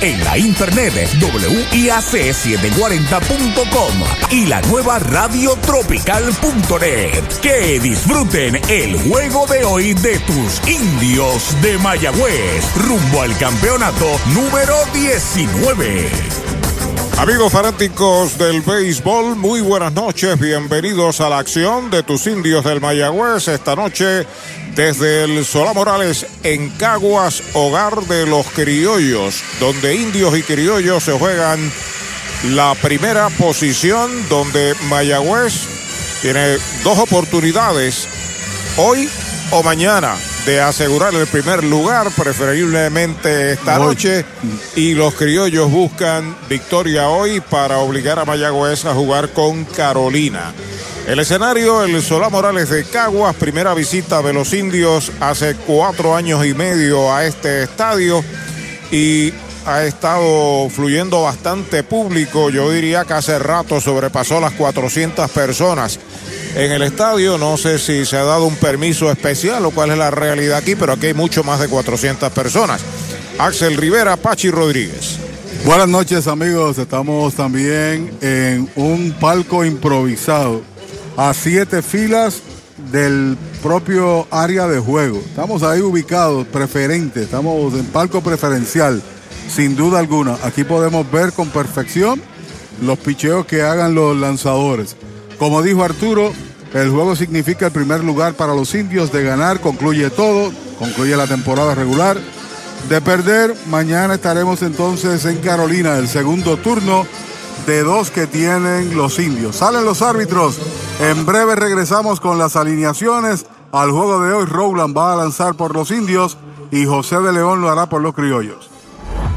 En la internet WIAC740.com y la nueva radiotropical.net. Que disfruten el juego de hoy de tus indios de Mayagüez rumbo al campeonato número 19. Amigos fanáticos del béisbol, muy buenas noches, bienvenidos a la acción de tus indios del Mayagüez esta noche desde el Solá Morales en Caguas, hogar de los criollos, donde indios y criollos se juegan la primera posición, donde Mayagüez tiene dos oportunidades, hoy o mañana, de asegurar el primer lugar, preferiblemente esta noche. Y los criollos buscan victoria hoy para obligar a Mayagüez a jugar con Carolina. El escenario, el Solá Morales de Caguas, primera visita de los indios hace cuatro años y medio a este estadio y ha estado fluyendo bastante público, yo diría que hace rato sobrepasó las 400 personas en el estadio. No sé si se ha dado un permiso especial o cuál es la realidad aquí, pero aquí hay mucho más de 400 personas. Axel Rivera, Pachi Rodríguez. Buenas noches amigos, estamos también en un palco improvisado a siete filas del propio área de juego. Estamos ahí ubicados, preferentes, estamos en palco preferencial, sin duda alguna. Aquí podemos ver con perfección los picheos que hagan los lanzadores. Como dijo Arturo, el juego significa el primer lugar para los indios de ganar, concluye todo, concluye la temporada regular. De perder, mañana estaremos entonces en Carolina, el segundo turno de dos que tienen los indios. Salen los árbitros. En breve regresamos con las alineaciones. Al juego de hoy, Rowland va a lanzar por los indios y José de León lo hará por los criollos.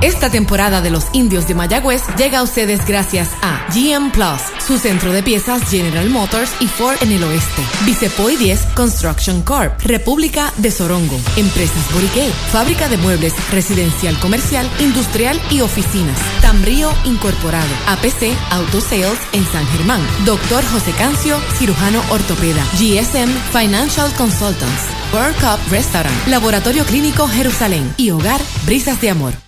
Esta temporada de los indios de Mayagüez llega a ustedes gracias a GM Plus, su centro de piezas General Motors y Ford en el oeste. Vicepoy 10 Construction Corp, República de Sorongo, Empresas Boriqué, Fábrica de Muebles, Residencial Comercial, Industrial y Oficinas. Tambrío Incorporado, APC Auto Sales en San Germán. Doctor José Cancio, cirujano ortopeda. GSM Financial Consultants. World Cup Restaurant, Laboratorio Clínico Jerusalén y Hogar Brisas de Amor.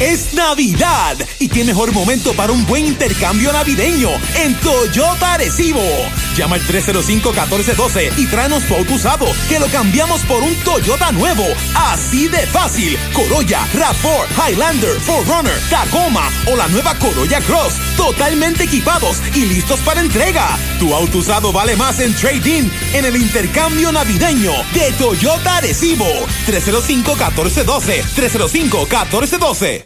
Es Navidad y qué mejor momento para un buen intercambio navideño en Toyota Arecibo. Llama al 305-1412 y tráenos tu auto usado, que lo cambiamos por un Toyota nuevo. Así de fácil. Corolla, RAV4, Highlander, 4Runner, Tacoma o la nueva Corolla Cross. Totalmente equipados y listos para entrega. Tu auto usado vale más en trading en el intercambio navideño de Toyota Recibo. 305-1412. 305-1412.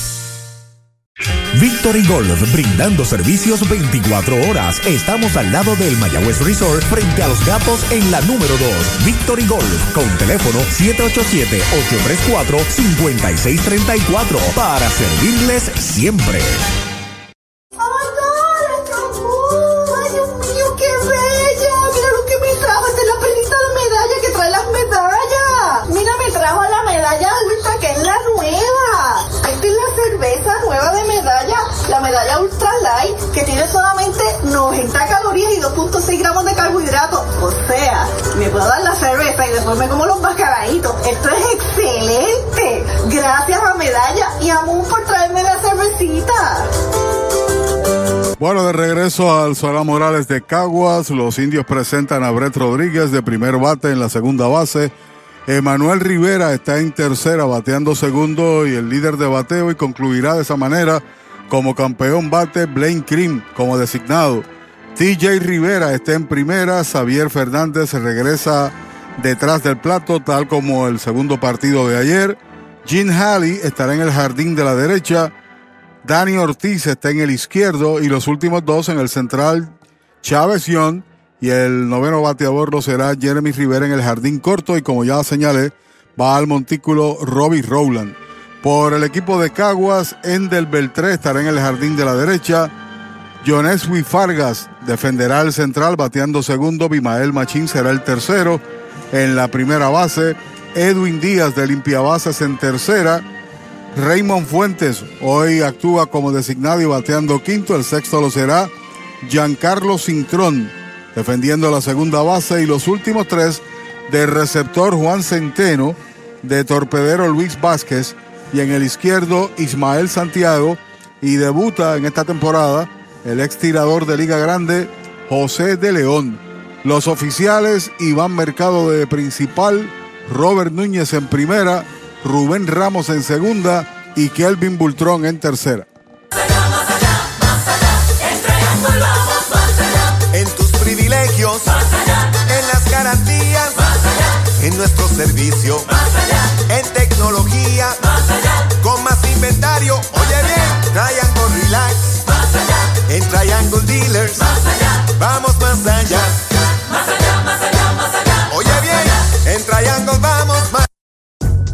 Victory Golf, brindando servicios 24 horas. Estamos al lado del Mayagüez Resort, frente a los gatos en la número 2. Victory Golf, con teléfono 787-834-5634, para servirles siempre. Mira lo que me trajo. Es la medalla ultra, que es la nueva. Esta es la cerveza nueva de medalla, la medalla ultra light, que tiene solamente 90 calorías y 2.6 gramos de carbohidratos. O sea, me puedo dar la cerveza y después me como los mascaraditos. Esto es excelente. Gracias a Medalla y a Moon por traerme la cervecita. Bueno, de regreso al Solá Morales de Caguas, los indios presentan a Brett Rodríguez de primer bate en la segunda base. Emanuel Rivera está en tercera bateando segundo y el líder de bateo y concluirá de esa manera como campeón bate Blaine Cream como designado. TJ Rivera está en primera, Xavier Fernández regresa detrás del plato tal como el segundo partido de ayer. Gene Halley estará en el jardín de la derecha. Dani Ortiz está en el izquierdo y los últimos dos en el central, Chávez Young y el noveno bateador lo será Jeremy Rivera en el jardín corto y como ya señalé, va al montículo Robbie Rowland. Por el equipo de Caguas, Endel Beltré estará en el jardín de la derecha. Joneswi Fargas defenderá el central bateando segundo. Bimael Machín será el tercero en la primera base. Edwin Díaz de limpiabases en tercera. Raymond Fuentes hoy actúa como designado y bateando quinto. El sexto lo será Giancarlo Cintrón defendiendo la segunda base. Y los últimos tres de receptor Juan Centeno, de torpedero Luis Vázquez y en el izquierdo Ismael Santiago. Y debuta en esta temporada el ex tirador de Liga Grande José de León. Los oficiales Iván Mercado de principal, Robert Núñez en primera, Rubén Ramos en segunda y Kelvin Bultrón en tercera. En tus privilegios, en las garantías, en nuestro servicio, en tecnología, con más inventario. Oye bien, Triangle Relax, en Triangle Dealers, vamos más allá. Oye bien, en Triangle más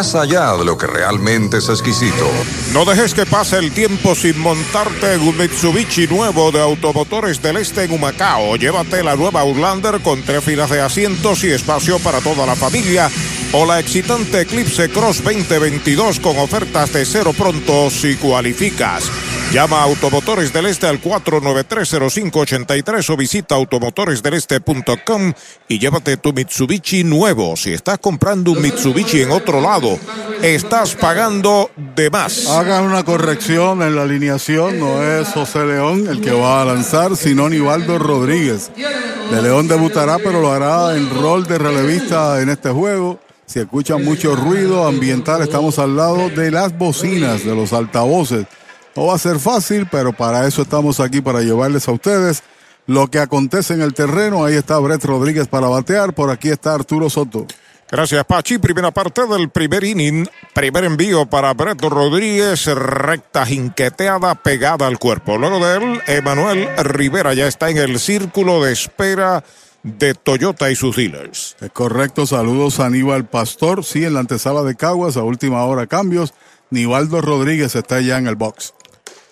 allá de lo que realmente es exquisito. No dejes que pase el tiempo sin montarte en un Mitsubishi nuevo de Automotores del Este en Humacao. Llévate la nueva Outlander con tres filas de asientos y espacio para toda la familia. O la excitante Eclipse Cross 2022 con ofertas de cero pronto si cualificas. Llama a Automotores del Este al 4930583 o visita automotoresdeleste.com y llévate tu Mitsubishi nuevo. Si estás comprando un Mitsubishi en otro lado, estás pagando de más. Hagan una corrección en la alineación, no es José León el que va a lanzar, sino Nivaldo Rodríguez. De León debutará, pero lo hará en rol de relevista en este juego. Si escuchan mucho ruido ambiental, estamos al lado de las bocinas, de los altavoces. No va a ser fácil, pero para eso estamos aquí, para llevarles a ustedes lo que acontece en el terreno. Ahí está Brett Rodríguez para batear, por aquí está Arturo Soto. Gracias, Pachi. Primera parte del primer inning. Primer envío para Brett Rodríguez. Recta jinqueteada pegada al cuerpo. Luego de él, Emanuel Rivera ya está en el círculo de espera de Toyota y sus dealers. Es correcto. Saludos a Aníbal Pastor. Sí, en la antesala de Caguas, a última hora cambios. Nivaldo Rodríguez está ya en el box.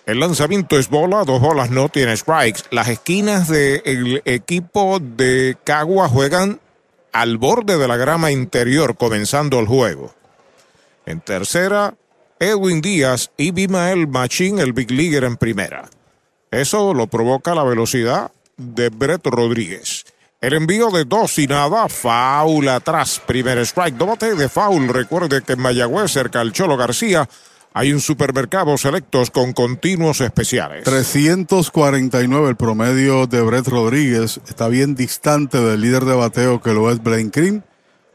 El lanzamiento es bola, dos bolas no tiene strikes. Las esquinas del equipo de Cagua juegan al borde de la grama interior comenzando el juego. En tercera, Edwin Díaz y Bimael Machín, el Big Leaguer en primera. Eso lo provoca la velocidad de Brett Rodríguez. El envío de dos y nada, foul atrás. Primer strike, dote de foul. Recuerde que en Mayagüez, cerca al Cholo García, hay un supermercado selectos con continuos especiales. 349 el promedio de Brett Rodríguez. Está bien distante del líder de bateo que lo es Blaine Cream.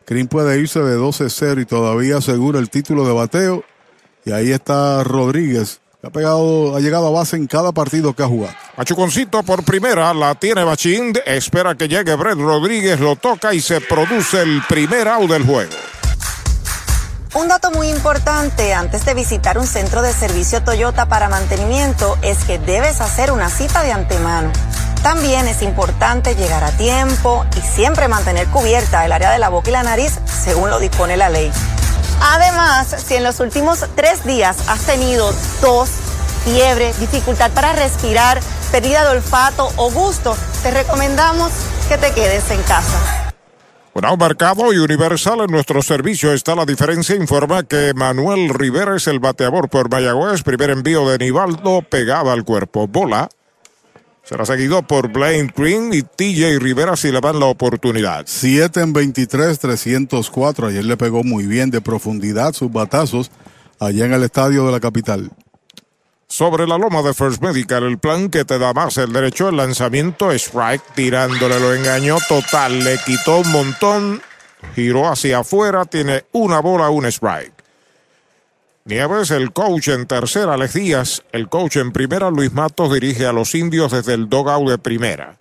Cream puede irse de 12-0 y todavía asegura el título de bateo. Y ahí está Rodríguez. Ha, pegado, ha llegado a base en cada partido que ha jugado. Machuconcito por primera, la tiene Bachín. Espera que llegue Brett Rodríguez, lo toca y se produce el primer out del juego. Un dato muy importante antes de visitar un centro de servicio Toyota para mantenimiento es que debes hacer una cita de antemano. También es importante llegar a tiempo y siempre mantener cubierta el área de la boca y la nariz según lo dispone la ley. Además, si en los últimos tres días has tenido tos, fiebre, dificultad para respirar, pérdida de olfato o gusto, te recomendamos que te quedes en casa. Bueno, marcado y universal en nuestro servicio está la diferencia. Informa que Manuel Rivera es el bateador por Mayagüez. Primer envío de Nivaldo pegada al cuerpo. Bola. Será seguido por Blaine Green y TJ Rivera si le dan la oportunidad. 7 en 23, 304. Ayer le pegó muy bien de profundidad sus batazos allá en el estadio de la capital. Sobre la loma de First Medical, el plan que te da más el derecho al lanzamiento, strike, tirándole lo engañó total, le quitó un montón, giró hacia afuera, tiene una bola, un strike. Nieves, el coach en tercera, Alex Díaz, el coach en primera, Luis Matos dirige a los indios desde el dogout de primera.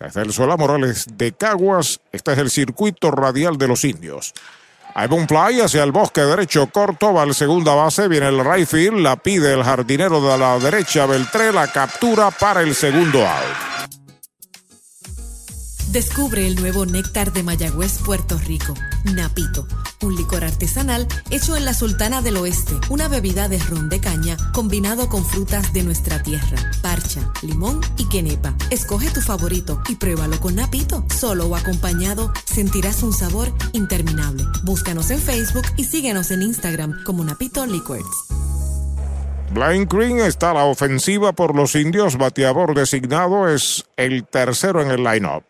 Desde el Solá Morales de Caguas, este es el circuito radial de los indios. Hay un fly hacia el bosque derecho corto, va al segunda base, viene el right la pide el jardinero de la derecha, Beltré, la captura para el segundo out. Descubre el nuevo néctar de Mayagüez, Puerto Rico, Napito un licor artesanal hecho en la Sultana del Oeste, una bebida de ron de caña combinado con frutas de nuestra tierra, parcha, limón y quenepa. Escoge tu favorito y pruébalo con Napito. Solo o acompañado sentirás un sabor interminable. Búscanos en Facebook y síguenos en Instagram como Napito Liquors. Blind Green está a la ofensiva por los indios. Bateador designado es el tercero en el lineup.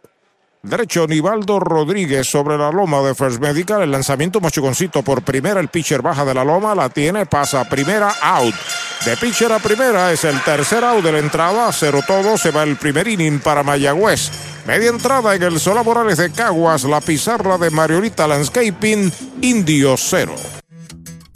Derecho, Nivaldo Rodríguez sobre la loma de First Medical. El lanzamiento mochugoncito por primera. El pitcher baja de la loma. La tiene, pasa primera, out. De pitcher a primera es el tercer out de la entrada. Cero todo. Se va el primer inning para Mayagüez. Media entrada en el Sola Morales de Caguas. La pizarra de Mariolita Landscaping. Indio cero.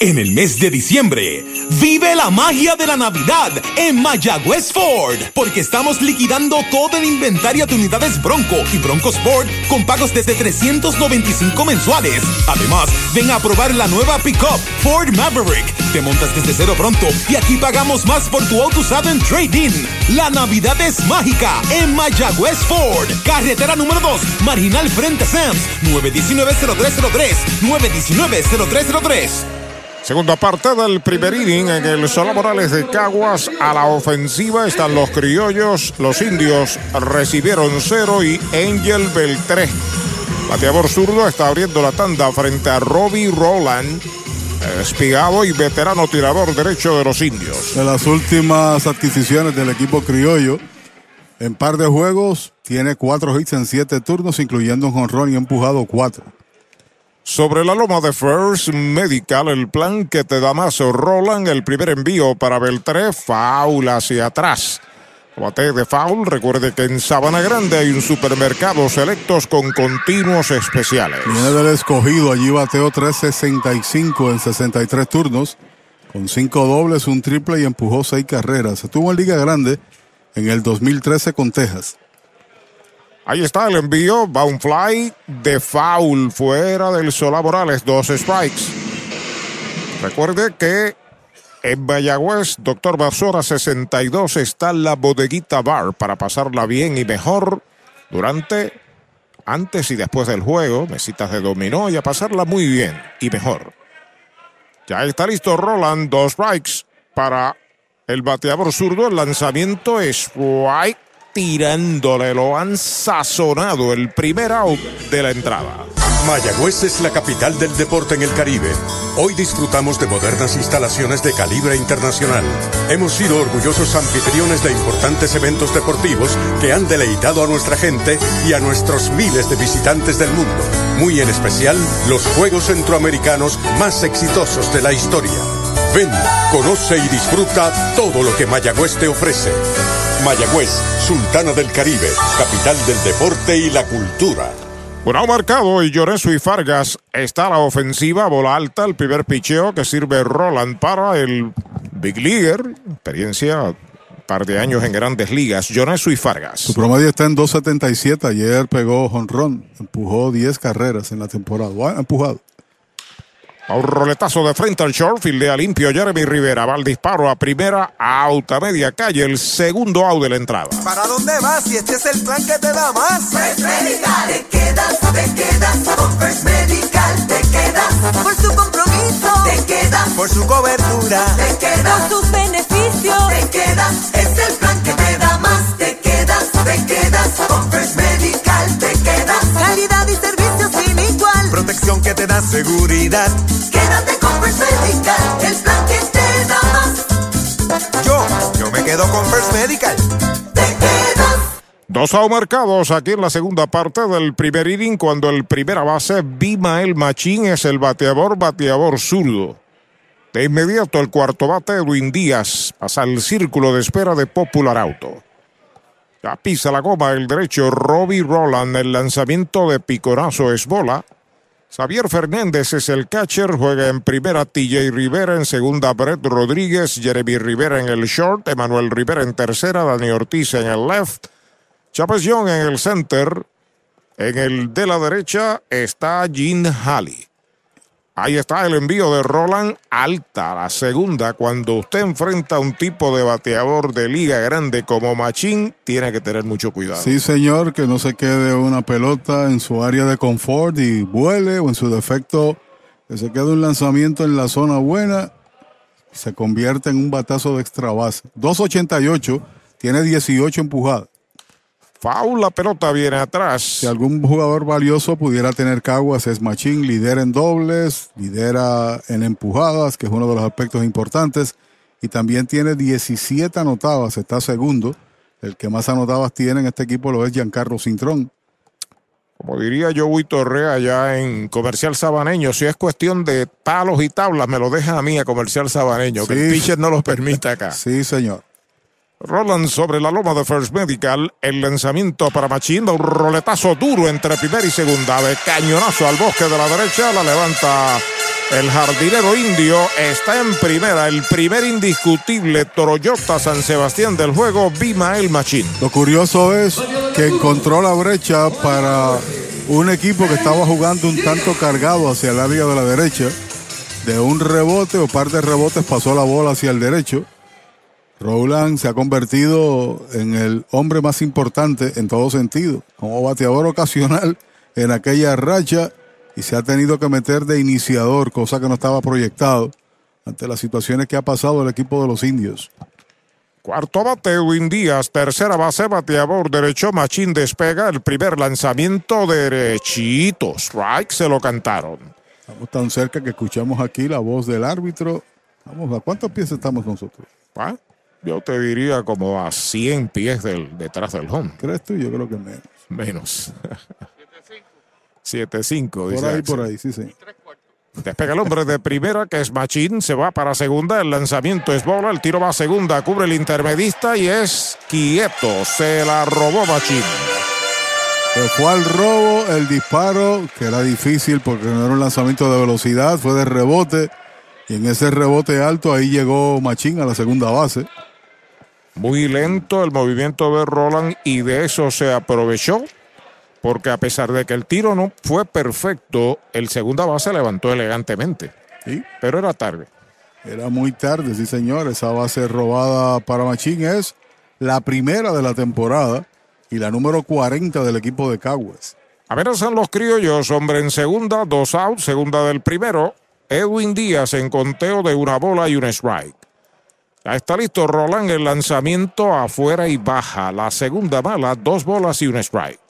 En el mes de diciembre, vive la magia de la Navidad en Mayagüez Ford, porque estamos liquidando todo el inventario de unidades Bronco y Bronco Sport con pagos desde 395 mensuales. Además, ven a probar la nueva pickup Ford Maverick. Te montas desde cero pronto y aquí pagamos más por tu auto usado en trading. La Navidad es mágica en Mayagüez Ford, carretera número 2, marginal frente a Sams, 919-0303, 919-0303. Segunda parte del primer inning en el Solá Morales de Caguas. A la ofensiva están los criollos. Los indios recibieron cero y Angel Beltré. Bateador zurdo está abriendo la tanda frente a Robbie Roland. Espigado y veterano tirador derecho de los indios. De las últimas adquisiciones del equipo criollo, en par de juegos, tiene cuatro hits en siete turnos, incluyendo un jonrón y empujado cuatro. Sobre la loma de First Medical, el plan que te da más Roland, el primer envío para Beltré, foul hacia atrás. Bate de foul, recuerde que en Sabana Grande hay un supermercado selectos con continuos especiales. Viene escogido, allí bateó 3.65 en 63 turnos, con cinco dobles, un triple y empujó seis carreras. Estuvo en Liga Grande en el 2013 con Texas. Ahí está el envío, va un fly de foul fuera del Solá Morales, dos strikes. Recuerde que en Mayagüez, Doctor Basora 62 está la bodeguita bar para pasarla bien y mejor durante, antes y después del juego, mesitas de dominó y a pasarla muy bien y mejor. Ya está listo Roland, dos strikes para el bateador zurdo, el lanzamiento es strike tirándole, lo han sazonado el primer out de la entrada. Mayagüez es la capital del deporte en el Caribe. Hoy disfrutamos de modernas instalaciones de calibre internacional. Hemos sido orgullosos anfitriones de importantes eventos deportivos que han deleitado a nuestra gente y a nuestros miles de visitantes del mundo. Muy en especial, los Juegos Centroamericanos más exitosos de la historia. Ven, conoce y disfruta todo lo que Mayagüez te ofrece. Mayagüez, Sultana del Caribe, capital del deporte y la cultura. Bueno, marcado y Lloreso y Fargas está a la ofensiva, bola alta, el primer picheo que sirve Roland para el Big Leaguer, experiencia par de años en grandes ligas, Lloreso y Fargas. Su promedio está en 2.77, ayer pegó jonrón, empujó 10 carreras en la temporada, ha empujado. A un roletazo de frente al short, fildea limpio Jeremy Rivera. Va al disparo a primera, out a media calle, el segundo out de la entrada. ¿Para dónde vas si este es el plan que te da más? First Medical, te quedas, te quedas. Con First Medical, te quedas. Por su compromiso, te quedas. Por su cobertura, te quedas. Por sus beneficios, te quedas. Es el plan que te da más. Te quedas, te quedas. Con First Medical, te quedas. Calidad y igual. Protección que te da seguridad. Quédate con First Medical, el plan que te da más. Yo, yo me quedo con First Medical. Dos out marcados aquí en la segunda parte del primer inning cuando el primera base, Bimael Machín, es el bateador, bateador zurdo. De inmediato el cuarto bate, Edwin Díaz, pasa al círculo de espera de Popular Auto. Ya pisa la goma el derecho, Robbie Roland, el lanzamiento de picorazo es bola. Xavier Fernández es el catcher, juega en primera TJ Rivera, en segunda Brett Rodríguez, Jeremy Rivera en el short, Emanuel Rivera en tercera, Dani Ortiz en el left, Chávez Young en el center, en el de la derecha está Gene Halley. Ahí está el envío de Roland alta, la segunda. Cuando usted enfrenta a un tipo de bateador de liga grande como Machín, tiene que tener mucho cuidado. Sí, señor, que no se quede una pelota en su área de confort y vuele, o en su defecto, que se quede un lanzamiento en la zona buena, se convierte en un batazo de extra base. 2.88, tiene 18 empujadas. Foul, la pelota viene atrás. Si algún jugador valioso pudiera tener Caguas es Machín, lidera en dobles, lidera en empujadas, que es uno de los aspectos importantes, y también tiene 17 anotadas, está segundo. El que más anotadas tiene en este equipo lo es Giancarlo Cintrón. Como diría yo, Torre allá en Comercial Sabaneño, si es cuestión de palos y tablas, me lo deja a mí a Comercial Sabaneño, que el pitcher no los permite acá. Sí, señor. Roland sobre la loma de First Medical. El lanzamiento para Machín. Un roletazo duro entre primera y segunda. De cañonazo al bosque de la derecha. La levanta el jardinero indio. Está en primera. El primer indiscutible Toroyota San Sebastián del juego. Bimael Machín. Lo curioso es que encontró la brecha para un equipo que estaba jugando un tanto cargado hacia el área de la derecha. De un rebote o par de rebotes pasó la bola hacia el derecho Roland se ha convertido en el hombre más importante en todo sentido, como bateador ocasional en aquella racha y se ha tenido que meter de iniciador, cosa que no estaba proyectado ante las situaciones que ha pasado el equipo de los indios. Cuarto bate, Edwin Díaz. Tercera base, bateador derecho. Machín despega. El primer lanzamiento derechito. Strike se lo cantaron. Estamos tan cerca que escuchamos aquí la voz del árbitro. Vamos, ¿a cuántos pies estamos nosotros? ¿Ah? Yo te diría como a 100 pies del, detrás del home. ¿Crees tú? Yo creo que menos. Menos. 7-5. Por ahí, por ahí, sí, sí. Despega el hombre de primera, que es Machín, se va para segunda, el lanzamiento es bola, el tiro va a segunda, cubre el intermedista y es quieto, se la robó Machín. Se fue al robo, el disparo, que era difícil porque no era un lanzamiento de velocidad, fue de rebote, y en ese rebote alto ahí llegó Machín a la segunda base. Muy lento el movimiento de Roland y de eso se aprovechó porque a pesar de que el tiro no fue perfecto, el segunda base levantó elegantemente. ¿Sí? Pero era tarde. Era muy tarde, sí señor. Esa base robada para Machín es la primera de la temporada y la número 40 del equipo de Caguas. Amenazan los criollos, hombre en segunda, dos out, segunda del primero. Edwin Díaz en conteo de una bola y un strike. Ya está listo Roland el lanzamiento afuera y baja. La segunda bala, dos bolas y un strike.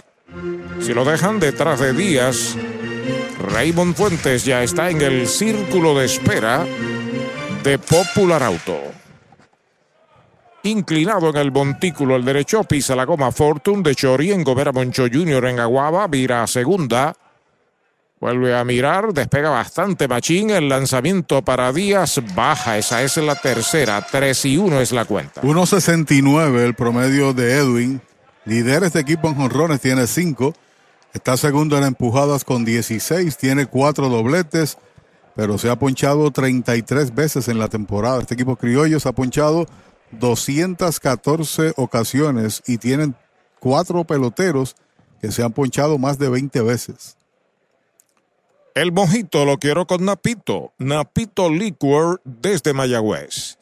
Si lo dejan detrás de Díaz, Raymond Fuentes ya está en el círculo de espera de Popular Auto. Inclinado en el montículo, el derecho pisa la goma Fortune de Chori en Gobera Moncho Jr. en Aguaba, vira a segunda. Vuelve a mirar, despega bastante Machín. El lanzamiento para Díaz baja. Esa es la tercera. 3 y 1 es la cuenta. 1.69 el promedio de Edwin. Lidera este equipo en jonrones, tiene 5. Está segundo en empujadas con 16. Tiene 4 dobletes, pero se ha ponchado 33 veces en la temporada. Este equipo criollo se ha ponchado 214 ocasiones y tienen 4 peloteros que se han ponchado más de 20 veces. El mojito lo quiero con Napito. Napito Liquor desde Mayagüez.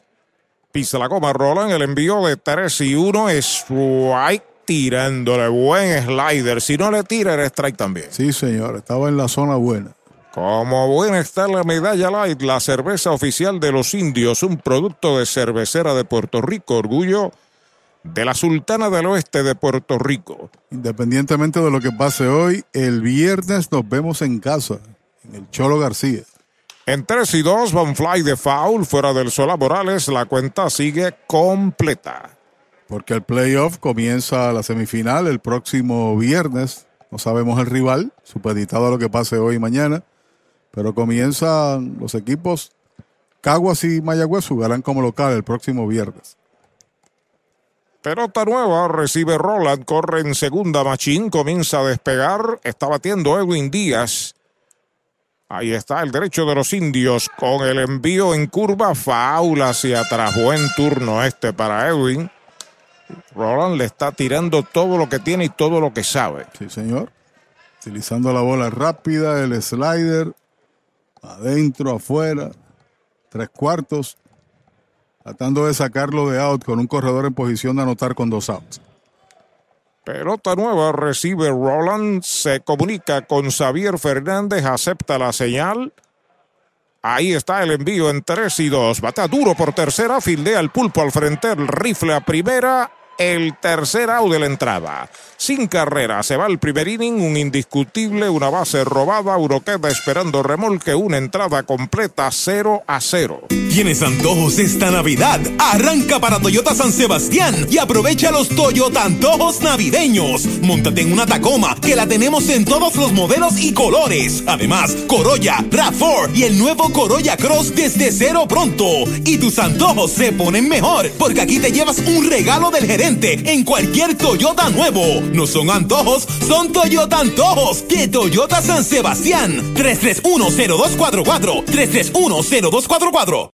Pisa la goma, Roland. El envío de 3 y 1 es strike tirándole buen slider. Si no le tira, era strike también. Sí, señor. Estaba en la zona buena. Como buena está la medalla light, la cerveza oficial de los indios, un producto de cervecera de Puerto Rico, orgullo de la Sultana del Oeste de Puerto Rico. Independientemente de lo que pase hoy, el viernes nos vemos en casa, el Cholo García. En 3 y 2, Van Fly de foul, fuera del Sola Morales, la cuenta sigue completa. Porque el playoff comienza la semifinal el próximo viernes. No sabemos el rival, supeditado a lo que pase hoy y mañana. Pero comienzan los equipos. Caguas y Mayagüez jugarán como local el próximo viernes. Pelota nueva, recibe Roland, corre en segunda, Machín comienza a despegar, está batiendo Edwin Díaz. Ahí está el derecho de los indios con el envío en curva, faula hacia atrás. Buen turno este para Edwin. Roland le está tirando todo lo que tiene y todo lo que sabe. Sí, señor. Utilizando la bola rápida, el slider, adentro, afuera, tres cuartos, tratando de sacarlo de out con un corredor en posición de anotar con dos outs. Pelota nueva, recibe Roland, se comunica con Xavier Fernández, acepta la señal. Ahí está el envío en 3 y 2. Bata duro por tercera, fildea el pulpo al frente, el rifle a primera el tercer out de la entrada. Sin carrera, se va el primer inning, un indiscutible, una base robada, uno esperando remolque, una entrada completa 0 a 0. ¿Tienes antojos esta Navidad? Arranca para Toyota San Sebastián y aprovecha los Toyota antojos navideños. Móntate en una Tacoma que la tenemos en todos los modelos y colores. Además, Corolla, RAV4 y el nuevo Corolla Cross desde cero pronto. Y tus antojos se ponen mejor porque aquí te llevas un regalo del gerente en cualquier Toyota nuevo. No son antojos, son Toyota antojos de Toyota San Sebastián. 3310244 3310244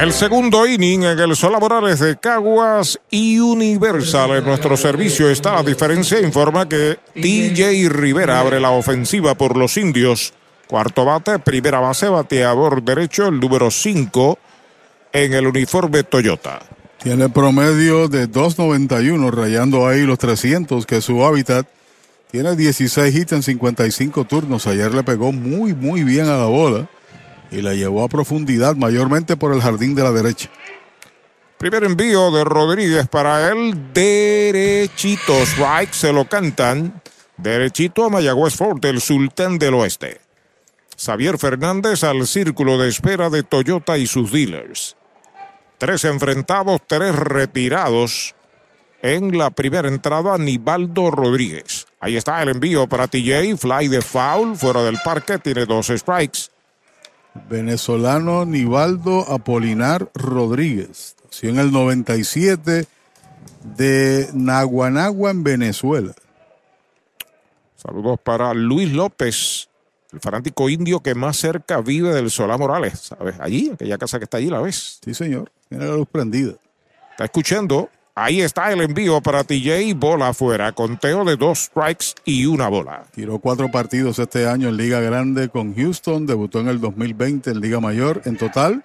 El segundo inning en el Sola Morales de Caguas y Universal. En nuestro servicio está la diferencia. Informa que DJ Rivera abre la ofensiva por los indios. Cuarto bate, primera base, bateador derecho, el número 5 en el uniforme Toyota. Tiene promedio de 2.91, rayando ahí los 300, que es su hábitat. Tiene 16 hits en 55 turnos. Ayer le pegó muy, muy bien a la bola y la llevó a profundidad, mayormente por el jardín de la derecha. Primer envío de Rodríguez para él, derechito, strike, se lo cantan. Derechito a Mayagüez Fort, el sultán del oeste. Xavier Fernández al círculo de espera de Toyota y sus dealers. Tres enfrentados, tres retirados. En la primera entrada, Nibaldo Rodríguez. Ahí está el envío para TJ, fly de foul, fuera del parque, tiene dos strikes. Venezolano Nivaldo Apolinar Rodríguez. Nació en el 97 de Naguanagua, en Venezuela. Saludos para Luis López, el fanático indio que más cerca vive del Solá Morales. ¿Sabes? Allí, aquella casa que está allí, ¿la ves? Sí, señor. Tiene la luz prendida. Está escuchando Ahí está el envío para TJ, bola afuera, conteo de dos strikes y una bola. Tiró cuatro partidos este año en Liga Grande con Houston, debutó en el 2020 en Liga Mayor. En total,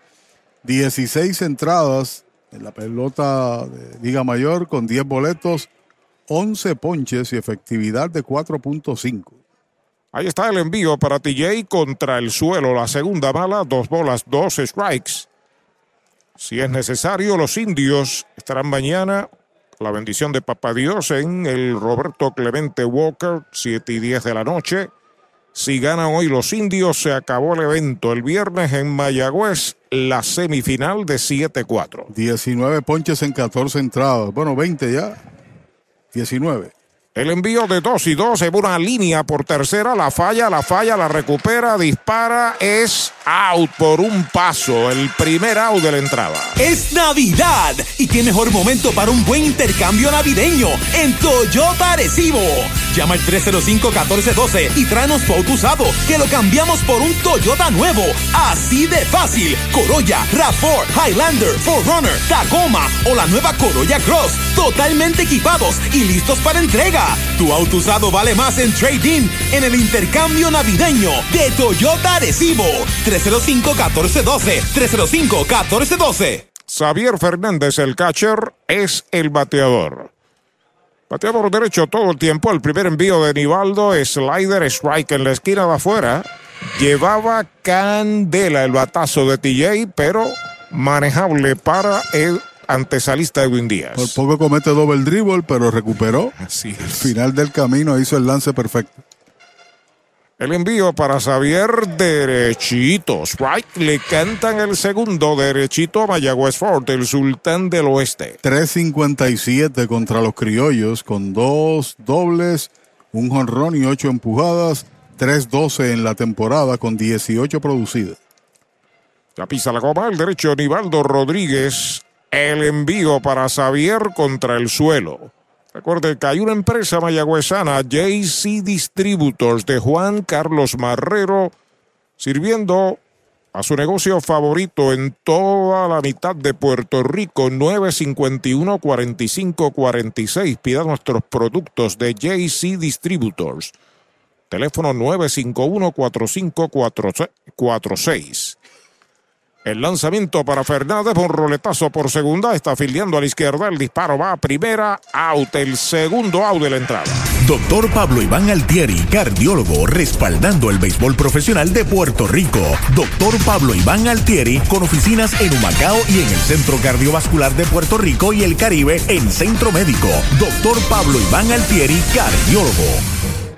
16 entradas en la pelota de Liga Mayor con 10 boletos, 11 ponches y efectividad de 4.5. Ahí está el envío para TJ contra el suelo, la segunda bala, dos bolas, dos strikes. Si es necesario, los indios estarán mañana la bendición de Papá Dios en el Roberto Clemente Walker, 7 y 10 de la noche. Si ganan hoy los indios, se acabó el evento. El viernes en Mayagüez, la semifinal de 7-4. 19 ponches en 14 entradas. Bueno, 20 ya. 19. El envío de 2 y 2 en una línea por tercera, la falla, la falla, la recupera, dispara, es out por un paso, el primer out de la entrada. Es Navidad y qué mejor momento para un buen intercambio navideño en Toyota Arecibo. Llama al 305-1412 y tráenos tu auto usado que lo cambiamos por un Toyota nuevo. Así de fácil. Corolla, RAV4, Highlander, 4Runner, Tacoma o la nueva Corolla Cross. Totalmente equipados y listos para entrega. Tu auto usado vale más en trading en el intercambio navideño de Toyota Arecibo. 305-1412. 305-1412. Xavier Fernández, el catcher, es el bateador. Bateador derecho todo el tiempo. El primer envío de Nivaldo, slider, strike en la esquina de afuera. Llevaba candela el batazo de TJ, pero manejable para el antesalista Edwin Díaz. Por poco comete doble dribble, pero recuperó. Así es. Al final del camino hizo el lance perfecto. El envío para Xavier derechito. Strike le cantan el segundo derechito a Mayagüez Fort, el sultán del oeste. 3.57 contra los criollos con dos dobles, un jonrón y ocho empujadas. 3.12 en la temporada con 18 producidas. La pisa la goma, el derecho Nivaldo Rodríguez. El envío para Xavier contra el suelo. Recuerde que hay una empresa mayagüezana, JC Distributors, de Juan Carlos Marrero, sirviendo a su negocio favorito en toda la mitad de Puerto Rico, 951-4546. Pida nuestros productos de JC Distributors. Teléfono 951-4546. El lanzamiento para Fernández, un roletazo por segunda, está afiliando a la izquierda, el disparo va a primera, out, el segundo out de la entrada. Doctor Pablo Iván Altieri, cardiólogo, respaldando el béisbol profesional de Puerto Rico. Doctor Pablo Iván Altieri, con oficinas en Humacao y en el Centro Cardiovascular de Puerto Rico y el Caribe en Centro Médico. Doctor Pablo Iván Altieri, cardiólogo.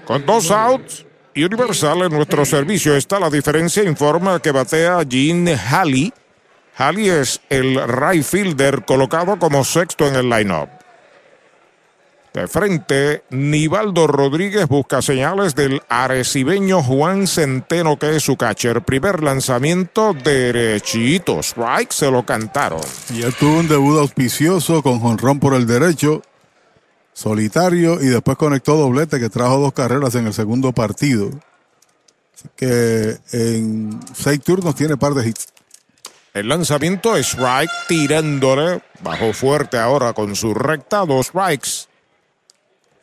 Con dos outs, Universal en nuestro servicio está la diferencia. Informa que batea Gene Halley. Halley es el right fielder colocado como sexto en el lineup. De frente, Nivaldo Rodríguez busca señales del arecibeño Juan Centeno, que es su catcher. Primer lanzamiento derechito. Strike se lo cantaron. Y él tuvo un debut auspicioso con jonrón por el derecho, solitario, y después conectó doblete que trajo dos carreras en el segundo partido. Así que en seis turnos tiene par de hits. El lanzamiento es strike tirándole. Bajó fuerte ahora con su recta, dos strikes.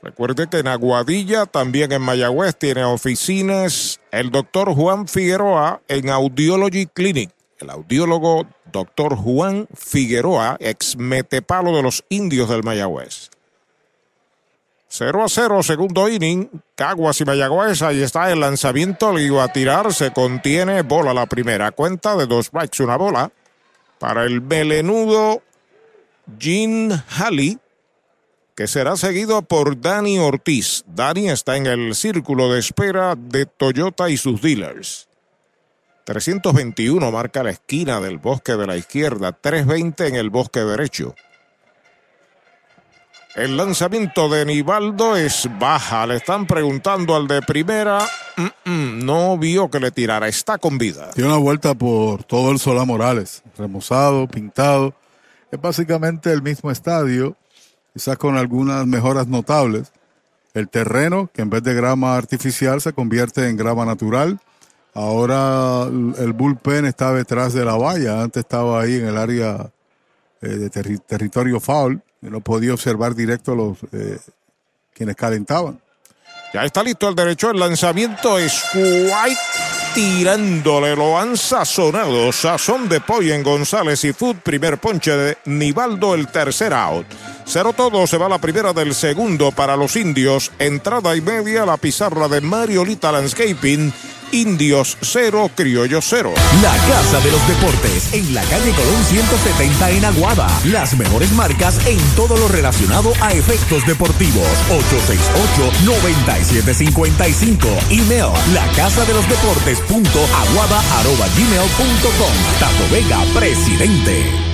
Recuerde que en Aguadilla, también en Mayagüez, tiene oficinas el doctor Juan Figueroa en Audiology Clinic. El audiólogo doctor Juan Figueroa, ex metepalo de los indios del Mayagüez. 0 a 0, segundo inning. Caguas y Mayagüez. Ahí está el lanzamiento. Le a tirar. Se contiene. Bola la primera. Cuenta de dos strikes, una bola. Para el melenudo Gene Halley. Que será seguido por Dani Ortiz. Dani está en el círculo de espera de Toyota y sus dealers. 321 marca la esquina del bosque de la izquierda. 320 en el bosque derecho. El lanzamiento de Nivaldo es baja. Le están preguntando al de primera. Mm, mm, no vio que le tirara. Está con vida. Tiene una vuelta por todo el Solá Morales. Remozado, pintado. Es básicamente el mismo estadio, quizás con algunas mejoras notables. El terreno, que en vez de grama artificial se convierte en grama natural. Ahora el bullpen está detrás de la valla. Antes estaba ahí en el área eh, de terri- territorio foul no podía observar directo los eh, quienes calentaban. Ya está listo el derecho. El lanzamiento es White tirándole. Lo han sazonado. Sazón de pollo en González y Food. Primer ponche de Nivaldo, el tercer out. Cero todo, se va la primera del segundo para los indios. Entrada y media, la pizarra de Mariolita Landscaping. Indios cero, criollo cero. La Casa de los Deportes en la calle Colón 170 en Aguada. Las mejores marcas en todo lo relacionado a efectos deportivos. 868-9755. Email la casa de los deportes punto aguada arroba gmail punto com. Tato Vega, presidente.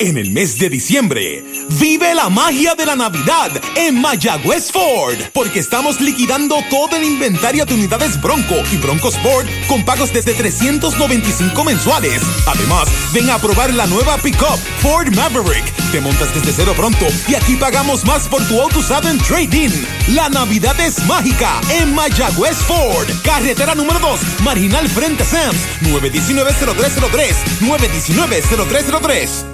En el mes de diciembre, vive la magia de la Navidad en Mayagüez Ford, porque estamos liquidando todo el inventario de unidades Bronco y Bronco Sport con pagos desde 395 mensuales. Además, ven a probar la nueva pickup Ford Maverick. Te montas desde cero pronto y aquí pagamos más por tu auto usado en trading. La Navidad es mágica en Mayagüez Ford, carretera número 2, marginal frente a Sams, 919-0303, 919-0303.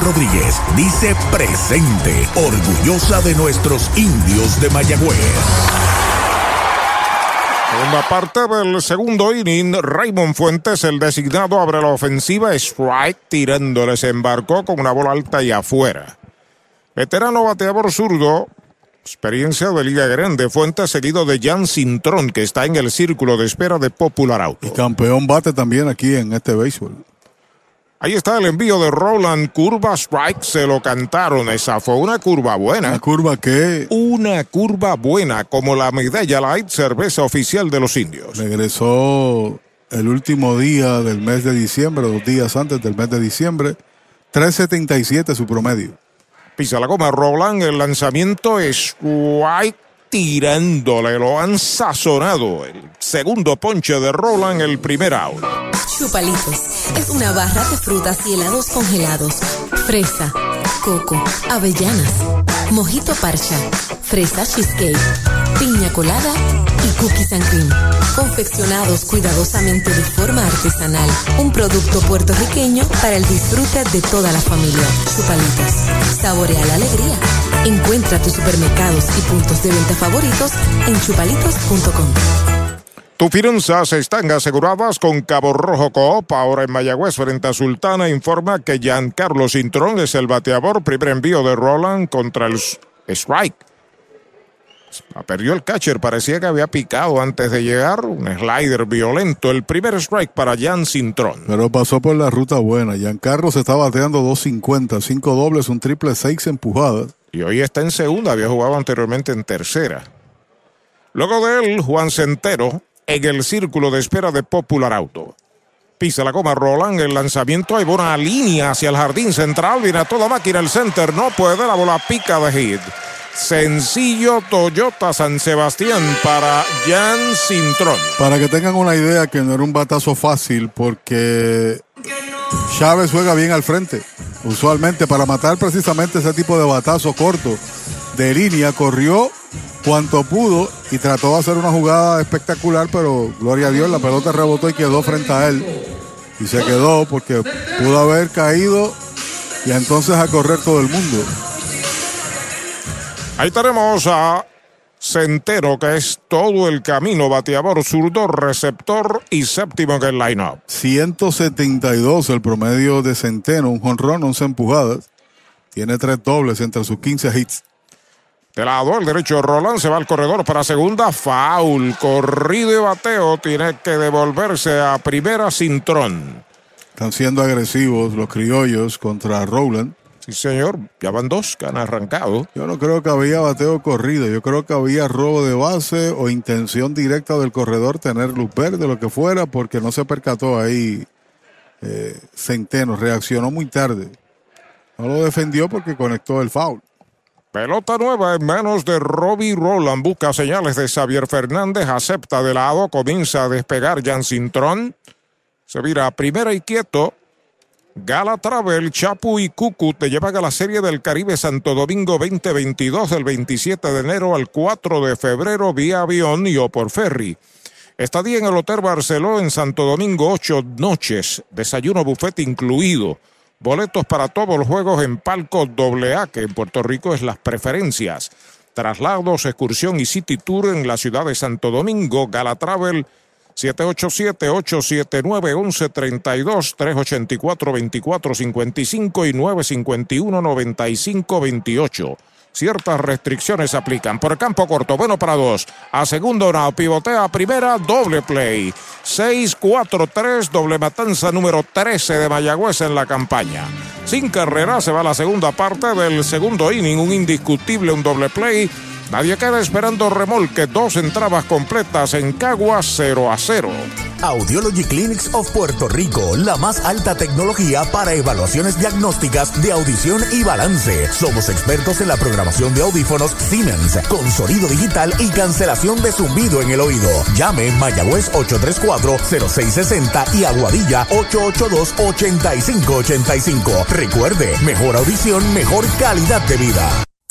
Rodríguez dice presente, orgullosa de nuestros indios de Mayagüez. Segunda parte del segundo inning, Raymond Fuentes, el designado, abre la ofensiva, strike, tirándole, se embarcó con una bola alta y afuera. Veterano bateador zurdo, experiencia de Liga Grande, Fuentes seguido de Jan Cintrón, que está en el círculo de espera de Popular Auto. Y campeón bate también aquí en este béisbol. Ahí está el envío de Roland, curva strike, se lo cantaron, esa fue una curva buena. ¿Una curva qué? Una curva buena, como la medalla light, cerveza oficial de los indios. Regresó el último día del mes de diciembre, dos días antes del mes de diciembre, 3.77 su promedio. Pisa la goma Roland, el lanzamiento es strike tirándole, lo han sazonado. El segundo ponche de Roland, el primer out. Chupalitos es una barra de frutas y helados congelados. Fresa, coco, avellanas, mojito parcha, fresa cheesecake, piña colada cookies and cream. Confeccionados cuidadosamente de forma artesanal. Un producto puertorriqueño para el disfrute de toda la familia. Chupalitos. Saborea la alegría. Encuentra tus supermercados y puntos de venta favoritos en chupalitos.com. Tus finanzas están aseguradas con Cabo Rojo Coop. Ahora en Mayagüez, frente a Sultana, informa que Giancarlo Cintrón es el bateador. Primer envío de Roland contra el strike. Perdió el catcher, parecía que había picado antes de llegar. Un slider violento. El primer strike para Jan Cintrón. Pero pasó por la ruta buena. Giancarlo se está bateando 2.50, 5 dobles, un triple, 6 empujadas. Y hoy está en segunda, había jugado anteriormente en tercera. Luego de él, Juan Centero en el círculo de espera de Popular Auto. Pisa la goma Roland, el lanzamiento hay buena línea hacia el jardín central, viene a toda máquina el center, no puede, la bola pica de hit. Sencillo Toyota San Sebastián para Jan Cintrón. Para que tengan una idea que no era un batazo fácil porque Chávez juega bien al frente. Usualmente para matar precisamente ese tipo de batazo corto de línea, corrió cuanto pudo y trató de hacer una jugada espectacular, pero gloria a Dios, la pelota rebotó y quedó frente a él. Y se quedó porque pudo haber caído y entonces a correr todo el mundo. Ahí tenemos a Centero, que es todo el camino, bateador zurdo, receptor y séptimo en el line-up. 172 el promedio de Centeno, un jonrón, 11 empujadas. Tiene tres dobles entre sus 15 hits. De lado, el derecho Roland se va al corredor para segunda. Foul. Corrido y bateo. Tiene que devolverse a primera Cintrón. Están siendo agresivos los criollos contra Rowland. Sí, señor. Ya van dos que han arrancado. Yo no creo que había bateo corrido. Yo creo que había robo de base o intención directa del corredor tener luz verde, lo que fuera, porque no se percató ahí eh, Centeno. Reaccionó muy tarde. No lo defendió porque conectó el foul. Pelota nueva en manos de Robbie Roland. Busca señales de Xavier Fernández. Acepta de lado. Comienza a despegar Jan Cintrón. Se vira a primera y quieto. Gala Travel, Chapu y Cucu te llevan a la Serie del Caribe Santo Domingo 2022 del 27 de enero al 4 de febrero vía avión y o por ferry. Estadía en el Hotel Barceló en Santo Domingo ocho noches, desayuno buffet incluido. Boletos para todos los juegos en palco AA, que en Puerto Rico es las preferencias. Traslados, excursión y city tour en la ciudad de Santo Domingo. Gala Travel 787-879-1132, 384-2455 y 951-9528. Ciertas restricciones aplican. Por campo corto, bueno para dos. A segundo una pivotea a primera, doble play. 6-4-3, doble matanza número 13 de Mayagüez en la campaña. Sin carrera se va la segunda parte del segundo inning, un indiscutible, un doble play. Nadie queda esperando remolque, dos entradas completas en Cagua 0 a 0. Audiology Clinics of Puerto Rico, la más alta tecnología para evaluaciones diagnósticas de audición y balance. Somos expertos en la programación de audífonos Siemens, con sonido digital y cancelación de zumbido en el oído. Llame Mayagüez 834-0660 y Aguadilla 882-8585. Recuerde, mejor audición, mejor calidad de vida.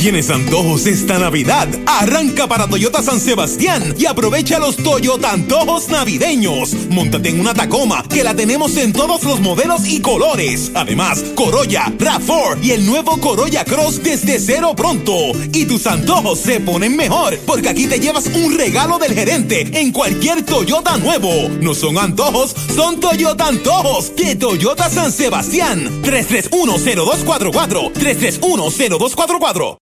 ¿Tienes antojos esta Navidad? Arranca para Toyota San Sebastián y aprovecha los Toyota Antojos Navideños. Móntate en una Tacoma que la tenemos en todos los modelos y colores. Además, Corolla, RAV4 y el nuevo Corolla Cross desde cero pronto. Y tus antojos se ponen mejor porque aquí te llevas un regalo del gerente en cualquier Toyota nuevo. No son antojos, son Toyota Antojos de Toyota San Sebastián. 3310244 3310244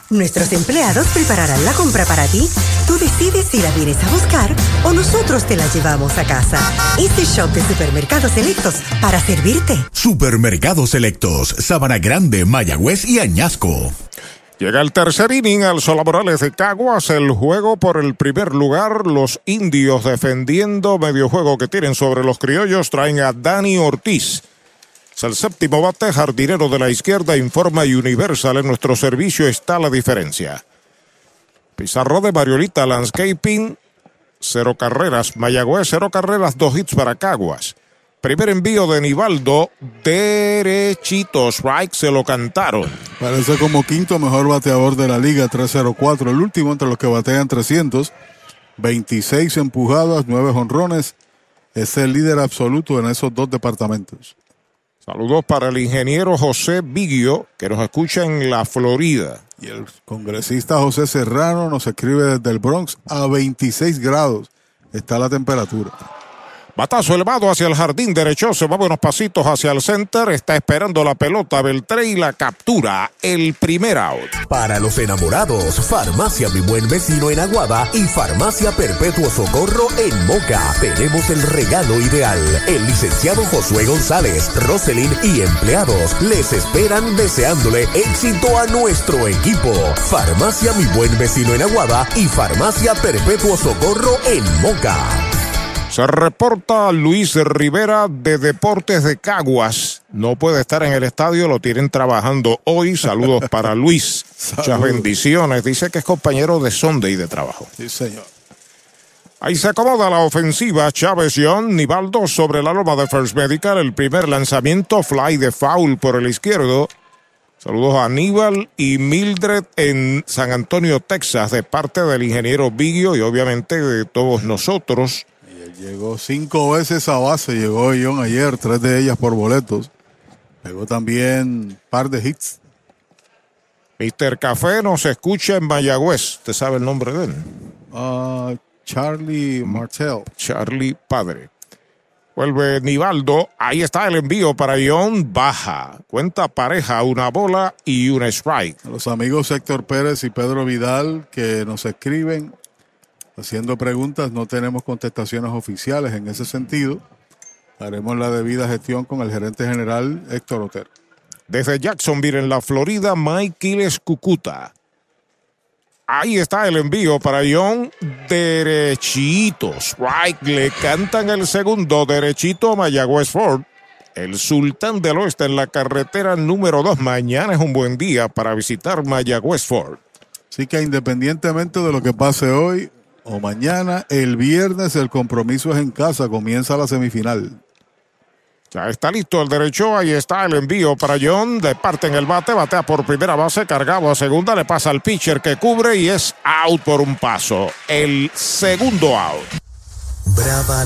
Nuestros empleados prepararán la compra para ti. Tú decides si la vienes a buscar o nosotros te la llevamos a casa. Este shop de supermercados selectos para servirte. Supermercados Selectos, Sabana Grande, Mayagüez y Añasco. Llega el tercer inning al Sola Morales de Caguas, el juego por el primer lugar, los indios defendiendo medio juego que tienen sobre los criollos, traen a Dani Ortiz. El séptimo bate, jardinero de la izquierda, informa Universal, en nuestro servicio está la diferencia. Pizarro de Mariolita Landscaping, cero carreras, Mayagüez, cero carreras, dos hits para Caguas. Primer envío de Nivaldo, derechito, strike, se lo cantaron. Parece como quinto mejor bateador de la liga, 304. El último entre los que batean 300. 26 empujadas, 9 honrones. Es el líder absoluto en esos dos departamentos. Saludos para el ingeniero José Vigio, que nos escucha en la Florida. Y el congresista José Serrano nos escribe desde el Bronx a 26 grados. Está la temperatura. Batazo elevado hacia el jardín derecho, se mueve unos pasitos hacia el center, está esperando la pelota Beltré y la captura, el primer out. Para los enamorados, Farmacia Mi Buen Vecino en Aguada y Farmacia Perpetuo Socorro en Moca. Tenemos el regalo ideal. El licenciado Josué González, Roselyn y empleados les esperan deseándole éxito a nuestro equipo. Farmacia Mi Buen Vecino en Aguada y Farmacia Perpetuo Socorro en Moca. Se reporta Luis Rivera de Deportes de Caguas. No puede estar en el estadio, lo tienen trabajando hoy. Saludos para Luis. Muchas bendiciones. Dice que es compañero de Sunday de trabajo. Sí, señor. Ahí se acomoda la ofensiva. Chávez John, Nivaldo sobre la loma de First Medical. El primer lanzamiento, fly de foul por el izquierdo. Saludos a Aníbal y Mildred en San Antonio, Texas, de parte del ingeniero Vigio y obviamente de todos nosotros. Llegó cinco veces a base, llegó John ayer, tres de ellas por boletos. Llegó también un par de hits. Mr. Café nos escucha en Mayagüez. ¿Usted sabe el nombre de él? Ah, Charlie Martel. Charlie Padre. Vuelve Nivaldo. Ahí está el envío para John. Baja. Cuenta pareja, una bola y un strike. A los amigos Héctor Pérez y Pedro Vidal que nos escriben haciendo preguntas, no tenemos contestaciones oficiales en ese sentido. Haremos la debida gestión con el gerente general Héctor Otero. Desde Jacksonville, en la Florida, Mike Quiles Cucuta. Ahí está el envío para John. Derechito. Strike. Le cantan el segundo. Derechito a Mayagüez Ford. El Sultán del Oeste en la carretera número 2. Mañana es un buen día para visitar Mayagüez Ford. Así que independientemente de lo que pase hoy o mañana, el viernes el compromiso es en casa, comienza la semifinal. Ya está listo el derecho, ahí está el envío para John, de parte en el bate, batea por primera base, cargado a segunda, le pasa al pitcher que cubre y es out por un paso. El segundo out. Brava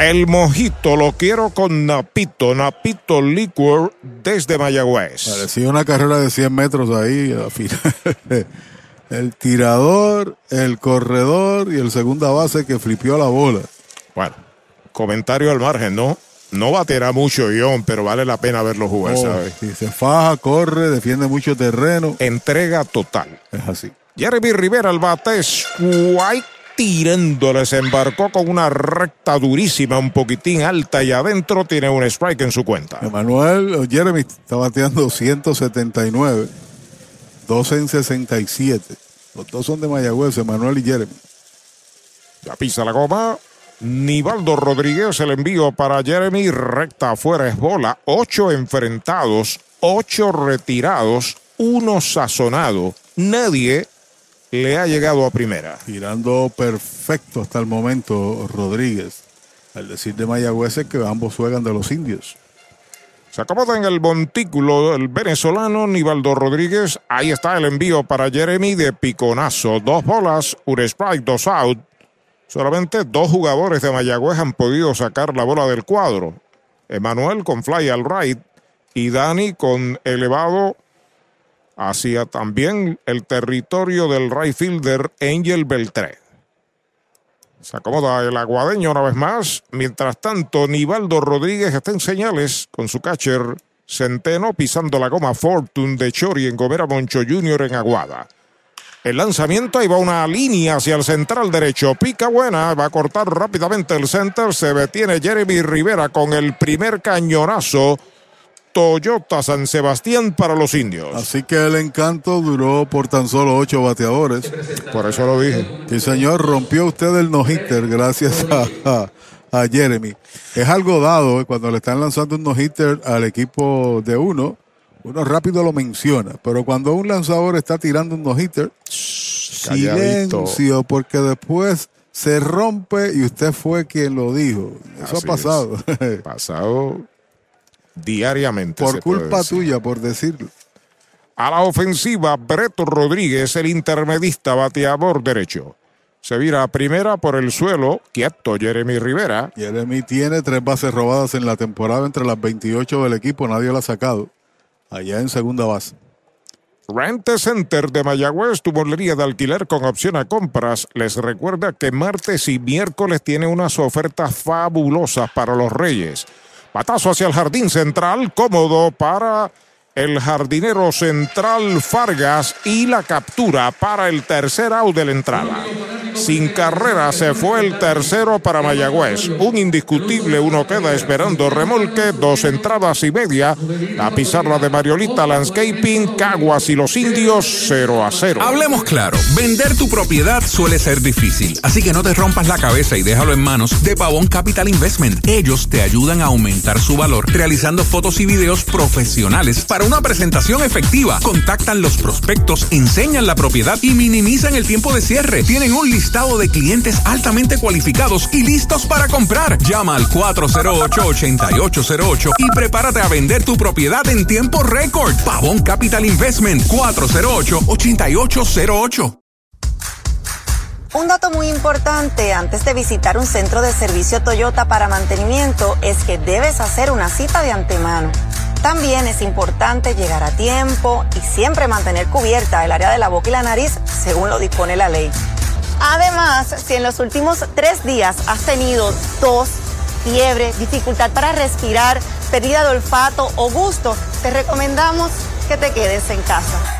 El mojito lo quiero con Napito, Napito Liquor desde Mayagüez. Parecía una carrera de 100 metros ahí al final. El tirador, el corredor y el segunda base que flipió la bola. Bueno, comentario al margen, ¿no? No baterá mucho John, pero vale la pena verlo jugar, Oh, ¿sabes? sí, se faja, corre, defiende mucho terreno. Entrega total. Es así. Jeremy Rivera al bate, White tirándole, se embarcó con una recta durísima, un poquitín alta y adentro tiene un strike en su cuenta. Emanuel o Jeremy está bateando 179, 12 en 67. Los dos son de Mayagüez, Emanuel y Jeremy. Ya pisa la goma. Nivaldo Rodríguez, el envío para Jeremy, recta afuera es bola. Ocho enfrentados, ocho retirados, uno sazonado. Nadie le ha llegado a primera. Tirando perfecto hasta el momento Rodríguez. Al decir de Mayagüez es que ambos juegan de los indios. Se acomoda en el montículo el venezolano Nivaldo Rodríguez. Ahí está el envío para Jeremy de piconazo. Dos bolas, un strike, dos out. Solamente dos jugadores de Mayagüez han podido sacar la bola del cuadro. Emanuel con fly al right y Dani con elevado hacia también el territorio del right fielder Angel Beltré. Se acomoda el aguadeño una vez más. Mientras tanto, Nivaldo Rodríguez está en señales con su catcher Centeno pisando la goma Fortune de Chori en Gomera Moncho Jr. en Aguada. El lanzamiento, ahí va una línea hacia el central derecho. Pica buena, va a cortar rápidamente el center. Se detiene Jeremy Rivera con el primer cañonazo. Toyota San Sebastián para los indios. Así que el encanto duró por tan solo ocho bateadores. Por eso lo dije. Sí, señor, rompió usted el no-hitter gracias a, a- a Jeremy. Es algo dado eh, cuando le están lanzando un no-hitter al equipo de uno, uno rápido lo menciona, pero cuando un lanzador está tirando un no-hitter, silencio, porque después se rompe y usted fue quien lo dijo. Eso Así ha pasado. Pasado diariamente. por culpa tuya, por decirlo. A la ofensiva, Breto Rodríguez, el intermedista bateador derecho. Se vira a primera por el suelo, quieto Jeremy Rivera. Jeremy tiene tres bases robadas en la temporada entre las 28 del equipo, nadie la ha sacado. Allá en segunda base. Rente Center de Mayagüez, tu bolería de alquiler con opción a compras. Les recuerda que martes y miércoles tiene unas ofertas fabulosas para los Reyes. Patazo hacia el jardín central, cómodo para el jardinero central Fargas y la captura para el tercer out de la entrada. Sin carrera se fue el tercero para Mayagüez. Un indiscutible, uno queda esperando remolque, dos entradas y media. La pizarra de Mariolita Landscaping, Caguas y los indios 0 a 0. Hablemos claro, vender tu propiedad suele ser difícil, así que no te rompas la cabeza y déjalo en manos de Pavón Capital Investment. Ellos te ayudan a aumentar su valor realizando fotos y videos profesionales para una presentación efectiva. Contactan los prospectos, enseñan la propiedad y minimizan el tiempo de cierre. Tienen un listado de clientes altamente cualificados y listos para comprar. Llama al 408-8808 y prepárate a vender tu propiedad en tiempo récord. Pavón Capital Investment 408-8808. Un dato muy importante antes de visitar un centro de servicio Toyota para mantenimiento es que debes hacer una cita de antemano. También es importante llegar a tiempo y siempre mantener cubierta el área de la boca y la nariz según lo dispone la ley. Además, si en los últimos tres días has tenido tos, fiebre, dificultad para respirar, pérdida de olfato o gusto, te recomendamos que te quedes en casa.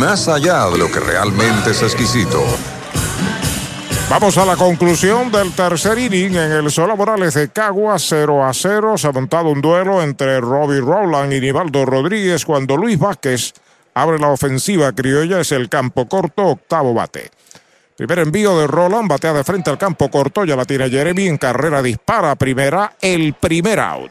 más allá de lo que realmente es exquisito. Vamos a la conclusión del tercer inning en el Sola Morales de Cagua, 0 a 0. Se ha montado un duelo entre Robbie Rowland y Nivaldo Rodríguez cuando Luis Vázquez abre la ofensiva criolla. Es el campo corto, octavo bate. Primer envío de Roland, batea de frente al campo corto, ya la tiene Jeremy en carrera, dispara primera, el primer out.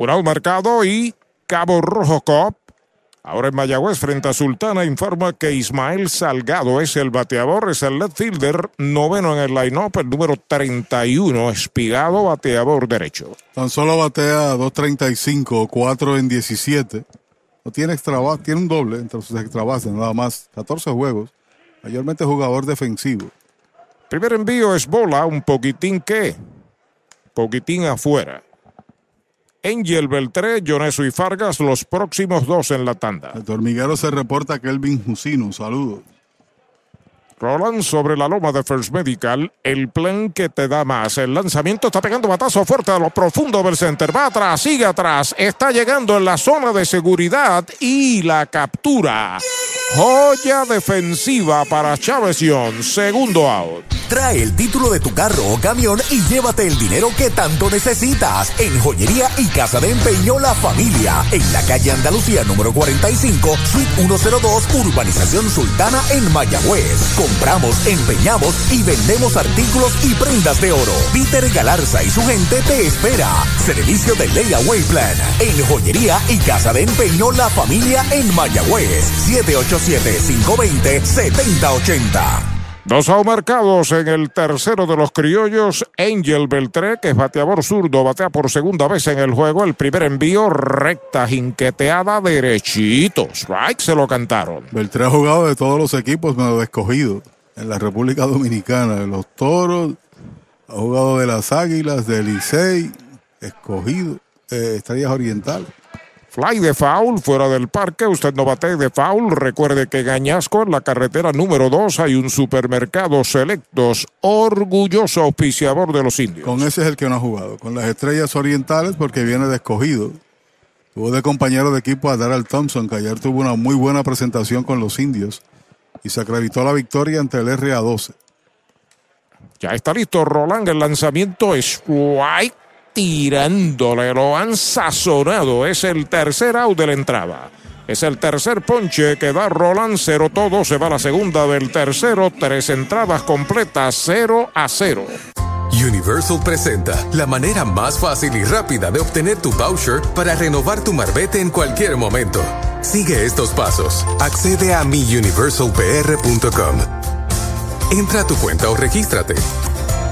Un out marcado y Cabo Rojo Cop. Ahora en Mayagüez, frente a Sultana, informa que Ismael Salgado es el bateador, es el left fielder, noveno en el line-up, el número 31, Espigado, bateador derecho. Tan solo batea 2.35, 4 en 17. No tiene extra base, tiene un doble entre sus extra bases, nada más. 14 juegos. Mayormente jugador defensivo. Primer envío es bola, un poquitín que, poquitín afuera. Angel Beltré, Joneso y Fargas, los próximos dos en la tanda. El tormiguero se reporta Kelvin Jusino. Saludos. Roland sobre la loma de First Medical, el plan que te da más. El lanzamiento está pegando batazo fuerte a lo profundo del center. Va atrás, sigue atrás. Está llegando en la zona de seguridad y la captura. Joya defensiva para Chávez. Segundo out. Trae el título de tu carro o camión y llévate el dinero que tanto necesitas en Joyería y Casa de Empeño La Familia, en la calle Andalucía número 45, Suite 102, Urbanización Sultana en Mayagüez. Compramos, empeñamos y vendemos artículos y prendas de oro. Peter Galarza y su gente te espera. Servicio de Layaway Plan en Joyería y Casa de Empeño La Familia en Mayagüez. 787-520-7080. Dos marcados en el tercero de los criollos, Angel Beltré, que es bateador zurdo, batea por segunda vez en el juego. El primer envío, recta, jinqueteada, derechito. Strike se lo cantaron. Beltré ha jugado de todos los equipos menos escogido en la República Dominicana. De los toros, ha jugado de las águilas, del Licey, escogido, eh, estrellas orientales. Fly de foul fuera del parque. Usted no bate de foul. Recuerde que Gañasco en la carretera número 2 hay un supermercado selectos. Orgulloso auspiciador de los indios. Con ese es el que no ha jugado. Con las estrellas orientales porque viene de escogido. Tuvo de compañero de equipo a Daryl Thompson, que ayer tuvo una muy buena presentación con los indios. Y se acreditó la victoria ante el RA12. Ya está listo Roland. El lanzamiento es white tirándole, lo han sazonado. Es el tercer out de la entrada. Es el tercer ponche que da Roland, cero todo, se va a la segunda del tercero, tres entradas completas, 0 a 0. Universal presenta la manera más fácil y rápida de obtener tu voucher para renovar tu marbete en cualquier momento. Sigue estos pasos. Accede a miuniversalpr.com. Entra a tu cuenta o regístrate.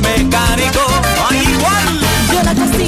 Mecánico, no hay igual. Yo la cocina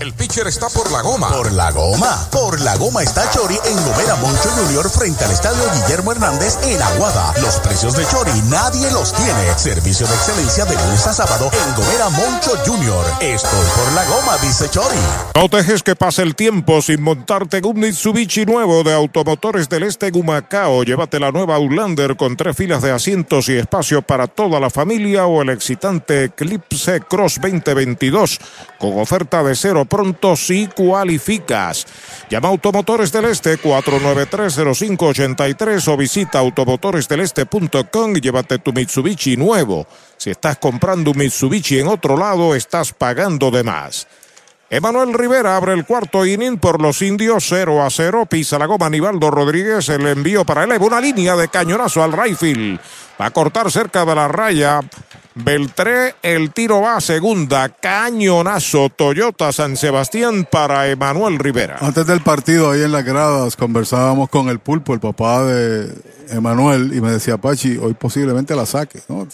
El pitcher está por la goma. Por la goma. Por la goma está Chori en Gomera Moncho Junior frente al estadio Guillermo Hernández en Aguada. Los precios de Chori nadie los tiene. Servicio de excelencia de lunes a sábado en Gomera Moncho Junior. Estoy por la goma, dice Chori. No dejes que pase el tiempo sin montarte en un Mitsubishi nuevo de Automotores del Este Gumacao. Llévate la nueva Outlander con tres filas de asientos y espacio para toda la familia o el excitante Eclipse Cross 2022 con oferta de cero pronto si cualificas. Llama a Automotores del Este 4930583 o visita automotoresdeleste.com y llévate tu Mitsubishi nuevo. Si estás comprando un Mitsubishi en otro lado, estás pagando de más. Emanuel Rivera abre el cuarto inning por los indios 0 a 0. Pisa la goma Aníbaldo Rodríguez. El envío para él. Una línea de cañonazo al field. Va a cortar cerca de la raya. Beltré, el tiro va a segunda. Cañonazo Toyota San Sebastián para Emanuel Rivera. Antes del partido, ahí en las gradas, conversábamos con el pulpo, el papá de Emanuel, y me decía, Pachi, hoy posiblemente la saque. ¿no?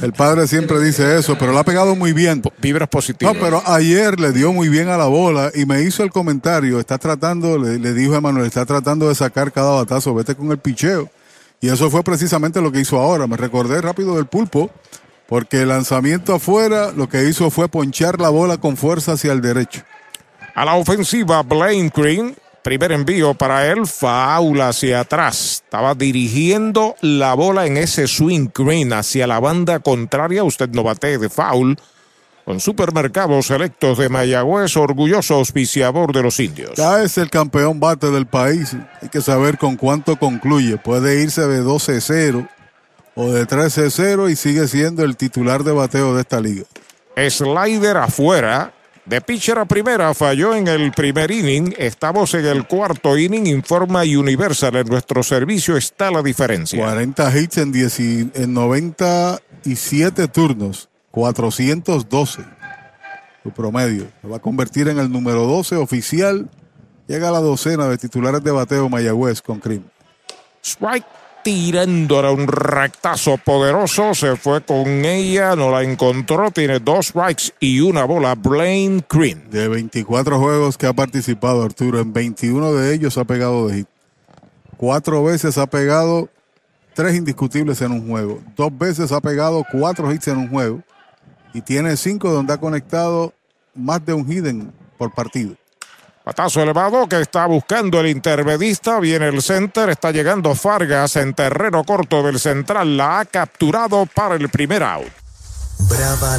El padre siempre dice eso, pero la ha pegado muy bien. Vibras positivas. No, pero ayer le dio muy bien a la bola y me hizo el comentario, está tratando, le, le dijo a Emanuel, está tratando de sacar cada batazo, vete con el picheo. Y eso fue precisamente lo que hizo ahora. Me recordé rápido del pulpo, porque el lanzamiento afuera lo que hizo fue ponchar la bola con fuerza hacia el derecho. A la ofensiva, Blaine Green. Primer envío para él, faula hacia atrás. Estaba dirigiendo la bola en ese swing green hacia la banda contraria. Usted no bate de foul. Con supermercados selectos de Mayagüez, orgulloso auspiciador de los indios. Ya es el campeón bate del país. Hay que saber con cuánto concluye. Puede irse de 12-0 o de 13-0 y sigue siendo el titular de bateo de esta liga. Slider afuera. De pitcher a primera falló en el primer inning. Estamos en el cuarto inning. Informa Universal. En nuestro servicio está la diferencia. 40 hits en, 10 y- en 97 turnos. 412. Su promedio. Se va a convertir en el número 12 oficial. Llega a la docena de titulares de bateo Mayagüez con Crim. Strike tirándole un rectazo poderoso. Se fue con ella, no la encontró. Tiene dos strikes y una bola. Blaine Green. De 24 juegos que ha participado Arturo, en 21 de ellos ha pegado de hit. Cuatro veces ha pegado tres indiscutibles en un juego. Dos veces ha pegado cuatro hits en un juego. Y tiene cinco donde ha conectado más de un hit en- por partido. Patazo elevado que está buscando el intermedista. Viene el center. Está llegando Fargas en terreno corto del central. La ha capturado para el primer out. Brava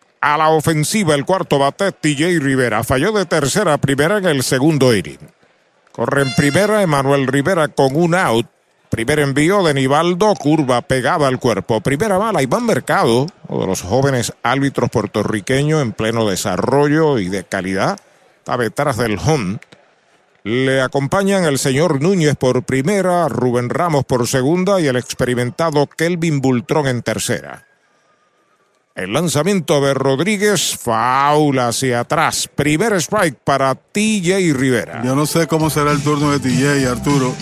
a la ofensiva el cuarto bate TJ Rivera. Falló de tercera a primera en el segundo inning. Corre en primera Emanuel Rivera con un out. Primer envío de Nivaldo, curva pegada al cuerpo. Primera bala, Iván Mercado, uno de los jóvenes árbitros puertorriqueños en pleno desarrollo y de calidad. Está detrás del home. Le acompañan el señor Núñez por primera, Rubén Ramos por segunda y el experimentado Kelvin Bultrón en tercera. El lanzamiento de Rodríguez, faula hacia atrás. Primer strike para TJ Rivera. Yo no sé cómo será el turno de TJ Arturo,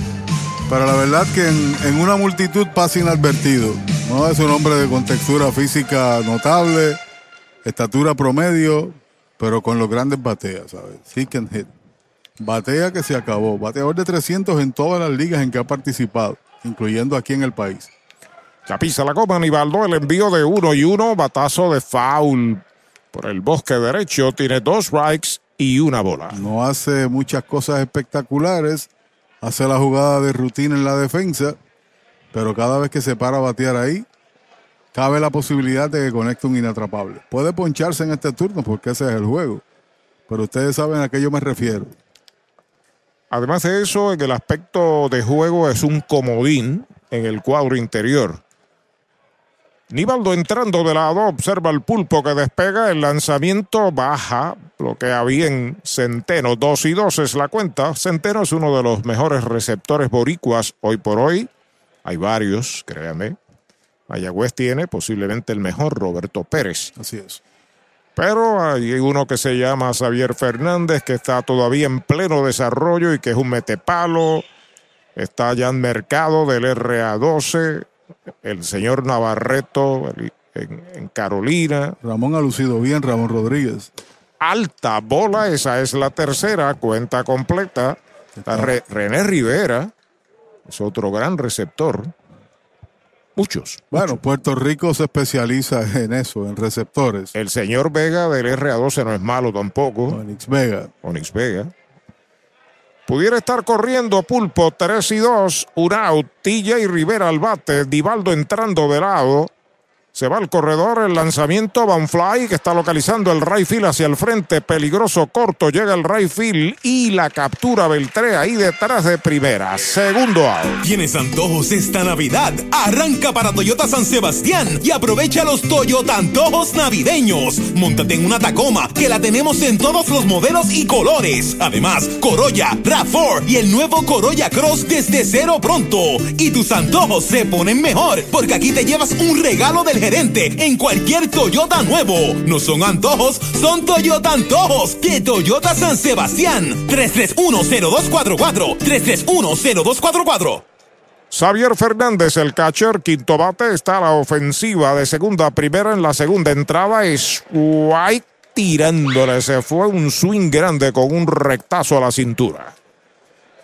pero la verdad que en, una multitud pasa inadvertido. No es un hombre de contextura física notable, estatura promedio, pero con los grandes bateas, ¿sabes? Can hit. Batea que se acabó. Bateador de 300 en todas las ligas en que ha participado, incluyendo aquí en el país. Ya pisa la goma, Nivaldo, el envío de uno y uno, batazo de foul por el bosque derecho, tiene dos strikes y una bola. No hace muchas cosas espectaculares, hace la jugada de rutina en la defensa, pero cada vez que se para a batear ahí, cabe la posibilidad de que conecte un inatrapable. Puede poncharse en este turno porque ese es el juego, pero ustedes saben a qué yo me refiero. Además de eso, en el aspecto de juego es un comodín en el cuadro interior. Nivaldo entrando de lado, observa el pulpo que despega, el lanzamiento baja, bloquea bien Centeno, 2 y 2 es la cuenta. Centeno es uno de los mejores receptores boricuas hoy por hoy. Hay varios, créanme. Mayagüez tiene posiblemente el mejor, Roberto Pérez. Así es. Pero hay uno que se llama Xavier Fernández, que está todavía en pleno desarrollo y que es un metepalo. Está ya en mercado del RA12. El señor Navarreto el- en, en Carolina. Ramón ha lucido bien, Ramón Rodríguez. Alta bola, esa es la tercera, cuenta completa. Re- René Rivera, es otro gran receptor. Muchos. Bueno, Puerto Rico se especializa en eso, en receptores. El señor Vega del RA12 no es malo tampoco. Onix Vega. Onix Vega. Pudiera estar corriendo Pulpo 3 y 2, un out, TJ Rivera al bate, Divaldo entrando de lado. Se va al corredor, el lanzamiento Van Fly que está localizando el right field hacia el frente, peligroso corto, llega el right field y la captura Beltré ahí detrás de primera. Segundo out. ¿Tienes antojos esta Navidad? Arranca para Toyota San Sebastián y aprovecha los Toyota antojos navideños. Móntate en una Tacoma que la tenemos en todos los modelos y colores. Además, Corolla, RAV4 y el nuevo Corolla Cross desde cero pronto. Y tus antojos se ponen mejor porque aquí te llevas un regalo del gerente en cualquier Toyota nuevo. No son antojos, son Toyota antojos de Toyota San Sebastián. 3310244 3310244 Xavier Fernández, el catcher, quinto bate, está a la ofensiva de segunda a primera en la segunda entrada. Es White tirándole. Se fue un swing grande con un rectazo a la cintura.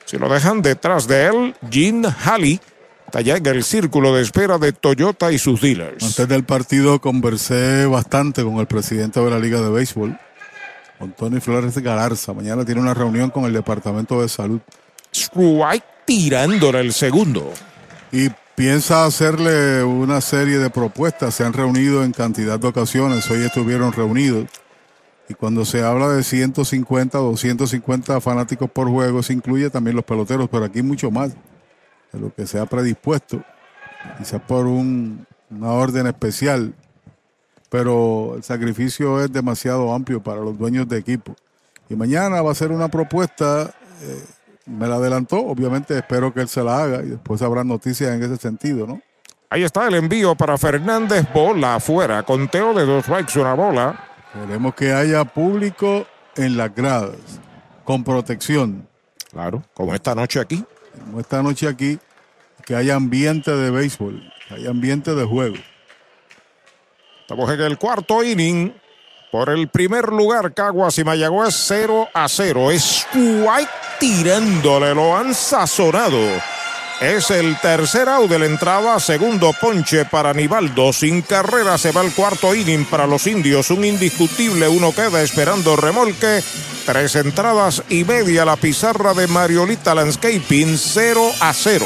Si lo dejan detrás de él, Jim Halley está ya en el círculo de espera de Toyota y sus dealers. Antes del partido conversé bastante con el presidente de la Liga de Béisbol con Tony Flores Galarza. Mañana tiene una reunión con el Departamento de Salud. Strike tirándole el segundo. Y piensa hacerle una serie de propuestas. Se han reunido en cantidad de ocasiones. Hoy estuvieron reunidos. Y cuando se habla de 150 o 250 fanáticos por juego, se incluye también los peloteros, pero aquí mucho más de lo que se ha predispuesto. Quizás por un, una orden especial. Pero el sacrificio es demasiado amplio para los dueños de equipo. Y mañana va a ser una propuesta. eh, me la adelantó, obviamente espero que él se la haga y después habrá noticias en ese sentido, ¿no? Ahí está el envío para Fernández, bola afuera, conteo de dos strikes, una bola. Queremos que haya público en las gradas, con protección. Claro, como esta noche aquí. Como esta noche aquí, que haya ambiente de béisbol, que haya ambiente de juego. Estamos en el cuarto inning. Por el primer lugar, Caguas y Mayagüez 0 a 0. Es White tirándole, lo han sazonado. Es el tercer out de la entrada, segundo ponche para Nivaldo. Sin carrera se va el cuarto inning para los indios. Un indiscutible, uno queda esperando remolque. Tres entradas y media la pizarra de Mariolita Landscaping, 0 a 0.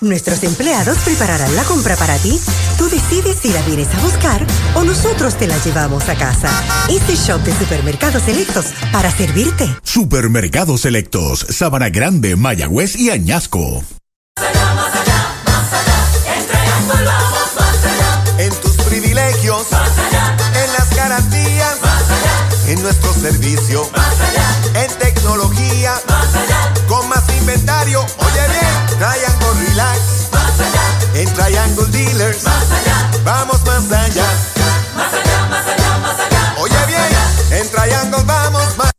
Nuestros empleados prepararán la compra para ti. Tú decides si la vienes a buscar o nosotros te la llevamos a casa. Easy Shop de Supermercados Selectos para servirte. Supermercados Selectos, Sabana Grande, Mayagüez y Añasco. En tus privilegios, en las garantías, en nuestro servicio, en tecnología, con más inventario. Oye bien, Triangle Relax, en Triangle Dealers, vamos más allá. Oye bien, en Triangle vamos más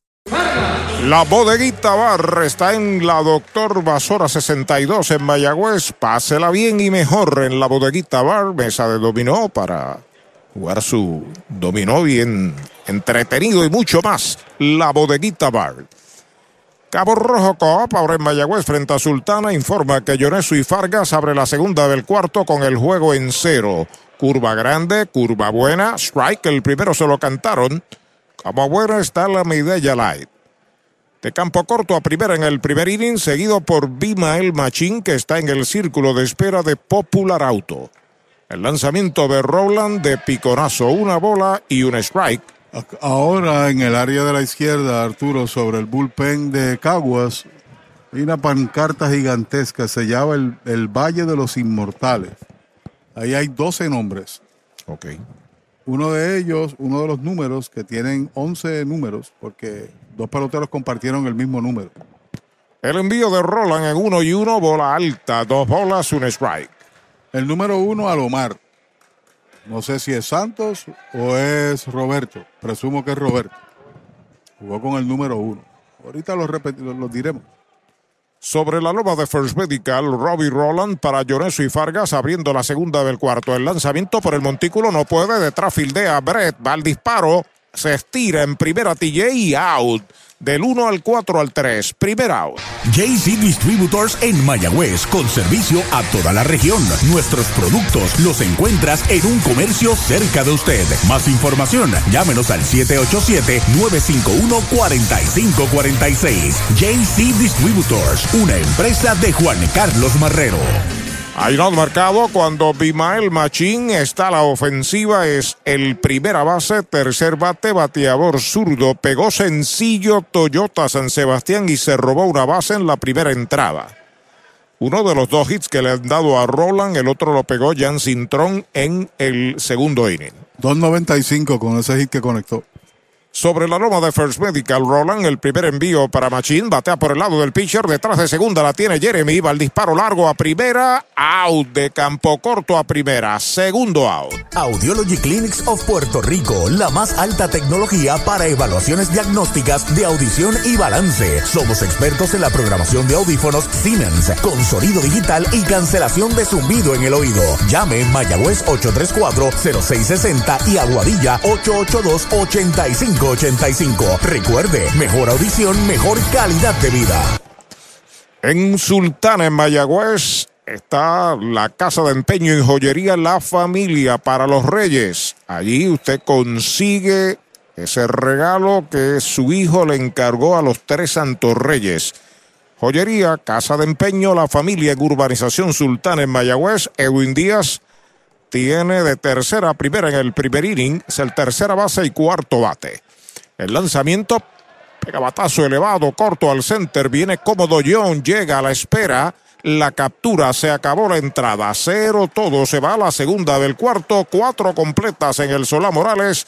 La bodeguita bar está en la Doctor Basora 62 en Mayagüez. Pásela bien y mejor en la bodeguita bar. Mesa de dominó para jugar su dominó bien entretenido y mucho más. La bodeguita bar. Cabo Rojo Coop, ahora en Mayagüez frente a Sultana, informa que Yonesu y Fargas abre la segunda del cuarto con el juego en cero. Curva grande, curva buena, strike, el primero se lo cantaron. Como buena está la Medella Light. De campo corto a primera en el primer inning, seguido por Bimael Machín, que está en el círculo de espera de Popular Auto. El lanzamiento de Rowland de piconazo, una bola y un strike. Ahora en el área de la izquierda, Arturo, sobre el bullpen de Caguas, hay una pancarta gigantesca, se llama el, el Valle de los Inmortales. Ahí hay 12 nombres. Ok. Uno de ellos, uno de los números que tienen 11 números, porque dos peloteros compartieron el mismo número. El envío de Roland en uno y uno, bola alta, dos bolas, un strike. El número uno, Alomar. No sé si es Santos o es Roberto. Presumo que es Roberto. Jugó con el número uno. Ahorita lo, diremos. Sobre la loma de First Medical, Robbie Roland para Lloreso y Fargas abriendo la segunda del cuarto. El lanzamiento por el montículo no puede. Detrás fildea Brett. Va al disparo. se estira en primera TJ y out. Del 1 al 4 al 3, primer out. JC Distributors en Mayagüez, con servicio a toda la región. Nuestros productos los encuentras en un comercio cerca de usted. Más información, llámenos al 787-951-4546. JC Distributors, una empresa de Juan Carlos Marrero. Hay no marcado cuando Bimael Machín está a la ofensiva. Es el primera base, tercer bate, bateador zurdo. Pegó sencillo Toyota San Sebastián y se robó una base en la primera entrada. Uno de los dos hits que le han dado a Roland, el otro lo pegó Jan Cintrón en el segundo inning. 2.95 con ese hit que conectó. Sobre la loma de First Medical, Roland, el primer envío para Machín, batea por el lado del pitcher, detrás de segunda la tiene Jeremy, va el disparo largo a primera, out de campo corto a primera, segundo out. Audiology Clinics of Puerto Rico, la más alta tecnología para evaluaciones diagnósticas de audición y balance. Somos expertos en la programación de audífonos Siemens, con sonido digital y cancelación de zumbido en el oído. Llame Mayagüez 834-0660 y Aguadilla 882-85 85. Recuerde, mejor audición, mejor calidad de vida. En Sultana, en Mayagüez, está la casa de empeño y joyería La Familia para los Reyes. Allí usted consigue ese regalo que su hijo le encargó a los tres santos reyes. Joyería, casa de empeño, La Familia en Urbanización Sultana en Mayagüez. Edwin Díaz tiene de tercera a primera en el primer inning. Es el tercera base y cuarto bate. El lanzamiento, pega batazo elevado, corto al center, viene cómodo John, llega a la espera, la captura, se acabó la entrada, cero todo, se va a la segunda del cuarto, cuatro completas en el Solá Morales.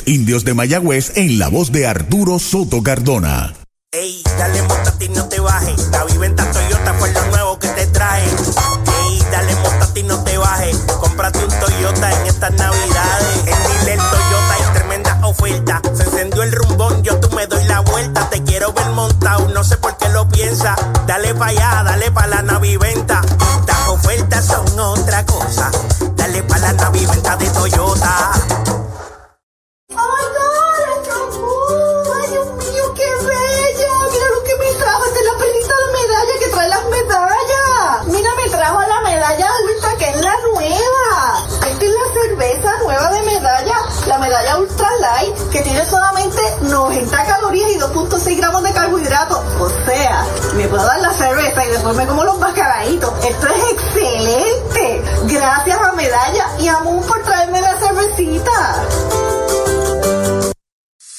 indios de Mayagüez en la voz de Arturo Soto Cardona. Ey, dale montate y no te bajes. La viventa Toyota fue lo nuevo que te trae. Ey, dale montate y no te bajes. Cómprate un Toyota en estas navidades. En Dile Toyota hay tremenda oferta. Se encendió el rumbón, yo tú me doy la vuelta. Te quiero ver montado, no sé por qué lo piensa. Dale pa' allá, dale pa' la naviventa. Las ofertas son otra cosa. Dale pa' la naviventa de Toyota. ¡Ay, Dios mío, qué bella! Mira lo que me trajo. Esta es la perlita de medalla que trae las medallas. Mira, me trajo la medalla ultra, que es la nueva. Esta es la cerveza nueva de medalla, la medalla ultra light, que tiene solamente 90 calorías y 2.6 gramos de carbohidratos. O sea, me puedo dar la cerveza y después me como los mascaraditos. Esto es excelente. Gracias a Medalla y a Moon por traerme la cervecita.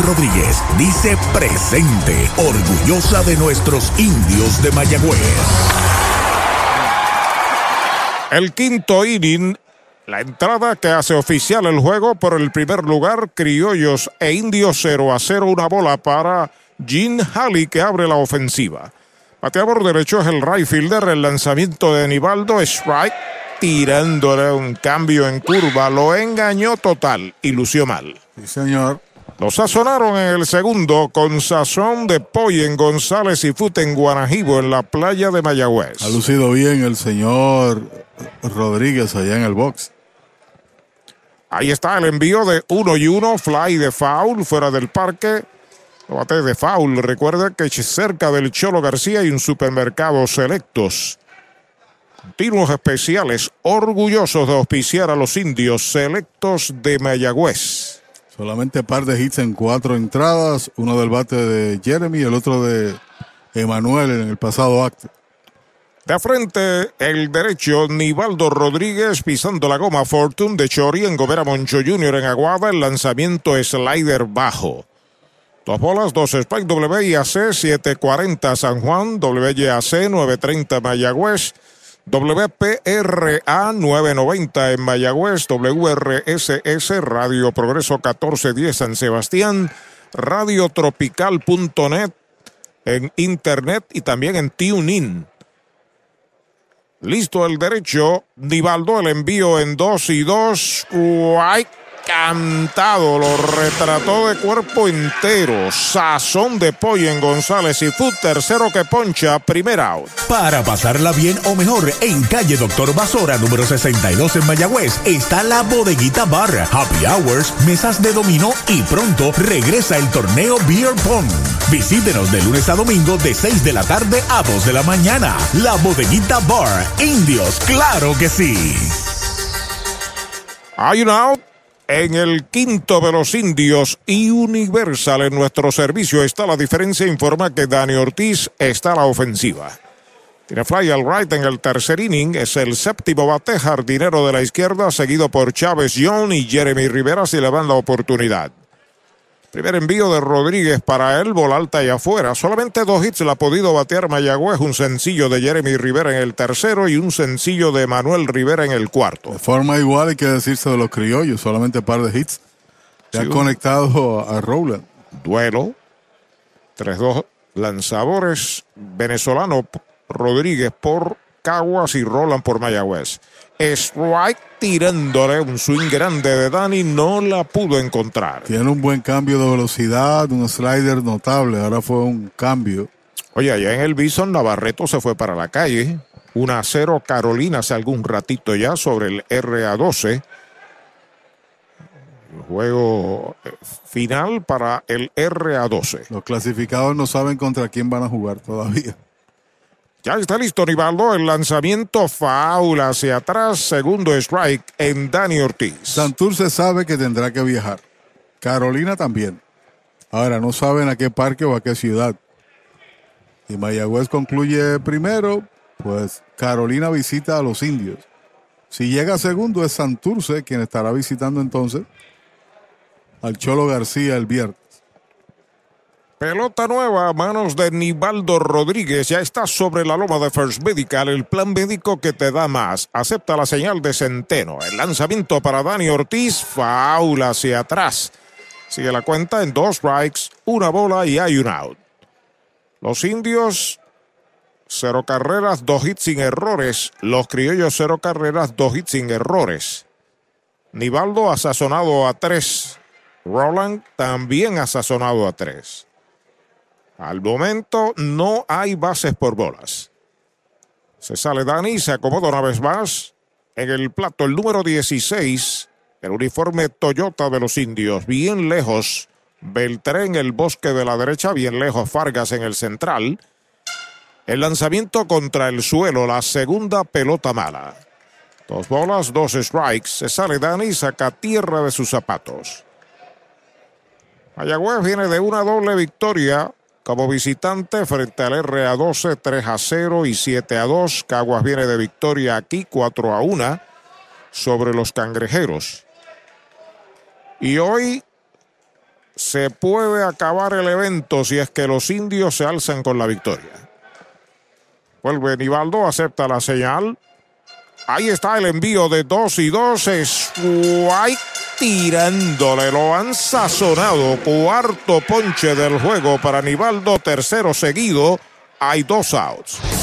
Rodríguez dice presente, orgullosa de nuestros indios de Mayagüez. El quinto inning, la entrada que hace oficial el juego por el primer lugar, Criollos e Indios 0 a 0, una bola para Gene Halley que abre la ofensiva. Bateador derecho es el right fielder, el lanzamiento de Nivaldo, strike, tirándole un cambio en curva, lo engañó total y lució mal. Sí, señor. Lo sazonaron en el segundo con sazón de pollo en González y Fute en Guanajibo en la playa de Mayagüez. Ha lucido bien el señor Rodríguez allá en el box. Ahí está el envío de uno y uno, fly de foul fuera del parque. Bate de foul. Recuerda que cerca del Cholo García hay un supermercado selectos. Continuos especiales, orgullosos de auspiciar a los indios selectos de Mayagüez. Solamente par de hits en cuatro entradas, uno del bate de Jeremy y el otro de Emanuel en el pasado acto. De frente, el derecho, Nivaldo Rodríguez pisando la goma Fortune de Chori en Gobera Moncho Jr. en Aguada. El lanzamiento slider bajo. Dos bolas, dos strike WIAC 740 San Juan, WYAC 930 Mayagüez, WPRA 990 en Mayagüez, WRSS Radio Progreso 1410 San Sebastián, radiotropical.net en internet y también en TuneIn. Listo el derecho. Nivaldo el envío en dos y dos. Guay cantado, lo retrató de cuerpo entero. Sazón de pollo en González y Food, tercero que poncha, primer out. Para pasarla bien o mejor, en calle Doctor Basora, número 62 en Mayagüez, está la bodeguita bar, happy hours, mesas de dominó y pronto regresa el torneo Beer Pong. Visítenos de lunes a domingo de 6 de la tarde a 2 de la mañana. La bodeguita bar, indios, claro que sí. Hay un out en el quinto de los indios y Universal en nuestro servicio está la diferencia. Informa que Dani Ortiz está a la ofensiva. Tiene fly al right en el tercer inning. Es el séptimo bate jardinero de la izquierda, seguido por Chávez John y Jeremy Rivera si le dan la oportunidad. Primer envío de Rodríguez para él, bola alta y afuera. Solamente dos hits la ha podido batear Mayagüez. Un sencillo de Jeremy Rivera en el tercero y un sencillo de Manuel Rivera en el cuarto. De forma igual hay que decirse de los criollos, solamente un par de hits. Se Sí, han conectado a Rowland. Duelo. 3-2 lanzadores. Venezolano Rodríguez por Caguas y Roland por Mayagüez. Strike tirándole un swing grande de Dani. No la pudo encontrar. Tiene un buen cambio de velocidad, un slider notable. Ahora fue un cambio. Oye, allá en el Bison, Navarreto se fue para la calle. 1 a 0 Carolina hace algún ratito ya sobre el RA12. El juego eh, final para el RA12. Los clasificados no saben contra quién van a jugar todavía. Ya está listo Nivaldo, el lanzamiento faula hacia atrás, segundo strike en Dani Ortiz. Santurce sabe que tendrá que viajar. Carolina también. Ahora no saben a qué parque o a qué ciudad. Si Mayagüez concluye primero, pues Carolina visita a los indios. Si llega segundo es Santurce quien estará visitando entonces al Cholo García el viernes. Pelota nueva a manos de Nivaldo Rodríguez. Ya está sobre la loma de First Medical, el plan médico que te da más. Acepta la señal de Centeno. El lanzamiento para Dani Ortiz, faula hacia atrás. Sigue la cuenta en dos strikes, una bola y hay un out. Los indios, cero carreras, dos hits sin errores. Los criollos, cero carreras, dos hits sin errores. Nivaldo ha sazonado a tres. Roland también ha sazonado a tres. Al momento no hay bases por bolas. Se sale Dani, se acomoda una vez más. En el plato el número 16, el uniforme Toyota de los indios, bien lejos. Beltré en el bosque de la derecha, bien lejos Fargas en el central. El lanzamiento contra el suelo, la segunda pelota mala. Dos bolas, dos strikes. Se sale Dani, saca tierra de sus zapatos. Mayagüez viene de una doble victoria como visitante frente al RA12 3 a 0 y 7 a 2. Caguas viene de victoria aquí 4 a 1 sobre los cangrejeros. Y hoy se puede acabar el evento si es que los indios se alzan con la victoria. Vuelve Nivaldo, acepta la señal. Ahí está el envío de 2 y 2. Strike tirándole. Lo han sazonado. Cuarto ponche del juego para Nivaldo. Tercero seguido. Hay dos outs.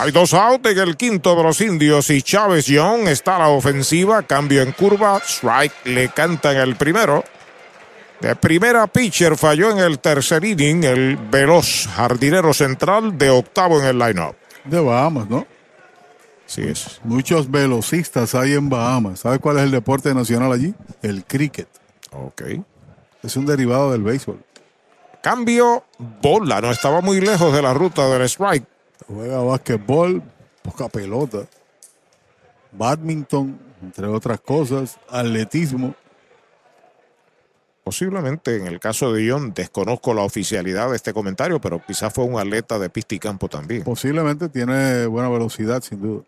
Hay dos out en el quinto de los indios y Chávez Young está a la ofensiva. Cambio en curva. Strike le canta en el primero. De primera pitcher falló en el tercer inning el veloz jardinero central de octavo en el lineup. De Bahamas, ¿no? Sí es. Muchos velocistas hay en Bahamas. ¿Sabes cuál es el deporte nacional allí? El cricket. Ok. Es un derivado del béisbol. Cambio, bola. No estaba muy lejos de la ruta del strike. Juega básquetbol, poca pelota. Badminton, entre otras cosas. Atletismo. Posiblemente en el caso de John, desconozco la oficialidad de este comentario, pero quizás fue un atleta de pista y campo también. Posiblemente tiene buena velocidad, sin duda.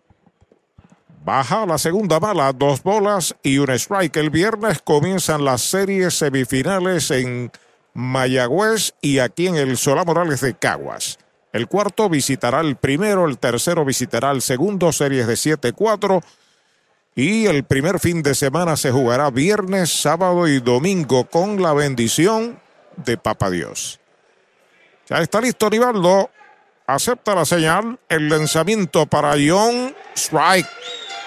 Baja la segunda bala, dos bolas y un strike. El viernes comienzan las series semifinales en Mayagüez y aquí en el Solá Morales de Caguas. El cuarto visitará el primero, el tercero visitará el segundo, series de 7-4. Y el primer fin de semana se jugará viernes, sábado y domingo con la bendición de Papa Dios. Ya está listo Nivaldo. Acepta la señal. El lanzamiento para John Strike.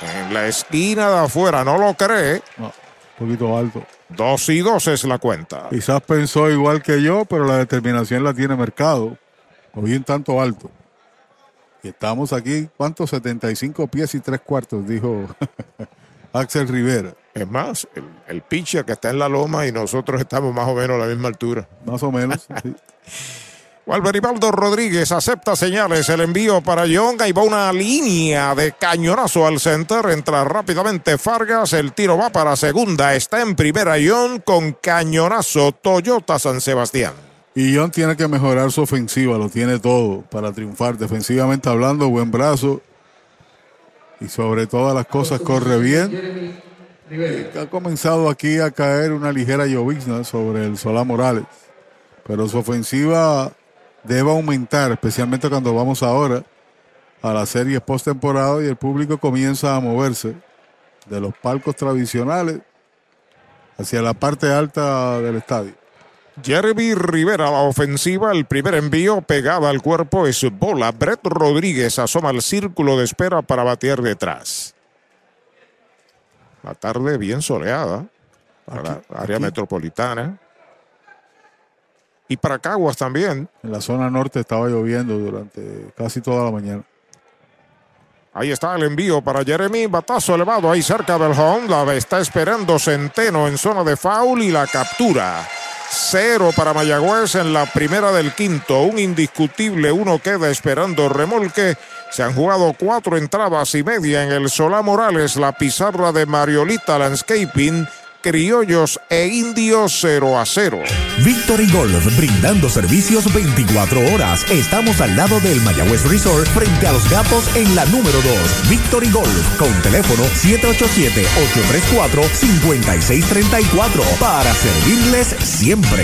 En la esquina de afuera, no lo cree. un poquito alto. Dos y dos es la cuenta. Quizás pensó igual que yo, pero la determinación la tiene mercado. O bien tanto alto. Y estamos aquí, ¿cuántos? 75 pies y tres cuartos, dijo Axel Rivera. Es más, el, el pitcher que está en la loma y nosotros estamos más o menos a la misma altura. Más o menos. sí. Walberibaldo Rodríguez acepta señales. El envío para Young. Ahí va una línea de cañonazo al center. Entra rápidamente Fargas. El tiro va para segunda. Está en primera Young con cañonazo Toyota San Sebastián. Y John tiene que mejorar su ofensiva, lo tiene todo para triunfar. Defensivamente hablando, buen brazo. Y sobre todas las cosas corre bien. Ha comenzado aquí a caer una ligera llovizna sobre el Solá Morales. Pero su ofensiva debe aumentar, especialmente cuando vamos ahora a las series postemporada y el público comienza a moverse de los palcos tradicionales hacia la parte alta del estadio. Jeremy Rivera la ofensiva, el primer envío pegada al cuerpo es bola. Brett Rodríguez asoma al círculo de espera para batear detrás. La tarde bien soleada para la área metropolitana. Y para Caguas también. En la zona norte estaba lloviendo durante casi toda la mañana. Ahí está el envío para Jeremy. Batazo elevado ahí cerca del home. La está esperando Centeno en zona de foul y la captura. Cero para Mayagüez en la primera del quinto. Un indiscutible. Uno queda esperando remolque. Se han jugado cuatro entradas y media en el Solá Morales. La pizarra de Mariolita Landscaping. Criollos e Indios 0 a 0. Victory Golf, brindando servicios 24 horas. Estamos al lado del Mayagüez Resort, frente a los gatos en la número 2. Victory Golf, con teléfono 787-834-5634, para servirles siempre.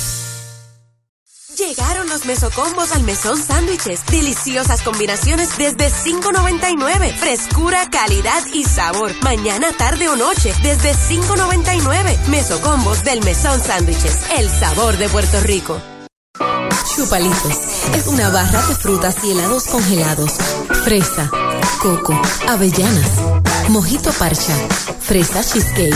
Llegaron los mesocombos al mesón sándwiches. Deliciosas combinaciones desde $5.99. Frescura, calidad y sabor. Mañana, tarde o noche desde $5.99. Mesocombos del mesón sándwiches. El sabor de Puerto Rico. Chupalitos es una barra de frutas y helados congelados. Fresa, coco, avellanas, mojito parcha, fresa cheesecake,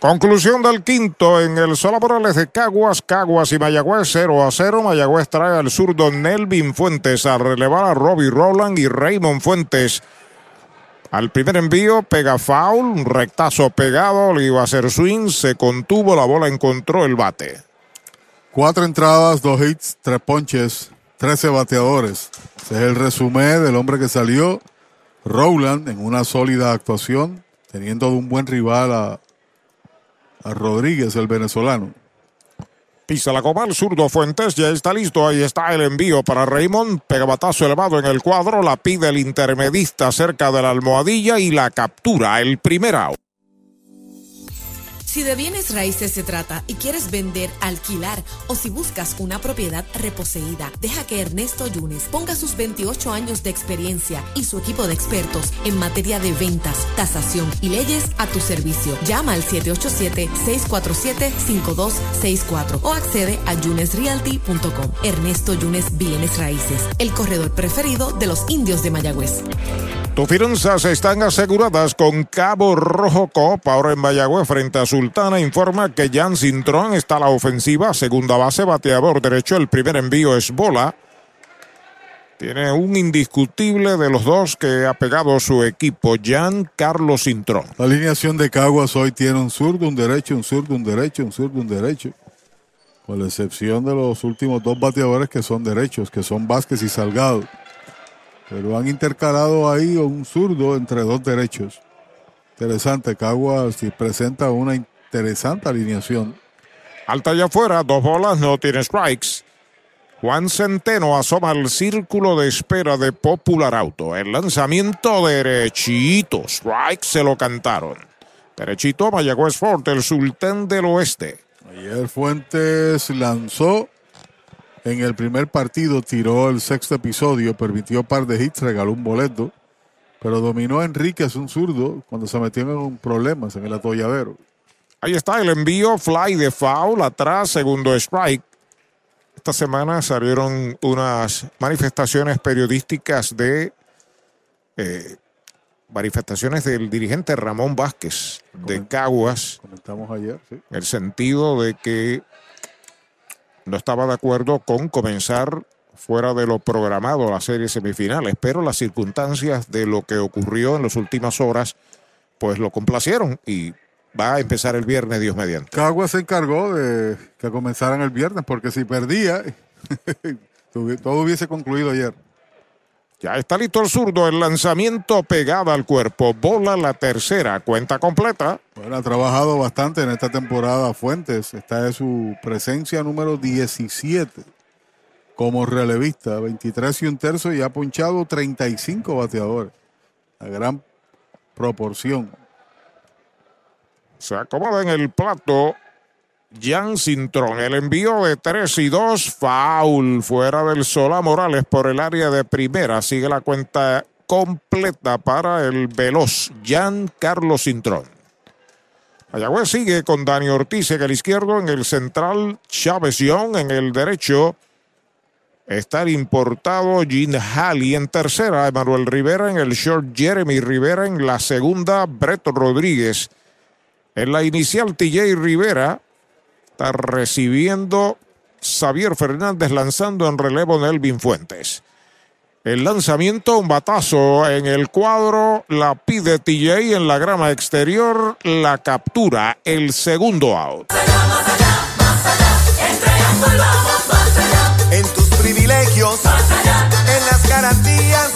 Conclusión del quinto en el Sola Morales de Caguas, Caguas y Mayagüez 0 a 0. Mayagüez trae al zurdo Nelvin Fuentes a relevar a Robbie Rowland y Raymond Fuentes. Al primer envío pega foul, un rectazo pegado, le iba a hacer swing, se contuvo, la bola encontró el bate. Cuatro entradas, dos hits, tres ponches, trece bateadores. Ese es el resumen del hombre que salió. Rowland en una sólida actuación, teniendo de un buen rival a, a Rodríguez, el venezolano. Pisa la coma el zurdo Fuentes, ya está listo. Ahí está el envío para Raymond. Pega batazo elevado en el cuadro. La pide el intermedista cerca de la almohadilla y la captura el primer out. Si de bienes raíces se trata y quieres vender, alquilar o si buscas una propiedad reposeída, deja que Ernesto Yunes ponga sus 28 años de experiencia y su equipo de expertos en materia de ventas, tasación y leyes a tu servicio. Llama al 787-647-5264 o accede a yunesrealty.com. Ernesto Yunes Bienes Raíces, el corredor preferido de los indios de Mayagüez. Tus finanzas están aseguradas con Cabo Rojo Coop. Ahora en Mayagüez frente a Sultana informa que Jan Cintrón está a la ofensiva. Segunda base, bateador derecho. El primer envío es bola. Tiene un indiscutible de los dos que ha pegado su equipo, Jan Carlos Cintrón. La alineación de Caguas hoy tiene un zurdo, un derecho, un zurdo, un derecho, un zurdo, un derecho. Con la excepción de los últimos dos bateadores que son derechos, que son Vázquez y Salgado. Pero han intercalado ahí un zurdo entre dos derechos. Interesante, Caguas presenta una interesante alineación. Alta allá afuera, dos bolas, no tiene strikes. Juan Centeno asoma al círculo de espera de Popular Auto. El lanzamiento derechito. Strike se lo cantaron. Derechito, Mayagüez Fort, el sultán del oeste. Ayer Fuentes lanzó en el primer partido, tiró el sexto episodio, permitió un par de hits, regaló un boleto. Pero dominó a Enríquez, un zurdo, cuando se metió en problemas en el atolladero. Ahí está el envío, fly de foul, atrás, segundo strike. Esta semana salieron unas manifestaciones periodísticas de eh, manifestaciones del dirigente Ramón Vázquez de Caguas. Comentamos ayer, sí. En el sentido de que no estaba de acuerdo con comenzar fuera de lo programado la serie semifinales, pero las circunstancias de lo que ocurrió en las últimas horas, pues lo complacieron y va a empezar el viernes, Dios mediante. Caguas se encargó de que comenzaran el viernes, porque si perdía, todo hubiese concluido ayer. Ya está listo el zurdo, el lanzamiento pegada al cuerpo, bola la tercera, cuenta completa. Bueno, ha trabajado bastante en esta temporada Fuentes, esta es su presencia número 17 como relevista, 23 y un tercio y ha ponchado 35 bateadores. La gran proporción. Se acomoda en el plato Jan Cintrón. El envío de 3 y 2, foul fuera del Solá Morales por el área de primera. Sigue la cuenta completa para el veloz Jan Carlos Cintrón. Mayagüez sigue con Dani Ortiz en el izquierdo, en el central Chávez Young, en el derecho estar importado Gene Halley en tercera, Emanuel Rivera en el short, Jeremy Rivera en la segunda, Brett Rodríguez. En la inicial, TJ Rivera está recibiendo Xavier Fernández lanzando en relevo Nelvin Fuentes. El lanzamiento, un batazo en el cuadro, la pide TJ en la grama exterior, la captura, el segundo out. En tus privilegios, en las garantías,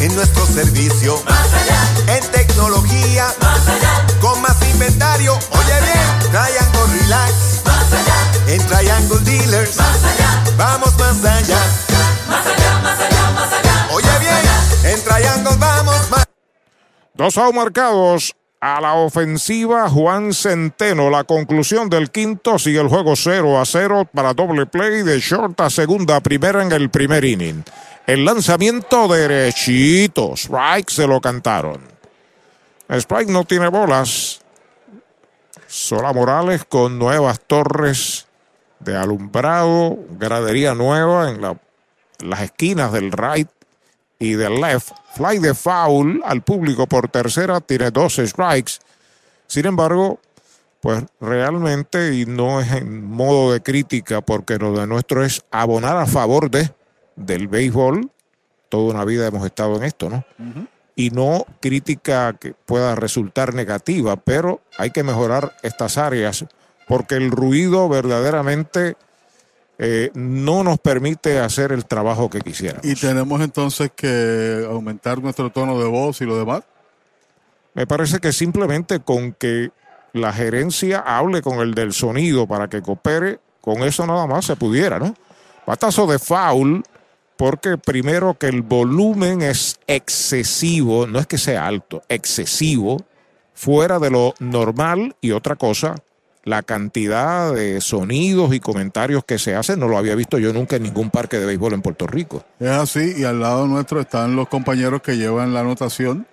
en nuestro servicio, en tecnología, más inventario. Oye bien, Triangle Relax, en Triangle Dealers, vamos más allá. Oye bien, en Triangle vamos más Dos out marcados a la ofensiva Juan Centeno. La conclusión del quinto sigue el juego 0 a 0 para doble play de short a segunda, primera en el primer inning. El lanzamiento derechito. Strike se lo cantaron. Strike no tiene bolas. Sola Morales con nuevas torres de alumbrado, gradería nueva en la- las esquinas del right y del left. Fly de foul al público por tercera, tiene dos strikes. Sin embargo, pues realmente, y no es en modo de crítica, porque lo de nuestro es abonar a favor de del béisbol. Toda una vida hemos estado en esto, ¿no? Y no crítica que pueda resultar negativa, pero hay que mejorar estas áreas porque el ruido verdaderamente eh, no nos permite hacer el trabajo que quisiéramos. Y tenemos entonces que aumentar nuestro tono de voz y lo demás. Me parece que simplemente con que la gerencia hable con el del sonido para que coopere, con eso nada más se pudiera, ¿no? Batazo de foul, porque primero que el volumen es excesivo, no es que sea alto, excesivo, fuera de lo normal y otra cosa, la cantidad de sonidos y comentarios que se hacen no lo había visto yo nunca en ningún parque de béisbol en Puerto Rico. Es así, y al lado nuestro están los compañeros que llevan la anotación,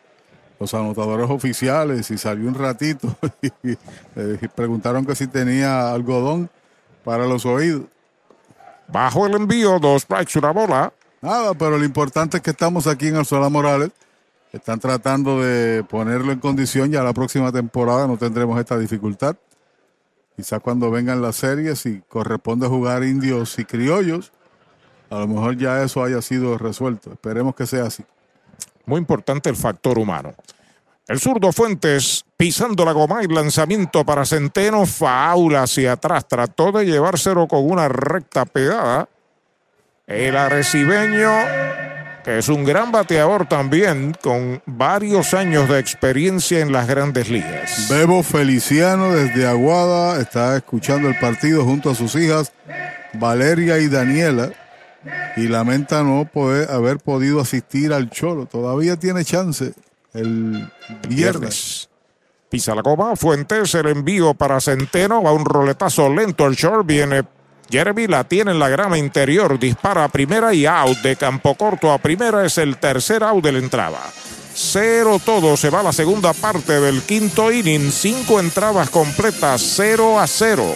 los anotadores oficiales, y salió un ratito y le preguntaron que si tenía algodón para los oídos. Bajo el envío, dos strikes, una bola. Nada, pero lo importante es que estamos aquí en el Sola Morales. Están tratando de ponerlo en condición. Ya la próxima temporada no tendremos esta dificultad. Quizá cuando vengan las series y corresponde jugar indios y criollos, a lo mejor ya eso haya sido resuelto. Esperemos que sea así. Muy importante el factor humano. El zurdo Fuentes pisando la goma y lanzamiento para Centeno, faula hacia atrás. Trató de llevárselo con una recta pegada. El arecibeño, que es un gran bateador también, con varios años de experiencia en las grandes ligas. Bebo Feliciano desde Aguada está escuchando el partido junto a sus hijas Valeria y Daniela y lamenta no poder haber podido asistir al Cholo. Todavía tiene chance el viernes. Pisa la goma, Fuentes, el envío para Centeno, va un roletazo lento al short, viene Jeremy, la tiene en la grama interior, dispara a primera y out de campo corto a primera, es el tercer out de la entrada. Cero todo, se va la segunda parte del quinto inning, cinco entradas completas, cero a cero.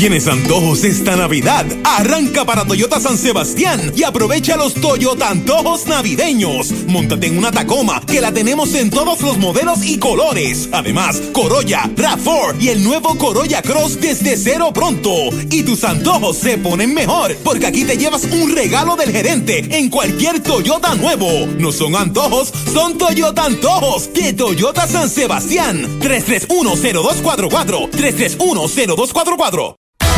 ¿Tienes antojos esta Navidad? Arranca para Toyota San Sebastián y aprovecha los Toyota Antojos Navideños. Móntate en una Tacoma que la tenemos en todos los modelos y colores. Además, Corolla, RAV4 y el nuevo Corolla Cross desde cero pronto. Y tus antojos se ponen mejor porque aquí te llevas un regalo del gerente en cualquier Toyota nuevo. No son antojos, son Toyota Antojos de Toyota San Sebastián. 3310244 3310244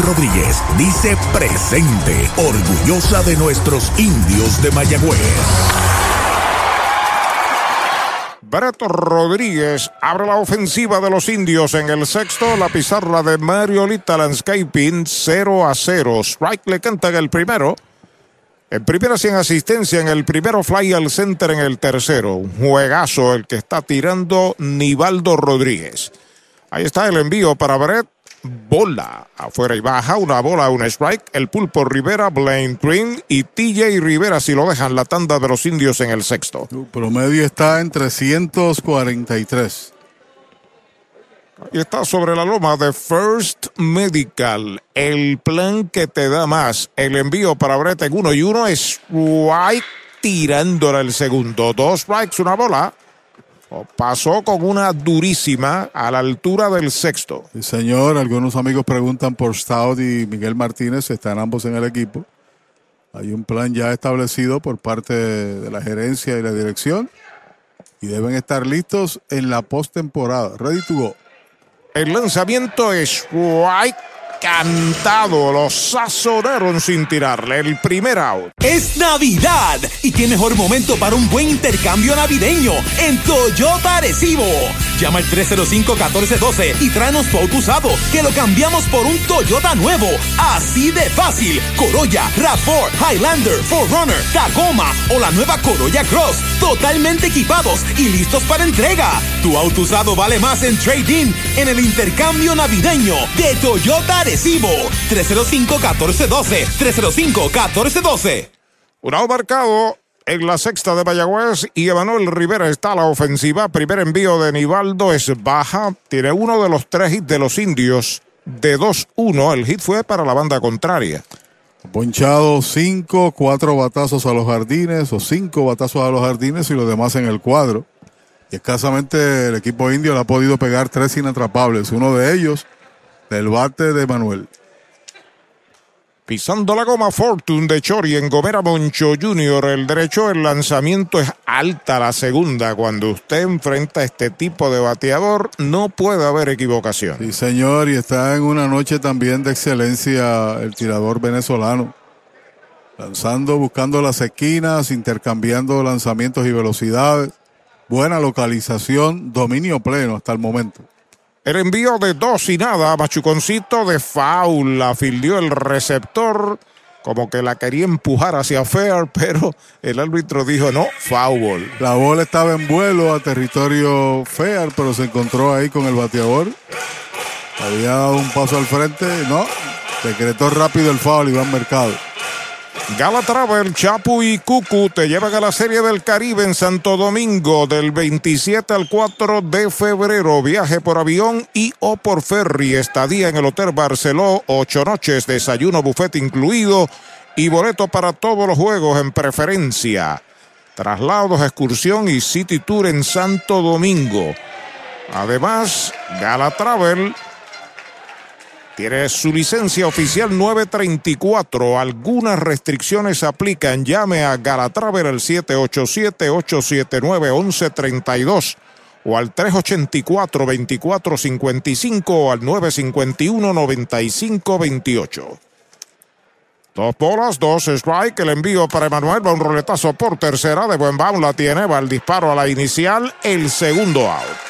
Rodríguez dice presente, orgullosa de nuestros indios de Mayagüez. Beto Rodríguez abre la ofensiva de los indios en el sexto. La pizarra de Mariolita Landscaping 0 a 0. Strike le canta en el primero. En primera sin asistencia, en el primero fly al center en el tercero. Un juegazo el que está tirando Nivaldo Rodríguez. Ahí está el envío para Brett bola afuera y baja, una bola, un strike. El pulpo Rivera, Blaine Green y TJ Rivera si lo dejan la tanda de los indios en el sexto. Su promedio está en 343. Y está sobre la loma de First Medical, el plan que te da más. El envío para Brett en uno y uno, strike tirándola el segundo. Dos strikes, una bola. Pasó con una durísima a la altura del sexto. Sí, señor, algunos amigos preguntan por Stout y Miguel Martínez, están ambos en el equipo. Hay un plan ya establecido por parte de la gerencia y la dirección y deben estar listos en la postemporada. Ready to go. El lanzamiento es White cantado. Lo sazonaron sin tirarle el primer out. Es Navidad y qué mejor momento para un buen intercambio navideño en Toyota Arecibo. Llama al 305-1412 y tráenos tu auto usado que lo cambiamos por un Toyota nuevo. Así de fácil. Corolla, RAV4, Highlander, 4Runner, Tacoma o la nueva Corolla Cross. Totalmente equipados y listos para entrega. Tu auto usado vale más en trading en el intercambio navideño de Toyota Arecibo. 305-1412. 305-1412. Un out marcado en la sexta de Mayagüez y Emanuel Rivera está a la ofensiva. Primer envío de Nivaldo es baja. Tiene uno de los tres hits de los indios de 2-1. El hit fue para la banda contraria. Ponchado 5, 4 batazos a los jardines o 5 batazos a los jardines y los demás en el cuadro. Y escasamente el equipo indio le ha podido pegar tres inatrapables. Uno de ellos del bate de Manuel. Pisando la goma Fortune de Chori en Gomera Moncho Jr. El derecho, el lanzamiento es alta la segunda. Cuando usted enfrenta este tipo de bateador, no puede haber equivocación. Sí, señor, y está en una noche también de excelencia el tirador venezolano. Lanzando, buscando las esquinas, intercambiando lanzamientos y velocidades. Buena localización, dominio pleno hasta el momento. El envío de dos y nada, Machuconcito de foul, la fildió el receptor, como que la quería empujar hacia Fair, pero el árbitro dijo no, foul. La bola estaba en vuelo a territorio Fair, pero se encontró ahí con el bateador. Había dado un paso al frente, no, decretó rápido el foul Iván Mercado. Gala Travel, Chapu y Cucu te llevan a la Serie del Caribe en Santo Domingo del 27 al 4 de febrero. Viaje por avión y o por ferry. Estadía en el Hotel Barceló. Ocho noches, desayuno, buffet incluido y boleto para todos los juegos en preferencia. Traslados, excursión y City Tour en Santo Domingo. Además, Gala Travel tiene su licencia oficial 934. Algunas restricciones aplican. Llame a Galatraver al 787-879-1132 o al 384-2455 o al 951-9528. Dos bolas, dos strike. El envío para Emanuel va un roletazo por tercera. De buen bound la tiene. Va el disparo a la inicial. El segundo out.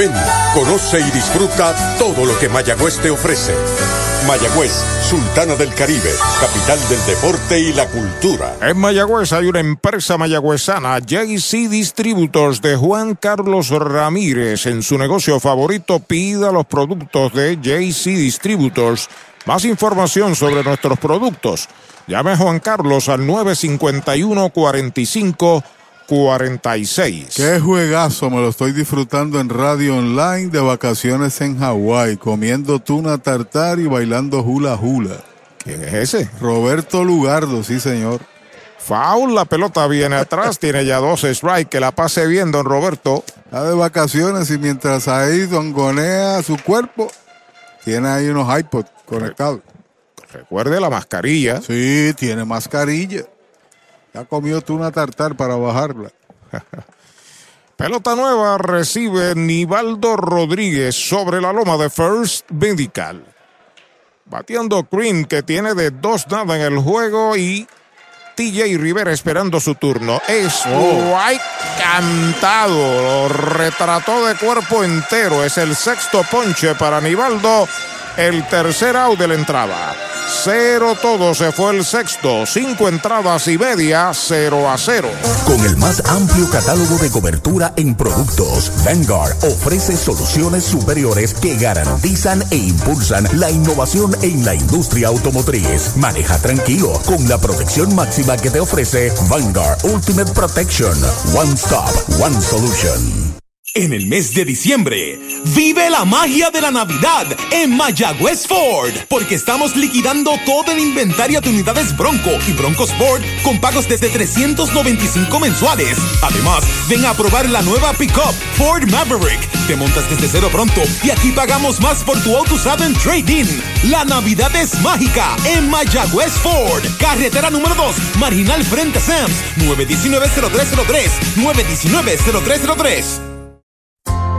Ven, conoce y disfruta todo lo que Mayagüez te ofrece. Mayagüez, Sultana del Caribe, capital del deporte y la cultura. En Mayagüez hay una empresa mayagüezana, JC Distributors de Juan Carlos Ramírez. En su negocio favorito pida los productos de JC Distributors. Más información sobre nuestros productos. Llame a Juan Carlos al 951 45 46. Qué juegazo, me lo estoy disfrutando en radio online de vacaciones en Hawái, comiendo tuna tartar y bailando hula hula. ¿Quién es ese? Roberto Lugardo, sí señor. Foul, la pelota viene atrás, tiene ya dos strikes, que la pase bien, don Roberto. Está de vacaciones y mientras ahí dongonea su cuerpo, tiene ahí unos iPods conectados. Recuerde la mascarilla. Sí, tiene mascarilla. Ya comió tú una tartar para bajarla. Pelota nueva recibe Nivaldo Rodríguez sobre la loma de First Medical. Bateando Green que tiene de dos nada en el juego y TJ Rivera esperando su turno. Es White cantado. Lo retrató de cuerpo entero. Es el sexto ponche para Nivaldo. El tercer out de la entrada. Cero todo se fue el sexto. Cinco entradas y media, cero a cero. Con el más amplio catálogo de cobertura en productos, Vanguard ofrece soluciones superiores que garantizan e impulsan la innovación en la industria automotriz. Maneja tranquilo con la protección máxima que te ofrece Vanguard Ultimate Protection. One Stop, One Solution. En el mes de diciembre, vive la magia de la Navidad en Mayagüez Ford, porque estamos liquidando todo el inventario de unidades Bronco y Bronco Sport con pagos desde 395 mensuales. Además, ven a probar la nueva pickup Ford Maverick. Te montas desde cero pronto y aquí pagamos más por tu auto usado en trading. La Navidad es mágica en Mayagüez Ford, carretera número 2, marginal frente a Sams, 919-0303, 919-0303.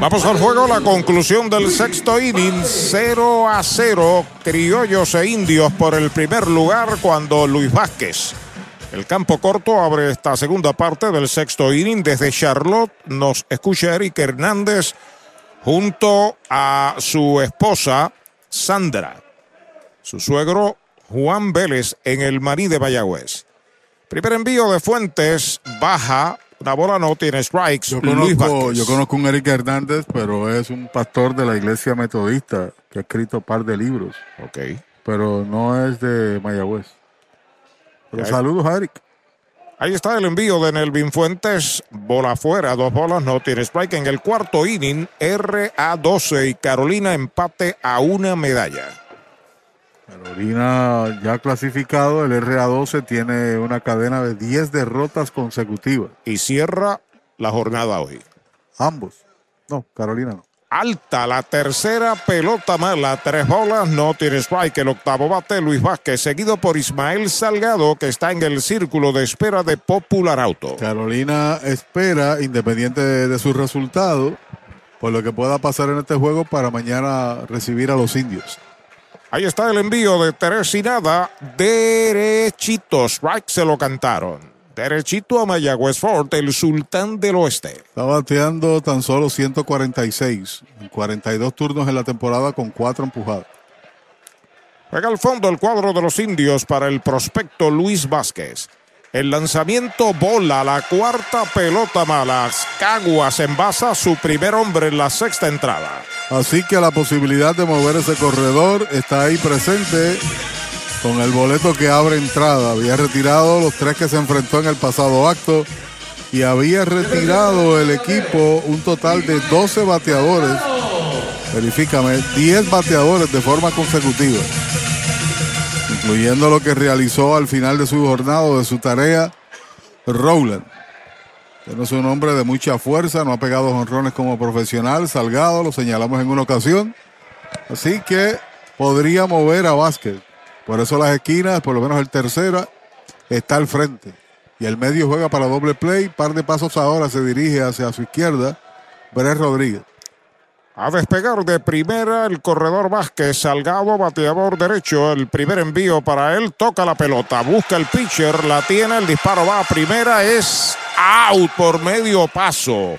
Vamos al juego, la conclusión del sexto inning, 0 a 0, criollos e indios por el primer lugar cuando Luis Vázquez. El campo corto abre esta segunda parte del sexto inning. Desde Charlotte nos escucha Eric Hernández junto a su esposa Sandra, su suegro Juan Vélez en el Marí de Mayagüez. Primer envío de Fuentes, baja, la bola no tiene strikes. Yo conozco, yo conozco un Eric Hernández, pero es un pastor de la iglesia metodista que ha escrito un par de libros. Ok. Pero no es de Mayagüez. Pero saludos a Eric. Ahí está el envío de Nelvin Fuentes. Bola afuera, dos bolas, no tiene strike. En el cuarto inning, RA12 y Carolina empate a una medalla. Carolina ya clasificado, el RA12 tiene una cadena de 10 derrotas consecutivas. Y cierra la jornada hoy. Ambos. No, Carolina no. Alta la tercera pelota mala, tres bolas, no tiene strike. El octavo bate Luis Vázquez, seguido por Ismael Salgado, que está en el círculo de espera de Popular Auto. Carolina espera, independiente de, de su resultado, por lo que pueda pasar en este juego para mañana recibir a los indios. Ahí está el envío de tres y nada, derechito. Strike se lo cantaron. Derechito a Mayagüez Fort, el sultán del oeste. Está bateando tan solo 146 en 42 turnos en la temporada con cuatro empujadas. Juega al fondo el cuadro de los indios para el prospecto Luis Vázquez. El lanzamiento bola, la cuarta pelota mala. Caguas envasa su primer hombre en la sexta entrada. Así que la posibilidad de mover ese corredor está ahí presente con el boleto que abre entrada. Había retirado los tres que se enfrentó en el pasado acto y había retirado el equipo un total de 12 bateadores. Verifícame, 10 bateadores de forma consecutiva incluyendo lo que realizó al final de su jornada, de su tarea, Rowland. Que no es un hombre de mucha fuerza, no ha pegado honrones como profesional, Salgado, lo señalamos en una ocasión. Así que podría mover a Vázquez. Por eso las esquinas, por lo menos el tercera, está al frente. Y el medio juega para doble play. Par de pasos ahora se dirige hacia su izquierda. Brett Rodríguez. A despegar de primera el corredor Vázquez, Salgado, bateador derecho. El primer envío para él, toca la pelota, busca el pitcher, la tiene, el disparo va a primera, es out por medio paso.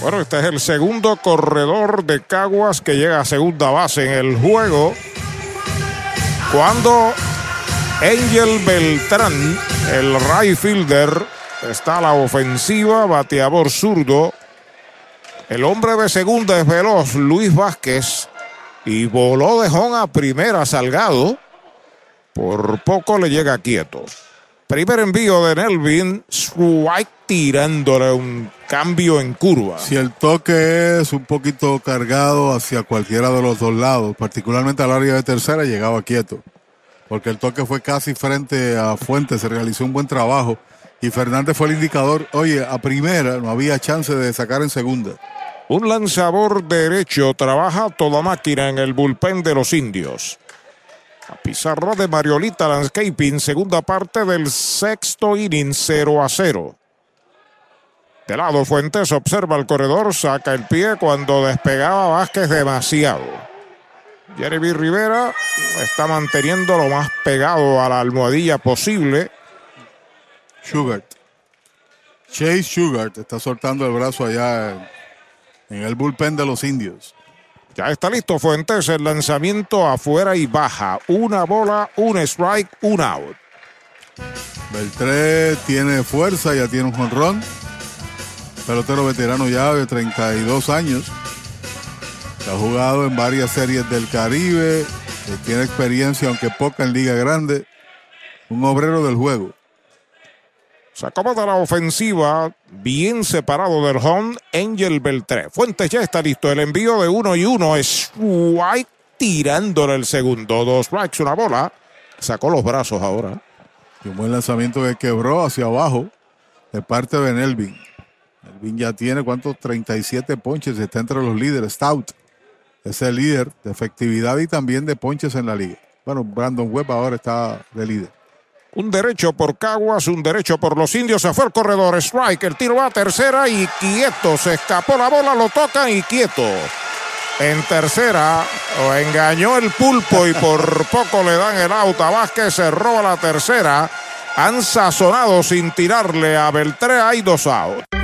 Bueno, este es el segundo corredor de Caguas que llega a segunda base en el juego. Cuando Angel Beltrán, el right fielder, está a la ofensiva, bateador zurdo. El hombre de segunda es veloz, Luis Vázquez. Y voló de Jón a primera, Salgado. Por poco le llega quieto. Primer envío de Nelvin, Strike tirándole un cambio en curva. Si el toque es un poquito cargado hacia cualquiera de los dos lados, particularmente al área de tercera, llegaba quieto. Porque el toque fue casi frente a Fuentes, se realizó un buen trabajo. Y Fernández fue el indicador, oye, a primera no había chance de sacar en segunda. Un lanzador derecho trabaja toda máquina en el bullpen de los indios. A pizarra de Mariolita Landscaping, segunda parte del sexto inning, 0 a 0. De lado Fuentes observa el corredor, saca el pie cuando despegaba Vázquez demasiado. Jeremy Rivera está manteniendo lo más pegado a la almohadilla posible. Sugar. Chase Sugar está soltando el brazo allá en, el bullpen de los indios. Ya está listo Fuentes, el lanzamiento afuera y baja. Una bola, un strike, un out. Beltré tiene fuerza, ya tiene un jonrón. Pelotero veterano ya de 32 años. Ha jugado en varias series del Caribe. que tiene experiencia, aunque poca, en Liga Grande. Un obrero del juego. Se acomoda la ofensiva, bien separado del home, Angel Beltré. Fuentes ya está listo. El envío de uno y uno es White tirándole el segundo. Dos strikes, una bola. Sacó los brazos ahora. Y un buen lanzamiento que quebró hacia abajo de parte de Nelvin. Nelvin ya tiene cuántos 37 ponches, está entre los líderes. Stout es el líder de efectividad y también de ponches en la liga. Bueno, Brandon Webb ahora está de líder. Un derecho por Caguas, un derecho por los indios. Se fue el corredor. Strike. El tiro va a tercera y quieto. Se escapó la bola, lo tocan y quieto. En tercera, lo engañó el pulpo y por poco le dan el auto a Vázquez. Se roba la tercera. Han sazonado sin tirarle a Beltré. Hay dos outs.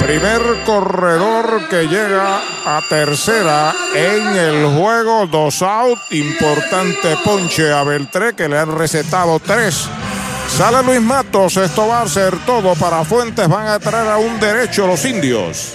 Primer corredor que llega a tercera en el juego. Dos out. Importante ponche a Beltré que le han recetado tres Sale Luis Matos, esto va a ser todo para Fuentes, van a traer a un derecho los indios.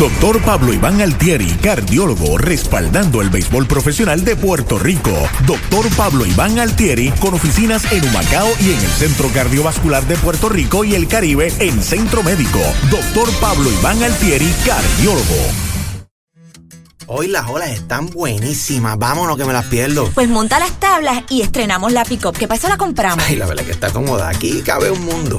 Doctor Pablo Iván Altieri, cardiólogo, respaldando el béisbol profesional de Puerto Rico. Doctor Pablo Iván Altieri, con oficinas en Humacao y en el Centro Cardiovascular de Puerto Rico y el Caribe en Centro Médico. Doctor Pablo Iván Altieri, cardiólogo. Hoy las olas están buenísimas. Vámonos que me las pierdo. Pues monta las tablas y estrenamos la pick-up, que para eso la compramos. Ay, la verdad que está cómoda. Aquí cabe un mundo.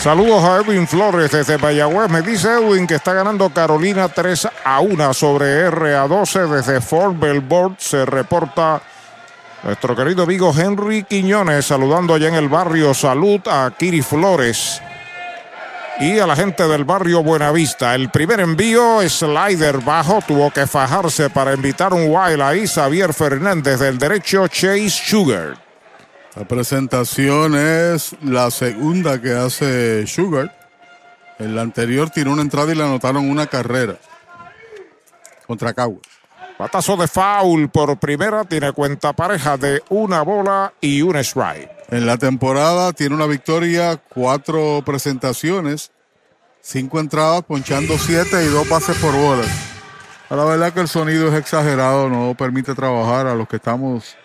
Saludos a Edwin Flores desde Mayagüez. Me dice Edwin que está ganando Carolina 3 a 1 sobre RA12 desde Fort Belvoir. Se reporta nuestro querido amigo Henry Quiñones saludando allá en el barrio Salud a Kiri Flores y a la gente del barrio Buenavista. El primer envío, slider bajo, tuvo que fajarse para invitar un wild ahí. Xavier Fernández del derecho, Chase Sugar. La presentación es la segunda que hace Sugar. En la anterior tiró una entrada y le anotaron una carrera contra Caguas. Patazo de foul por primera, tiene cuenta pareja de una bola y un strike. En la temporada tiene una victoria, cuatro presentaciones, cinco entradas, ponchando siete y dos pases por bola. La verdad que el sonido es exagerado, no permite trabajar a los que estamos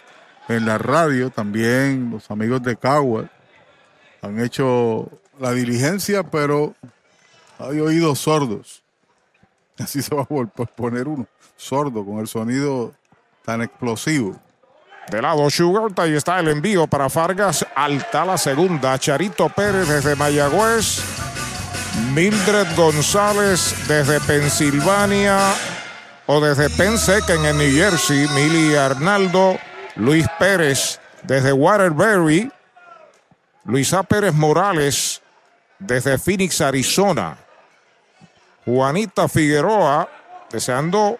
en la radio, también los amigos de Caguas han hecho la diligencia, pero hay oídos sordos. Así se va a poner uno, sordo, con el sonido tan explosivo. De lado Sugar, ahí está el envío para Fargas, alta la segunda, Charito Pérez desde Mayagüez, Mildred González desde Pensilvania o desde Pennsec en New Jersey, Mili Arnaldo, Luis Pérez desde Waterbury, Luisa Pérez Morales desde Phoenix, Arizona, Juanita Figueroa deseando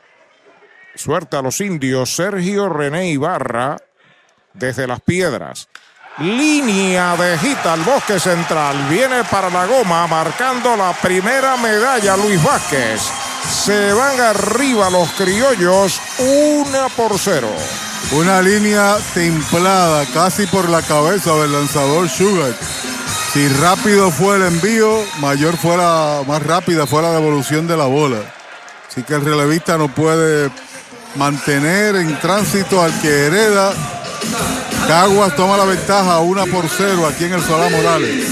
suerte a los indios, Sergio René Ibarra desde Las Piedras. Línea de Gita al bosque central. Viene para la goma, marcando la primera medalla Luis Vázquez. Se van arriba los criollos, una por cero. Una línea templada, casi por la cabeza del lanzador Sugar. Si rápido fue el envío, mayor fuera, más rápida fue la devolución de la bola. Así que el relevista no puede mantener en tránsito al que hereda. Caguas toma la ventaja una por cero aquí en el Solá Morales.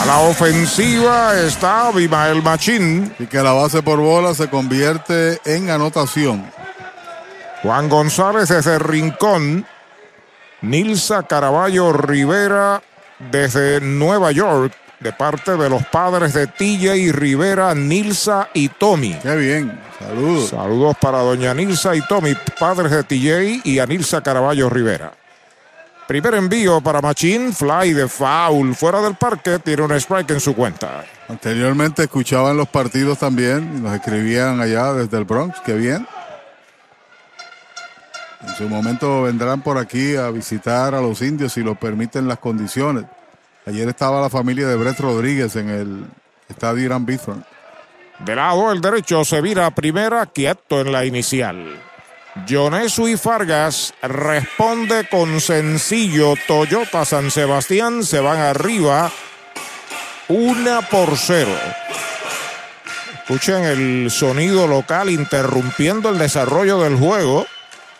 A la ofensiva está Bimael Machín. Y que la base por bola se convierte en anotación. Juan González desde Rincón. Nilsa Caraballo Rivera desde Nueva York. de parte de los padres de TJ Rivera, Nilsa y Tommy. Qué bien, saludos. Saludos para doña Nilsa y Tommy, padres de TJ y a Nilsa Caraballo Rivera. Primer envío para Machín, fly de foul fuera del parque, tiene un strike en su cuenta. Anteriormente escuchaban los partidos también, nos escribían allá desde el Bronx, qué bien. En su momento vendrán por aquí a visitar a los indios si lo permiten las condiciones. Ayer estaba la familia de Brett Rodríguez en el estadio Irán Bithorn. De lado el derecho se vira primera, quieto en la inicial. Jonesu y Fargas responde con sencillo. Toyota San Sebastián se van arriba. Una por cero. Escuchen el sonido local interrumpiendo el desarrollo del juego.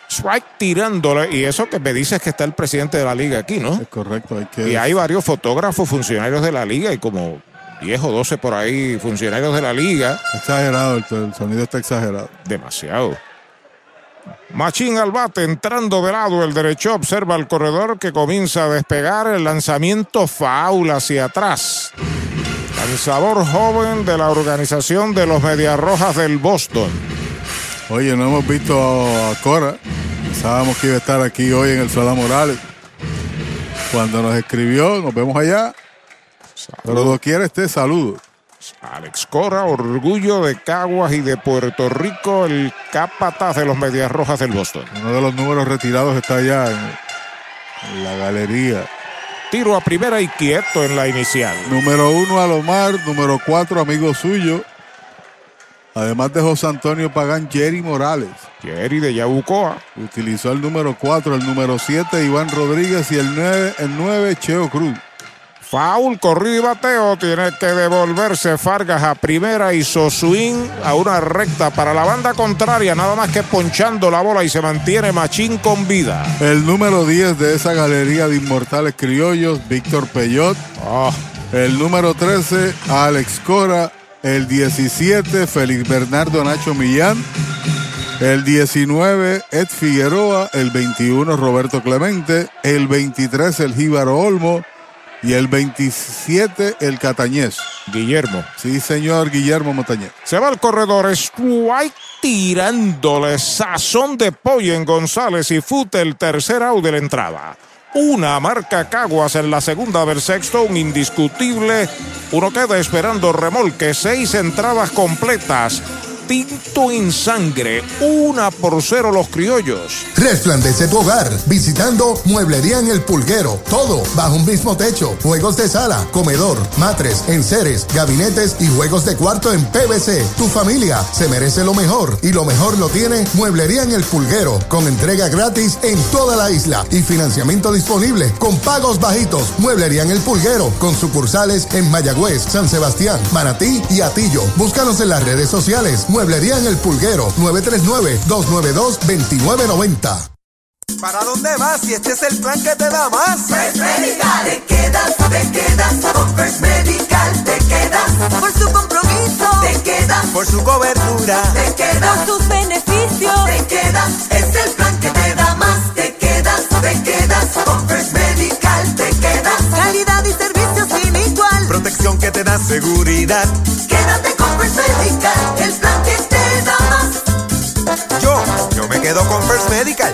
Strike tirándole, y eso que me dices que está el presidente de la liga aquí, ¿no? Es correcto, hay que. Y hay varios fotógrafos, funcionarios de la liga y como 10 o 12 por ahí funcionarios de la liga. Exagerado, el, sonido está exagerado. Demasiado. Machín al bate entrando de lado el derecho. Observa el corredor que comienza a despegar el lanzamiento foul hacia atrás. Lanzador joven de la organización de los Medias Rojas del Boston. Oye, no hemos visto a Cora. Pensábamos que iba a estar aquí hoy en el Sola Morales. Cuando nos escribió, nos vemos allá. Pero lo quiere este saludo. Alex Cora, orgullo de Caguas y de Puerto Rico, el capataz de los Medias Rojas del Boston. Uno de los números retirados está allá en, en la galería. Tiro a primera y quieto en la inicial. Número uno, Alomar. Número cuatro, amigo suyo. Además de José Antonio Pagán, Jerry Morales. Jerry de Yabucoa. Utilizó el número cuatro, el número siete, Iván Rodríguez y el nueve, el nueve Cheo Cruz. Foul, corrido y bateo. Tiene que devolverse Fargas a primera. Hizo swing a una recta para la banda contraria. Nada más que ponchando la bola y se mantiene Machín con vida. El número 10 de esa galería de inmortales criollos, Víctor Peyot. Oh. El número 13, Alex Cora. El 17, Félix Bernardo Nacho Millán. El 19, Ed Figueroa. El 21, Roberto Clemente. El 23, el Jíbaro Olmo. Y el 27, el Catañez. Guillermo. Sí, señor Guillermo Montañez. Se va al corredor. Strike tirándole sazón de pollo en González y Fute el tercer out de la entrada. Una marca Caguas en la segunda del sexto, un indiscutible. Uno queda esperando remolque, seis entradas completas. Tinto en sangre, una por cero los criollos. Resplandece tu hogar visitando Mueblería en el Pulguero. Todo bajo un mismo techo. Juegos de sala, comedor, matres, enseres, gabinetes y juegos de cuarto en PVC. Tu familia se merece lo mejor y lo mejor lo tiene Mueblería en el Pulguero con entrega gratis en toda la isla y financiamiento disponible con pagos bajitos. Mueblería en el Pulguero con sucursales en Mayagüez, San Sebastián, Manatí y Atillo. Búscanos en las redes sociales. Mueblería en el Pulguero 939-292-2990. ¿Para dónde vas si este es el plan que te da más? First Medical, te quedas, te quedas. Con First Medical, te quedas. Por su compromiso, te quedas. Por su cobertura, te quedas. Por sus beneficios, te quedas. Es el plan que te da más. Te quedas, te quedas. Con First Medical, te quedas. Calidad que te da seguridad. Quédate con First Medical, el plan que te da más. Yo, yo me quedo con First Medical.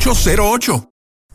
408-8808.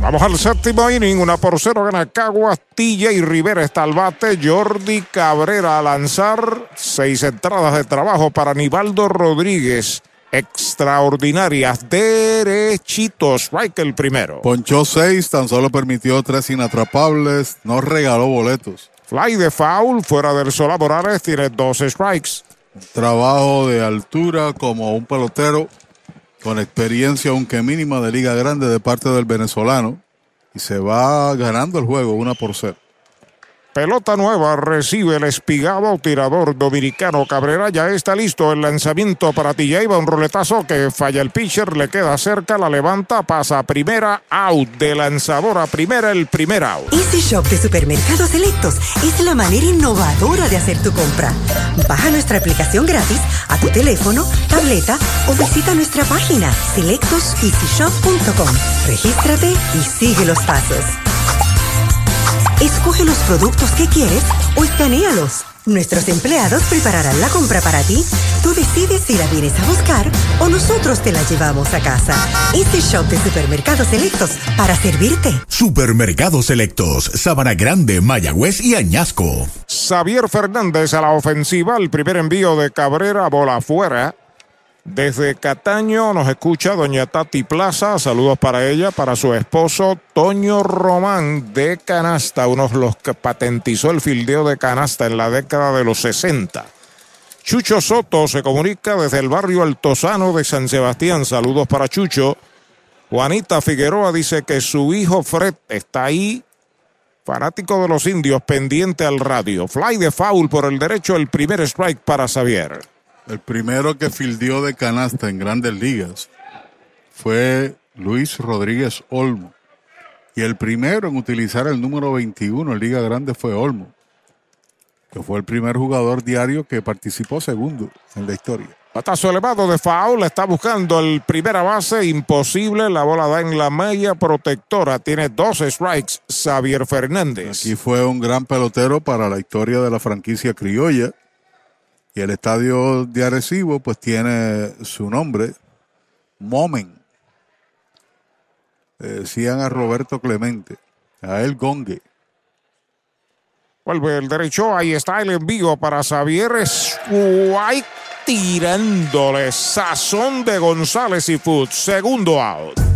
Vamos al séptimo inning, una por cero gana Caguas, Tilla y Rivera está al bate, Jordi Cabrera a lanzar, seis entradas de trabajo para Nivaldo Rodríguez, extraordinarias, derechitos, strike el primero. Ponchó seis, tan solo permitió tres inatrapables, no regaló boletos. Fly de foul, fuera del Sola Morales, tiene dos strikes. Trabajo de altura como un pelotero con experiencia aunque mínima de liga grande de parte del venezolano y se va ganando el juego una por cero. Pelota nueva, recibe el espigado tirador dominicano Cabrera. Ya está listo el lanzamiento para ti. Ya iba un roletazo que falla el pitcher, le queda cerca, la levanta, pasa a primera, out. De lanzador a primera, el primer out. Easy Shop de Supermercados Selectos es la manera innovadora de hacer tu compra. Baja nuestra aplicación gratis a tu teléfono, tableta o visita nuestra página selectoseasyshop.com. Regístrate y sigue los pasos. Escoge los productos que quieres o escanealos. Nuestros empleados prepararán la compra para ti. Tú decides si la vienes a buscar o nosotros te la llevamos a casa. Este shop de supermercados selectos para servirte. Supermercados Selectos, Sabana Grande, Mayagüez y Añasco. Xavier Fernández a la ofensiva, el primer envío de Cabrera, bola afuera. Desde Cataño nos escucha doña Tati Plaza. Saludos para ella, para su esposo Toño Román de Canasta, uno de los que patentizó el fildeo de canasta en la década de los 60. Chucho Soto se comunica desde el barrio Altozano de San Sebastián. Saludos para Chucho. Juanita Figueroa dice que su hijo Fred está ahí, fanático de los indios, pendiente al radio. Fly de foul por el derecho, el primer strike para Xavier. El primero que fildió de canasta en grandes ligas fue Luis Rodríguez Olmo. Y el primero en utilizar el número 21 en Liga Grande fue Olmo, que fue el primer jugador diario que participó segundo en la historia. Patazo elevado de foul, está buscando el primera base, imposible, la bola da en la media protectora, tiene dos strikes, Xavier Fernández. Aquí fue un gran pelotero para la historia de la franquicia criolla. Y el estadio de Arecibo pues tiene su nombre, Momen. Decían a Roberto Clemente, a él Gongue. Vuelve el derecho, ahí está el envío para Xavier White tirándole sazón de González y Food, segundo out.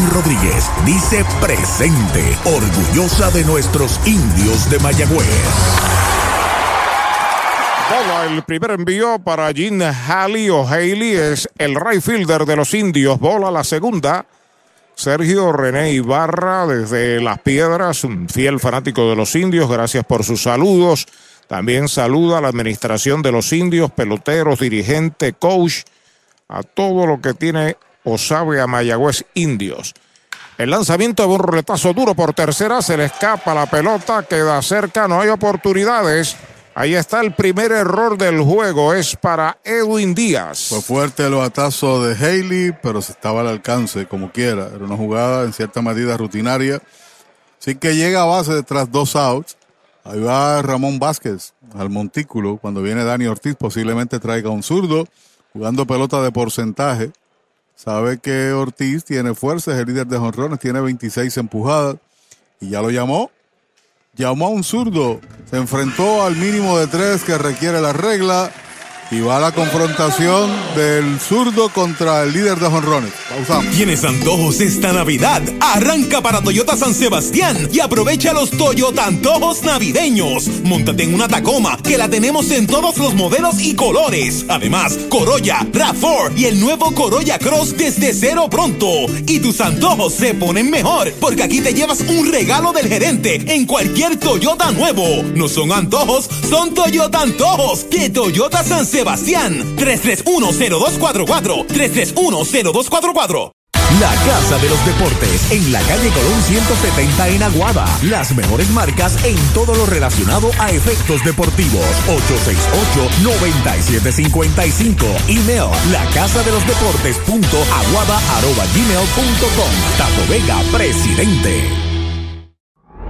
Rodríguez dice presente, orgullosa de nuestros indios de Mayagüez. Bola, el primer envío para Jim Halley o Haley es el right fielder de los indios. Bola la segunda. Sergio René Ibarra desde Las Piedras, un fiel fanático de los indios. Gracias por sus saludos. También saluda a la administración de los indios, peloteros, dirigente, coach, a todo lo que tiene o sabe a Mayagüez Indios. El lanzamiento de un roletazo duro por tercera, se le escapa la pelota, queda cerca, no hay oportunidades. Ahí está el primer error del juego, es para Edwin Díaz. Fue fuerte el batazo de Haley, pero se estaba al alcance, como quiera. Era una jugada en cierta medida rutinaria. Así que llega a base tras dos outs. Ahí va Ramón Vázquez al montículo. Cuando viene Dani Ortiz, posiblemente traiga un zurdo, jugando pelota de porcentaje. Sabe que Ortiz tiene fuerza, es el líder de jonrones, tiene 26 empujadas y ya lo llamó. Llamó a un zurdo, se enfrentó al mínimo de tres que requiere la regla y va la confrontación del zurdo contra el líder de jonrones. ¿Tienes antojos esta Navidad? Arranca para Toyota San Sebastián y aprovecha los Toyota antojos navideños. Móntate en una Tacoma que la tenemos en todos los modelos y colores. Además, Corolla, RAV4 y el nuevo Corolla Cross desde cero pronto. Y tus antojos se ponen mejor porque aquí te llevas un regalo del gerente en cualquier Toyota nuevo. No son antojos, son Toyota antojos. Que Toyota San Sebastián 3310244 3310244 la Casa de los Deportes en la calle Colón 170 en Aguada. Las mejores marcas en todo lo relacionado a efectos deportivos. 868-9755. Email la casa de los deportes punto aguada arroba gmail punto com. Tato Vega, presidente.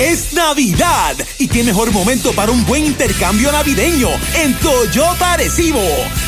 Es Navidad y qué mejor momento para un buen intercambio navideño en Toyota Arecibo.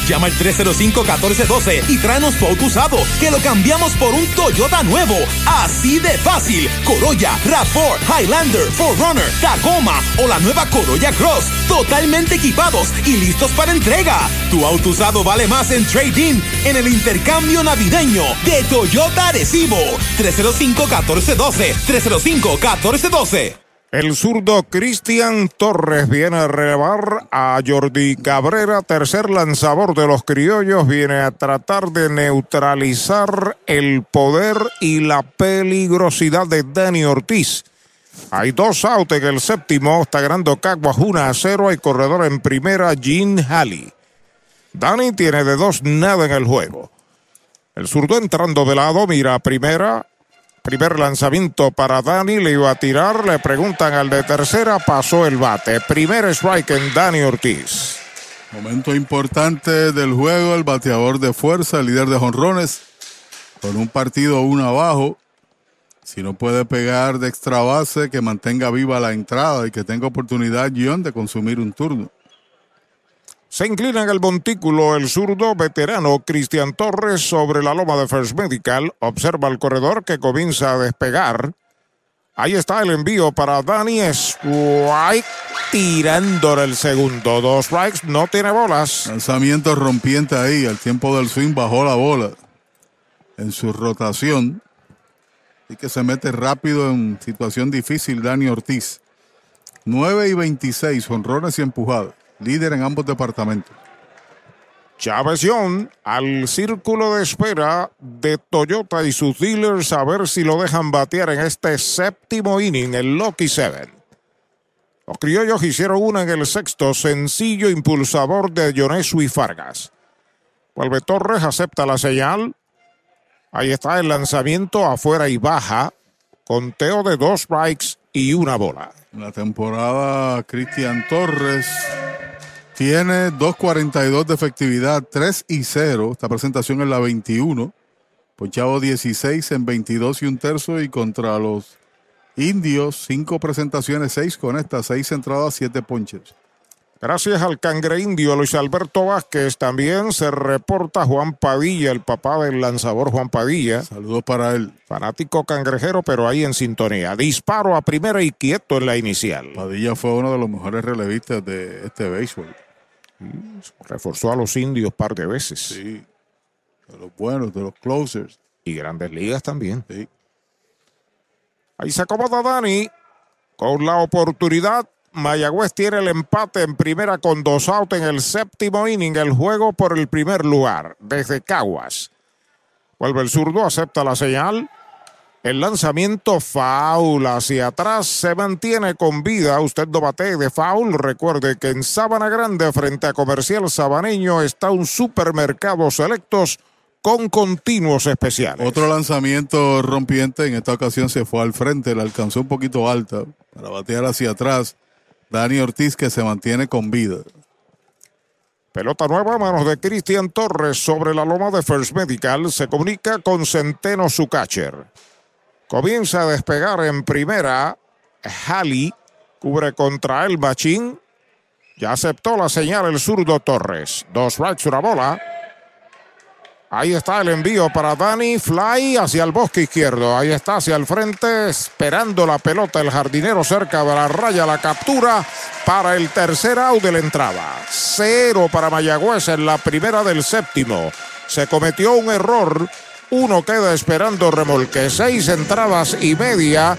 Llama al 305-1412 y tráenos tu auto usado que lo cambiamos por un Toyota nuevo. Así de fácil. Corolla, RAV4, Highlander, 4Runner, Tacoma o la nueva Corolla Cross. Totalmente equipados y listos para entrega. Tu auto usado vale más en trading en el intercambio navideño de Toyota Arecibo. 305-1412. 305-1412. El zurdo Cristian Torres viene a relevar a Jordi Cabrera, tercer lanzador de los criollos, viene a tratar de neutralizar el poder y la peligrosidad de Dani Ortiz. Hay dos outs en el séptimo, está ganando Caguas 1 a 0, hay corredor en primera, Gene Halley. Dani tiene de dos nada en el juego. El zurdo entrando de lado, mira a primera, Primer lanzamiento para Dani, le iba a tirar, le preguntan al de tercera, pasó el bate. Primer strike en Dani Ortiz. Momento importante del juego, el bateador de fuerza, el líder de jonrones, con un partido uno abajo. Si no puede pegar de extra base, que mantenga viva la entrada y que tenga oportunidad John de consumir un turno. Se inclina en el montículo el zurdo veterano Cristian Torres sobre la loma de First Medical. Observa el corredor que comienza a despegar. Ahí está el envío para Dani Strike. Tirando el segundo. Dos strikes, no tiene bolas. Lanzamiento rompiente ahí. Al tiempo del swing bajó la bola. En su rotación. Y que se mete rápido en situación difícil Dani Ortiz. 9 y 26, honrones y empujadas líder en ambos departamentos. Young al círculo de espera de Toyota y sus dealers a ver si lo dejan batear en este séptimo inning, el Lucky Seven. Los criollos hicieron una en el sexto, sencillo impulsador de Yonesu y Fargas. Vuelve Torres, acepta la señal. Ahí está el lanzamiento afuera y baja. Conteo de dos strikes y una bola. La temporada Cristian Torres tiene 2.42 de efectividad, 3 y 0. Esta presentación es la 21. Ponchado 16 en 22 y un tercio. Y contra los indios, 5 presentaciones, 6 con estas, 6 entradas, 7 ponches. Gracias al cangre indio Luis Alberto Vázquez. También se reporta Juan Padilla, el papá del lanzador Juan Padilla. Saludos para él. Fanático cangrejero, pero ahí en sintonía. Disparo a primera y quieto en la inicial. Padilla fue uno de los mejores relevistas de este béisbol. Reforzó a los indios par de veces. Sí. De los buenos, de los closers. Y grandes ligas también. Sí. Ahí se acomoda Dani con la oportunidad Mayagüez tiene el empate en primera con dos outs en el séptimo inning, el juego por el primer lugar, desde Caguas. Vuelve el zurdo, acepta la señal. El lanzamiento foul hacia atrás se mantiene con vida. Usted no bate de foul. Recuerde que en Sabana Grande, frente a Comercial Sabaneño, está un supermercado selectos con continuos especiales. Otro lanzamiento rompiente, en esta ocasión se fue al frente, la alcanzó un poquito alta para batear hacia atrás. Dani Ortiz que se mantiene con vida. Pelota nueva a manos de Cristian Torres sobre la loma de First Medical. Se comunica con Centeno, su catcher. Comienza a despegar en primera. Halley cubre contra el Machín. Ya aceptó la señal el zurdo Torres. Dos strikes, una bola. Ahí está el envío para Dani. Fly hacia el bosque izquierdo. Ahí está hacia el frente, esperando la pelota. El jardinero cerca de la raya. La captura para el tercer out de la entrada. Cero para Mayagüez en la primera del séptimo. Se cometió un error. Uno queda esperando remolque. Seis entradas y media.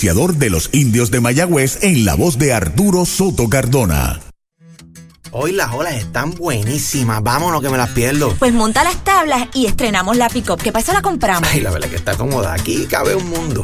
auspiciador de los indios de Mayagüez en la voz de Arturo Soto Cardona. Hoy las olas están buenísimas. Vámonos que me las pierdo. Pues monta las tablas y estrenamos la pick-up. ¿Qué pasa? La compramos. Ay, la verdad que está cómoda. Aquí cabe un mundo.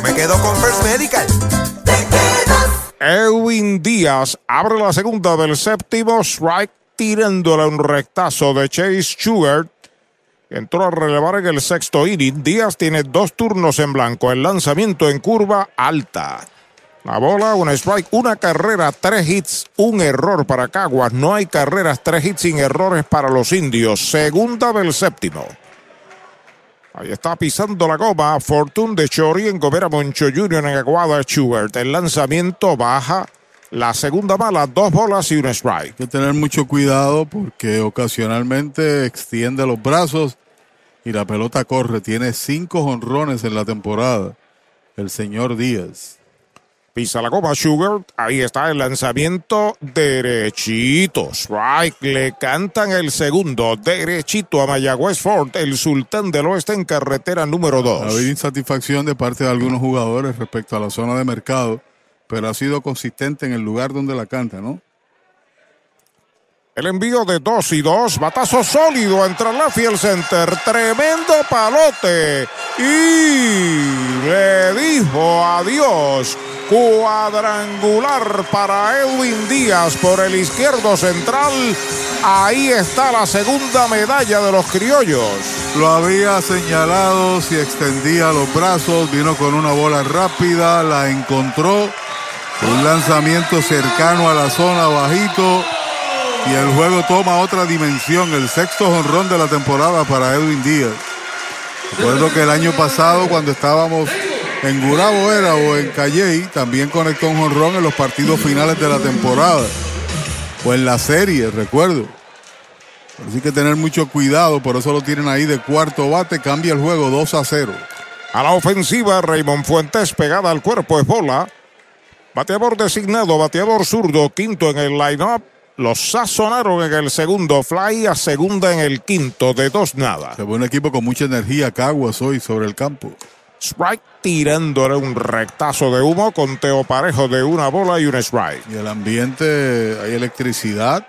Yo, me quedo con First Medical. Edwin Díaz abre la segunda del séptimo strike tirándole un rectazo de Chase Stewart. Entró a relevar en el sexto inning. Díaz tiene dos turnos en blanco. El lanzamiento en curva alta. La bola, un strike, una carrera, tres hits, un error para Caguas. No hay carreras, tres hits sin errores para los indios. Segunda del séptimo. Ahí está pisando la goma. Fortune de Chori en Gobera Moncho Jr. en Aguada Stewart. El lanzamiento baja. La segunda bala, dos bolas y un strike. Hay que tener mucho cuidado porque ocasionalmente extiende los brazos y la pelota corre. Tiene cinco honrones en la temporada. El señor Díaz. Pisa la goma Sugar. Ahí está el lanzamiento derechito. Strike. Le cantan el segundo. Derechito a Mayagüez Ford, el sultán del oeste en carretera número 2. Ha habido insatisfacción de parte de algunos jugadores respecto a la zona de mercado, pero ha sido consistente en el lugar donde la canta, ¿no? El envío de 2 y 2, batazo sólido entre la Fiel Center, tremendo palote y le dijo adiós. Cuadrangular para Edwin Díaz por el izquierdo central. Ahí está la segunda medalla de los criollos. Lo había señalado, si extendía los brazos, vino con una bola rápida, la encontró. Un lanzamiento cercano a la zona bajito y el juego toma otra dimensión, el sexto jonrón de la temporada para Edwin Díaz. Recuerdo que el año pasado cuando estábamos en Gurabo era o en Calley, también conectó un jonrón en los partidos finales de la temporada. O en la serie, recuerdo. Así que tener mucho cuidado, por eso lo tienen ahí de cuarto bate, cambia el juego 2 a 0. A la ofensiva, Raymond Fuentes pegada al cuerpo es bola. Bateador designado, bateador zurdo, quinto en el line-up. Los sazonaron en el segundo fly a segunda en el quinto de dos nada. Se ve un equipo con mucha energía, Caguas hoy sobre el campo. Strike tirándole un rectazo de humo con Teo Parejo de una bola y un strike. Y el ambiente, hay electricidad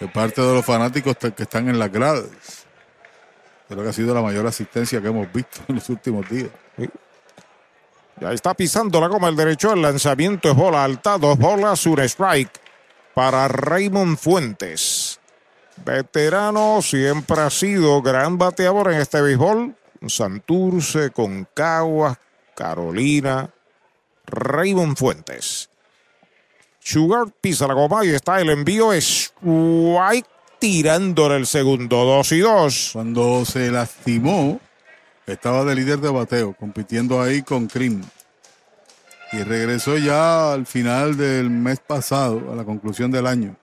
de parte de los fanáticos que están en las gradas. Creo que ha sido la mayor asistencia que hemos visto en los últimos días. Ya está pisando la goma el derecho. El lanzamiento es bola alta. Dos bolas, un strike para Raymond Fuentes. Veterano, siempre ha sido gran bateador en este béisbol. Santurce, Concaguas, Carolina, Raymond Fuentes. Sugar pisa la goma y está el envío. Es White tirándole el segundo, dos y dos. Cuando se lastimó, estaba de líder de bateo, compitiendo ahí con Krim. Y regresó ya al final del mes pasado, a la conclusión del año.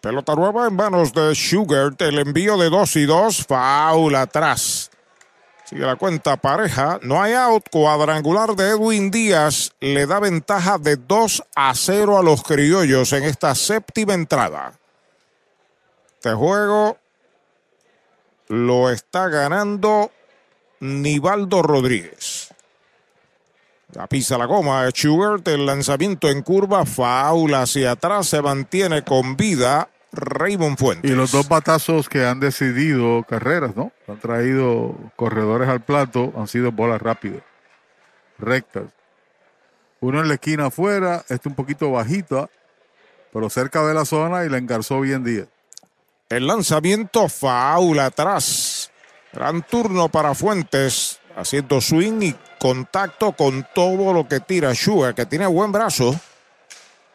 Pelota nueva en manos de Sugar. El envío de 2 y 2. Foul atrás. Sigue la cuenta pareja. No hay out. Cuadrangular de Edwin Díaz. Le da ventaja de 2 a 0 a los criollos en esta séptima entrada. Este juego lo está ganando Nivaldo Rodríguez. La pisa la goma. Schubert, el lanzamiento en curva, faula hacia atrás, se mantiene con vida Raymond Fuentes. Y los dos batazos que han decidido carreras, ¿no? Han traído corredores al plato, han sido bolas rápidas, rectas. Uno en la esquina afuera, este un poquito bajito, pero cerca de la zona y la engarzó bien Díaz. El lanzamiento faula atrás. Gran turno para Fuentes, haciendo swing y contacto con todo lo que tira Sugar, que tiene buen brazo.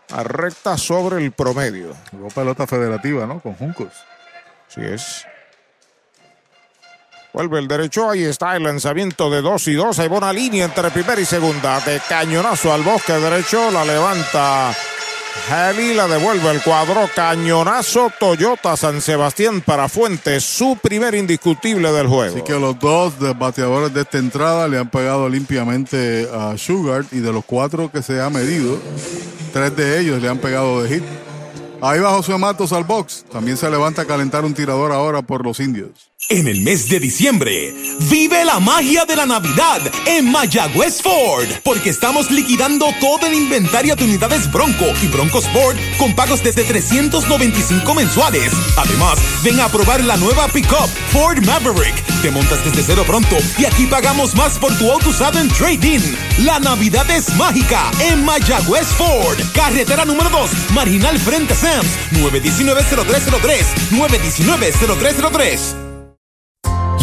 A recta sobre el promedio. Jugó pelota federativa, ¿no? Con Juncos. Sí es. Vuelve el derecho, ahí está el lanzamiento de 2 y 2. Hay buena línea entre primera y segunda. De cañonazo al bosque derecho, la levanta Heli, la devuelve el cuadro. Cañonazo Toyota San Sebastián para Fuentes, su primer indiscutible del juego. Así que los dos bateadores de esta entrada le han pegado limpiamente a Sugar y de los cuatro que se ha medido, tres de ellos le han pegado de hit. Ahí va José Matos al box. También se levanta a calentar un tirador ahora por los indios. En el mes de diciembre, vive la magia de la Navidad en Mayagüez Ford, porque estamos liquidando todo el inventario de unidades Bronco y Bronco Sport con pagos desde 395 mensuales. Además, ven a probar la nueva pickup Ford Maverick. Te montas desde cero pronto y aquí pagamos más por tu auto usado en trading. La Navidad es mágica en Mayagüez Ford, carretera número 2, marginal frente a Sam's, 919-0303, 919-0303.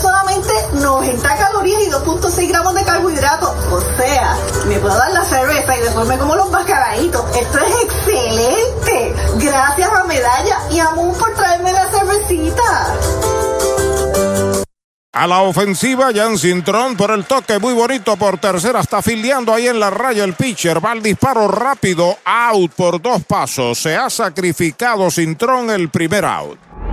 Solamente 90 calorías y 2.6 gramos de carbohidratos. O sea, me puedo dar la cerveza y después me como los mascaraditos. Esto es excelente. Gracias a Medalla y a Moon por traerme la cervecita. A la ofensiva, Jan Cintrón por el toque muy bonito por tercera. Está filiando ahí en la raya el pitcher. Va al disparo rápido. Out por dos pasos. Se ha sacrificado Cintrón el primer out.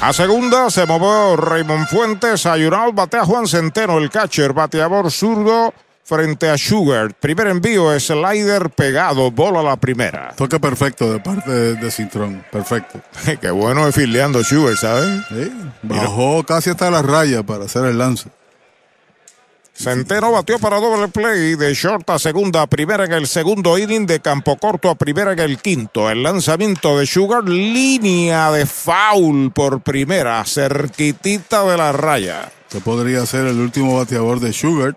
A segunda se movió Raymond Fuentes. A Yural batea Juan Centeno, el catcher, bateador zurdo frente a Sugar. Primer envío, slider pegado, bola a la primera. Toque perfecto de parte de, de Cintrón. Perfecto. Qué bueno es filiando Sugar, ¿sabes? Sí, bajó casi hasta la raya para hacer el lance. Centeno batió para doble play de short a segunda, primera en el segundo inning, de campo corto a primera en el quinto. El lanzamiento de Sugar, línea de foul por primera, cerquitita de la raya. Que podría ser el último bateador de Sugar.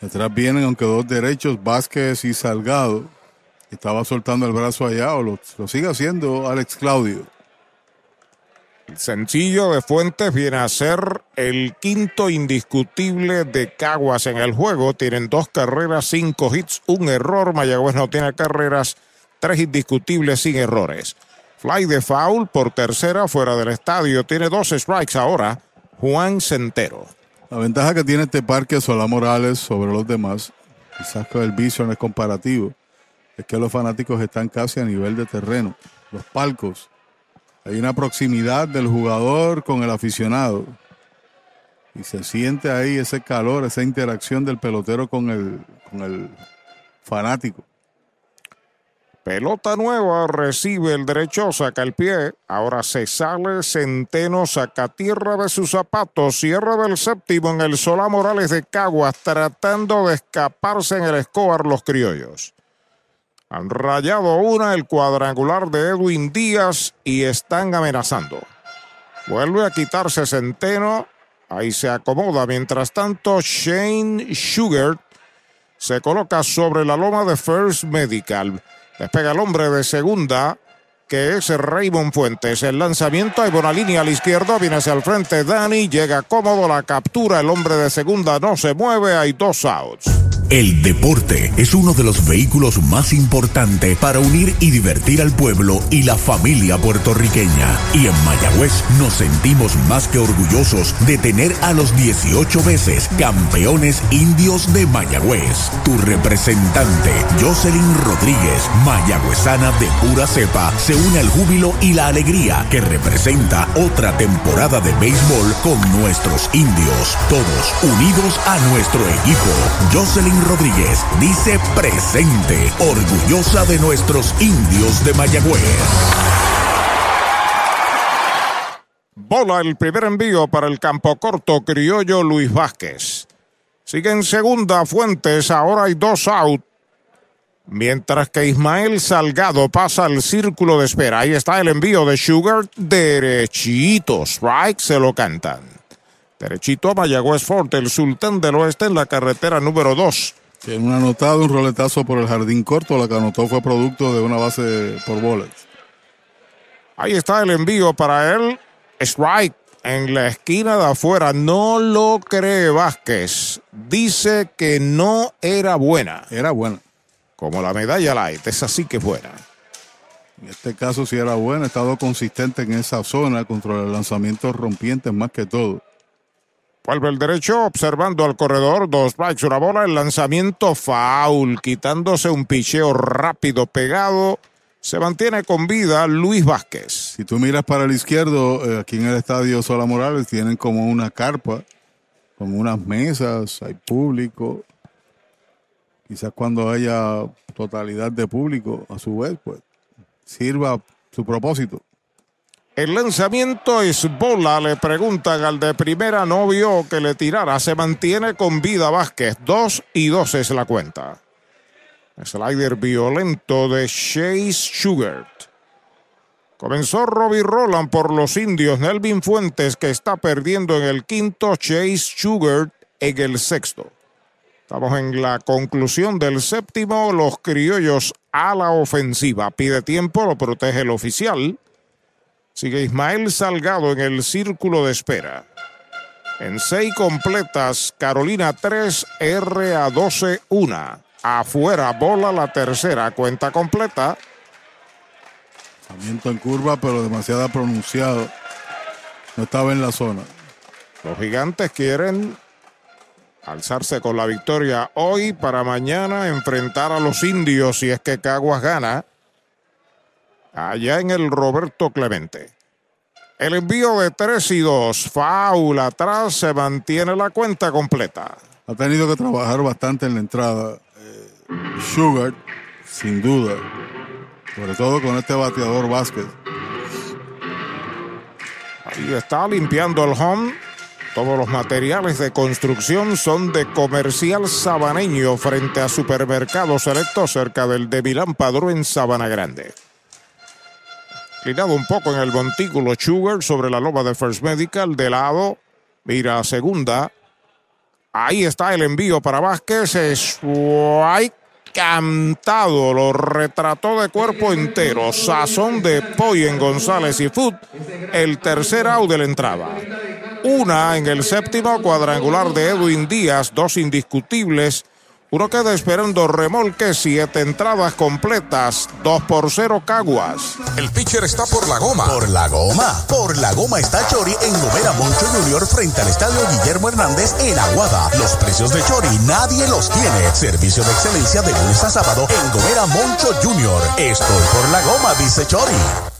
Detrás vienen, aunque dos derechos, Vázquez y Salgado. Estaba soltando el brazo allá, o lo, lo sigue haciendo Alex Claudio. El sencillo de Fuentes viene a ser el quinto indiscutible de Caguas en el juego. Tienen dos carreras, cinco hits, un error. Mayagüez no tiene carreras, tres indiscutibles sin errores. Fly de foul por tercera fuera del estadio. Tiene dos strikes ahora. Juan Centero. La ventaja que tiene este parque Solá Morales sobre los demás, quizás con el vicio en el comparativo, es que los fanáticos están casi a nivel de terreno. Los palcos hay una proximidad del jugador con el aficionado. Y se siente ahí ese calor, esa interacción del pelotero con el, fanático. Pelota nueva, recibe el derecho, saca el pie. Ahora se sale Centeno, saca tierra de sus zapatos, cierra del séptimo en el Solá Morales de Caguas, tratando de escaparse en el Escobar los criollos. Han rayado una el cuadrangular de Edwin Díaz y están amenazando. Vuelve a quitarse Centeno. Ahí se acomoda. Mientras tanto, Shane Sugar se coloca sobre la loma de First Medical. Despega el hombre de segunda, que es Raymond Fuentes. El lanzamiento hay buena línea al izquierdo. Viene hacia el frente Dani. Llega cómodo la captura. El hombre de segunda no se mueve. Hay dos outs. El deporte es uno de los vehículos más importantes para unir y divertir al pueblo y la familia puertorriqueña. Y en Mayagüez nos sentimos más que orgullosos de tener a los 18 veces campeones indios de Mayagüez. Tu representante, Jocelyn Rodríguez, mayagüezana de pura cepa, se une al júbilo y la alegría que representa otra temporada de béisbol con nuestros indios. Todos unidos a nuestro equipo. Jocelyn Rodríguez dice presente, orgullosa de nuestros indios de Mayagüez. Bola el primer envío para el campo corto criollo Luis Vázquez. Sigue en segunda Fuentes, ahora hay dos out. Mientras que Ismael Salgado pasa al círculo de espera. Ahí está el envío de Sugar derechito. Strike se lo cantan. Derechito a Mayagüez Fort, el sultán del oeste en la carretera número 2. Tiene un anotado, un roletazo por el jardín corto. La que anotó fue producto de una base por bolas. Ahí está el envío para él. Strike en la esquina de afuera. No lo cree Vázquez. Dice que no era buena. Era buena. Como la medalla light. Es así que fuera. En este caso sí era buena. Ha estado consistente en esa zona contra los lanzamientos rompientes más que todo. Vuelve el derecho, observando al corredor, dos strikes, una bola, el lanzamiento foul, quitándose un picheo rápido, pegado. Se mantiene con vida Luis Vázquez. Si tú miras para el izquierdo, eh, aquí en el estadio Sola Morales, tienen como una carpa, con unas mesas, hay público. Quizás cuando haya totalidad de público, a su vez, pues sirva su propósito. El lanzamiento es bola, le preguntan al de primera, no vio que le tirara, se mantiene con vida Vázquez, dos y dos es la cuenta. Slider violento de Chase Sugar. Comenzó Robbie Roland por los indios, Nelvin Fuentes que está perdiendo en el quinto, Chase Sugar en el sexto. Estamos en la conclusión del séptimo, los criollos a la ofensiva. Pide tiempo, lo protege el oficial. Sigue Ismael Salgado en el círculo de espera. En seis completas, Carolina 3, RA 12, 1. Afuera, bola la tercera, cuenta completa. Lanzamiento en curva, pero demasiado pronunciado. No estaba en la zona. Los gigantes quieren alzarse con la victoria hoy para mañana enfrentar a los indios si es que Caguas gana allá en el Roberto Clemente. El envío de 3 y 2, foul atrás, se mantiene la cuenta completa. Ha tenido que trabajar bastante en la entrada. Eh, Sugar, sin duda. Sobre todo con este bateador Vázquez. Ahí está limpiando el home. Todos los materiales de construcción son de comercial sabaneño frente a Supermercado Selecto cerca del de Milán Padrón en Sabana Grande. Inclinado un poco en el montículo Sugar sobre la loba de First Medical de lado. Mira a segunda. Ahí está el envío para Vázquez. Swipe cantado. Lo retrató de cuerpo entero. Sazón de pollo en González y Food. El tercer out de la. Una en el séptimo cuadrangular de Edwin Díaz. Dos indiscutibles. Uno queda esperando remolque, siete entradas completas, dos por cero Caguas. El pitcher está por la goma. Por la goma. Por la goma está Chori en Gomera Moncho Junior frente al Estadio Guillermo Hernández en Aguada. Los precios de Chori nadie los tiene. Servicio de excelencia de lunes a sábado en Gomera Moncho Junior. Estoy por la goma, dice Chori.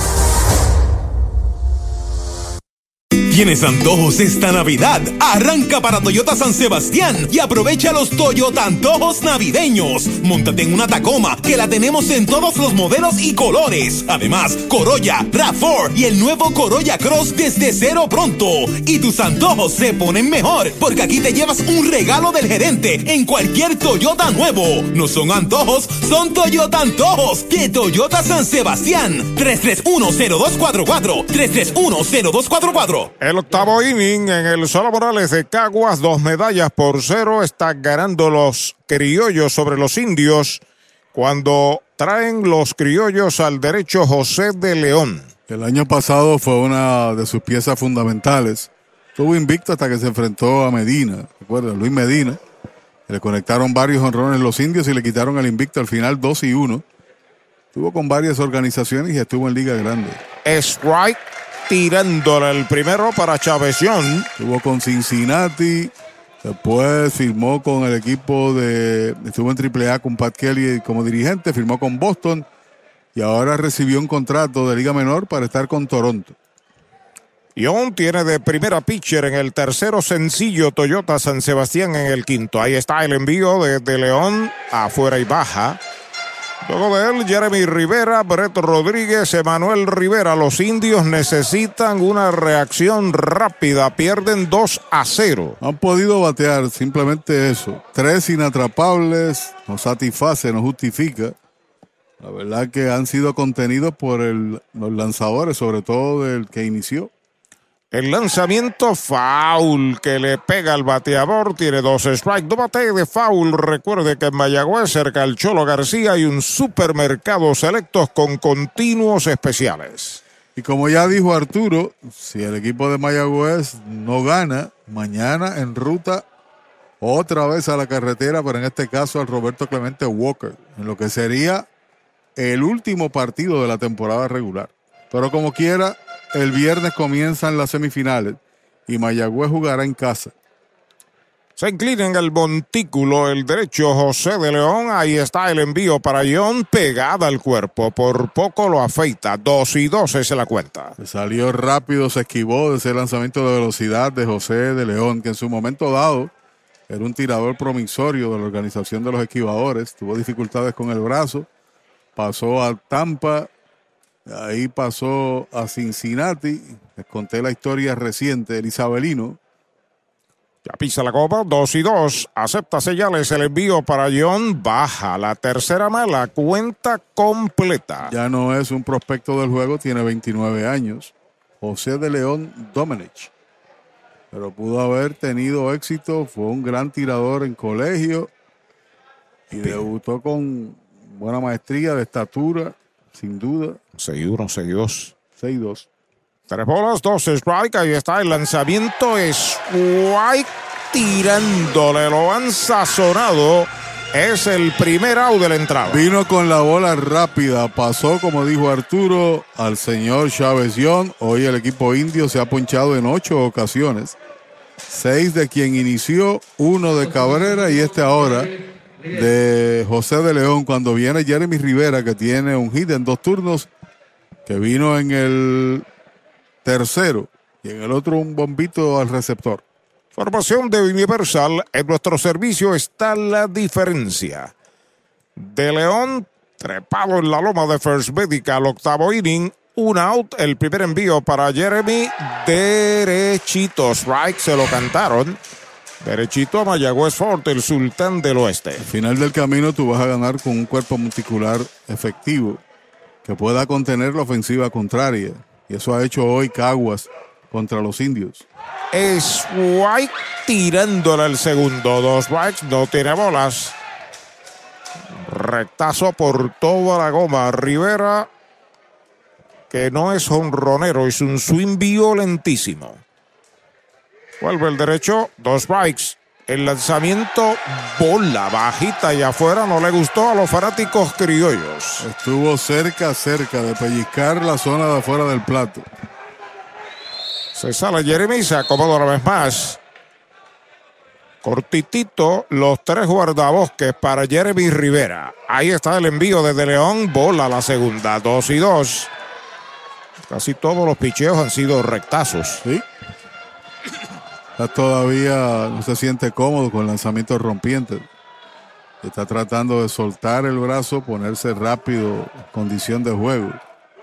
¿Tienes antojos esta Navidad? Arranca para Toyota San Sebastián y aprovecha los Toyota Antojos navideños. Móntate en una Tacoma que la tenemos en todos los modelos y colores. Además, Corolla, RAV4 y el nuevo Corolla Cross desde cero pronto. Y tus antojos se ponen mejor porque aquí te llevas un regalo del gerente en cualquier Toyota nuevo. No son antojos, son Toyota Antojos de Toyota San Sebastián. 3310244 3310244 El octavo inning en el Solo Morales de Caguas, dos medallas por cero. Están ganando los criollos sobre los indios cuando traen los criollos al derecho José de León. El año pasado fue una de sus piezas fundamentales. Estuvo invicto hasta que se enfrentó a Medina. Recuerda, Luis Medina. Le conectaron varios honrones los indios y le quitaron el invicto al final 2 y 1. Estuvo con varias organizaciones y estuvo en Liga Grande. Strike tirándole el primero para Chavesión. Estuvo con Cincinnati, después firmó con el equipo de. Estuvo en AAA con Pat Kelly como dirigente, firmó con Boston y ahora recibió un contrato de Liga Menor para estar con Toronto. Young tiene de primera pitcher en el tercero sencillo Toyota San Sebastián en el quinto. Ahí está el envío de León afuera y baja. Luego de él, Jeremy Rivera, Brett Rodríguez, Emanuel Rivera. Los indios necesitan una reacción rápida. Pierden 2 a 0. No han podido batear, simplemente eso. Tres inatrapables, no satisface, no justifica. La verdad que han sido contenidos por los lanzadores, sobre todo del que inició. El lanzamiento foul que le pega al bateador tiene dos strikes, dos bate de foul. Recuerde que en Mayagüez, cerca al Cholo García, hay un supermercado selectos con continuos especiales. Y como ya dijo Arturo, si el equipo de Mayagüez no gana, mañana en ruta otra vez a la carretera, pero en este caso al Roberto Clemente Walker, en lo que sería el último partido de la temporada regular. Pero como quiera, el viernes comienzan las semifinales y Mayagüez jugará en casa. Se inclina en el montículo el derecho José de León. Ahí está el envío para John, pegada al cuerpo. Por poco lo afeita. Dos y dos es la cuenta. Se salió rápido, se esquivó de ese lanzamiento de velocidad de José de León, que en su momento dado era un tirador promisorio de la organización de los esquivadores. Tuvo dificultades con el brazo, pasó a Tampa, Ahí pasó a Cincinnati. Les conté la historia reciente del Isabelino. Ya pisa la copa, 2 y 2. Acepta señales el envío para John. Baja la tercera mala, cuenta completa. Ya no es un prospecto del juego, tiene 29 años. José de León Domenech. Pero pudo haber tenido éxito, fue un gran tirador en colegio y debutó con buena maestría de estatura, sin duda. 6-1, 6-2. 6-2. Tres bolas, dos strike. Ahí está el lanzamiento. Strike tirándole. Lo han sazonado. Es el primer out de la entrada. Vino con la bola rápida. Pasó, como dijo Arturo, al señor Chávez Young. Hoy el equipo indio se ha ponchado en ocho ocasiones. Seis de quien inició, uno de Cabrera y este ahora de José de León. Cuando viene Jeremy Rivera, que tiene un hit en dos turnos, que vino en el tercero y en el otro un bombito al receptor. Formación de Universal, en nuestro servicio está la diferencia. De León, trepado en la loma de First Medical, octavo inning, un out, el primer envío para Jeremy, derechito, strike, se lo cantaron. Derechito a Mayagüez Fort, el sultán del oeste. Al final del camino tú vas a ganar con un cuerpo muscular efectivo que pueda contener la ofensiva contraria. Y eso ha hecho hoy Caguas contra los indios. Es White tirándole el segundo. Dos strikes, no tiene bolas. Rectazo por toda la goma. Rivera, que no es honronero, es un swing violentísimo. Vuelve el derecho, dos strikes. El lanzamiento, bola bajita y afuera, no le gustó a los fanáticos criollos. Estuvo cerca, cerca de pellizcar la zona de afuera del plato. Se sale Jeremy, se acomoda una vez más. Cortitito, los tres guardabosques para Jeremy Rivera. Ahí está el envío desde León, bola la segunda, dos y dos. Casi todos los picheos han sido rectazos. Sí. Todavía no se siente cómodo con lanzamientos rompientes. Está tratando de soltar el brazo, ponerse rápido, condición de juego.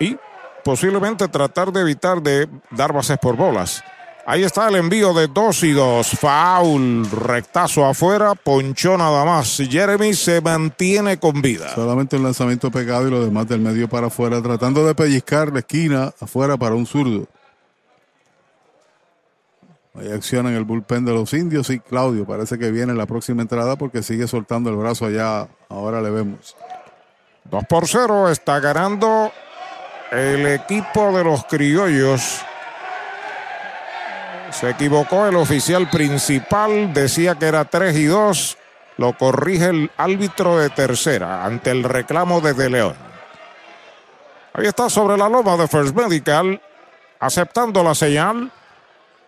Y posiblemente tratar de evitar de dar bases por bolas. Ahí está el envío de 2 y 2. Foul, rectazo afuera, ponchó nada más. Jeremy se mantiene con vida. Solamente un lanzamiento pegado y lo demás del medio para afuera, tratando de pellizcar la esquina afuera para un zurdo. Hay acción en el bullpen de los indios y Claudio parece que viene en la próxima entrada porque sigue soltando el brazo allá. Ahora le vemos. 2 por 0 está ganando el equipo de los criollos. Se equivocó el oficial principal, decía que era 3 y 2. Lo corrige el árbitro de tercera ante el reclamo de De León. Ahí está sobre la loma de First Medical, aceptando la señal.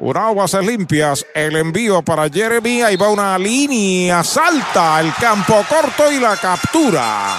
Una aguas limpias, el envío para Jeremy, ahí va una línea, salta el campo corto y la captura.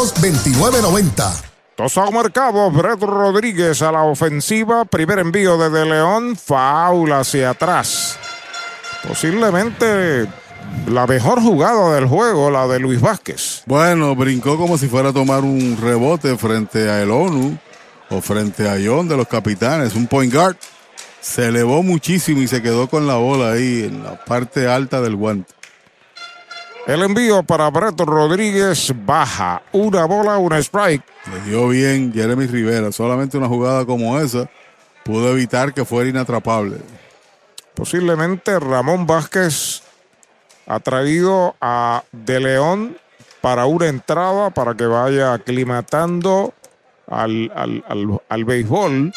2990. Tosao marcado, Brett Rodríguez a la ofensiva. Primer envío de De León, faula hacia atrás. Posiblemente la mejor jugada del juego, la de Luis Vázquez. Bueno, brincó como si fuera a tomar un rebote frente a el ONU o frente a John de los capitanes, un point guard. Se elevó muchísimo y se quedó con la bola ahí en la parte alta del guante. El envío para Breto Rodríguez baja. Una bola, una strike. Le dio bien Jeremy Rivera. Solamente una jugada como esa pudo evitar que fuera inatrapable. Posiblemente Ramón Vázquez ha traído a De León para una entrada para que vaya aclimatando al, al, al, al béisbol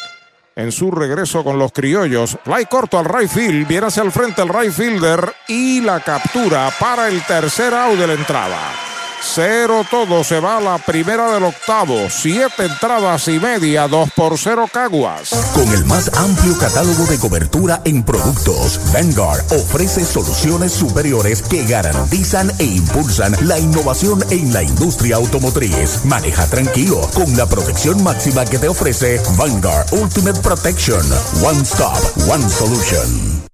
en su regreso con los criollos. Fly corto al right field, viene hacia el frente el right fielder y la captura para el tercer out de la entrada. Cero todo se va a la primera del octavo. Siete entradas y media, dos por cero Caguas. Con el más amplio catálogo de cobertura en productos, Vanguard ofrece soluciones superiores que garantizan e impulsan la innovación en la industria automotriz. Maneja tranquilo con la protección máxima que te ofrece Vanguard Ultimate Protection. One Stop, One Solution.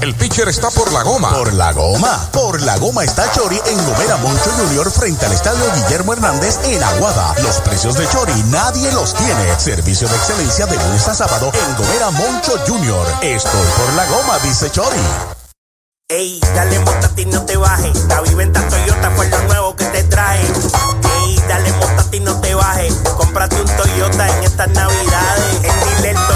El pitcher está por la goma. Por la goma. Por la goma está Chori en Gomera Moncho Junior frente al estadio Guillermo Hernández en Aguada. Los precios de Chori nadie los tiene. Servicio de excelencia de lunes a sábado en Gomera Moncho Junior. Estoy por la goma, dice Chori. Ey, dale montate y no te bajes. La viventa Toyota fue lo nuevo que te trae. Ey, dale montate y no te bajes. Cómprate un Toyota en estas navidades. En Dile Toyota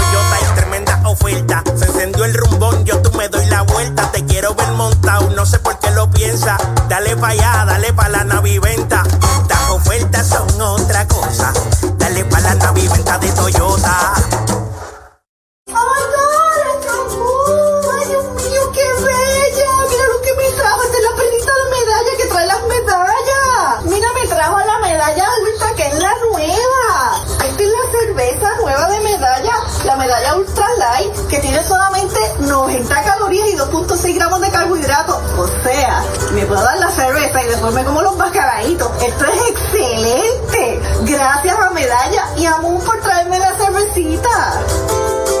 hay tremenda Se encendió el rumbón, yo tú me doy la vuelta. Te quiero ver montado, no sé por qué lo piensa. Dale pa' allá, dale pa' la naviventa. Las ofertas son otra cosa. Dale pa' la naviventa de Toyota. ¡Ay, Dios mío, qué bella! Mira lo que me trajo. Esta es la perlita de medalla que trae las medallas. Mira, me trajo la medalla ultra, que es la nueva. Esta es la cerveza nueva de medalla, la medalla ultra light, que tiene solamente 90 calorías y 2.6 gramos de carbohidratos. O sea, me puedo dar la cerveza y después me como los mascaraditos. Esto es excelente. Gracias a Medalla y a Moon por traerme la cervecita.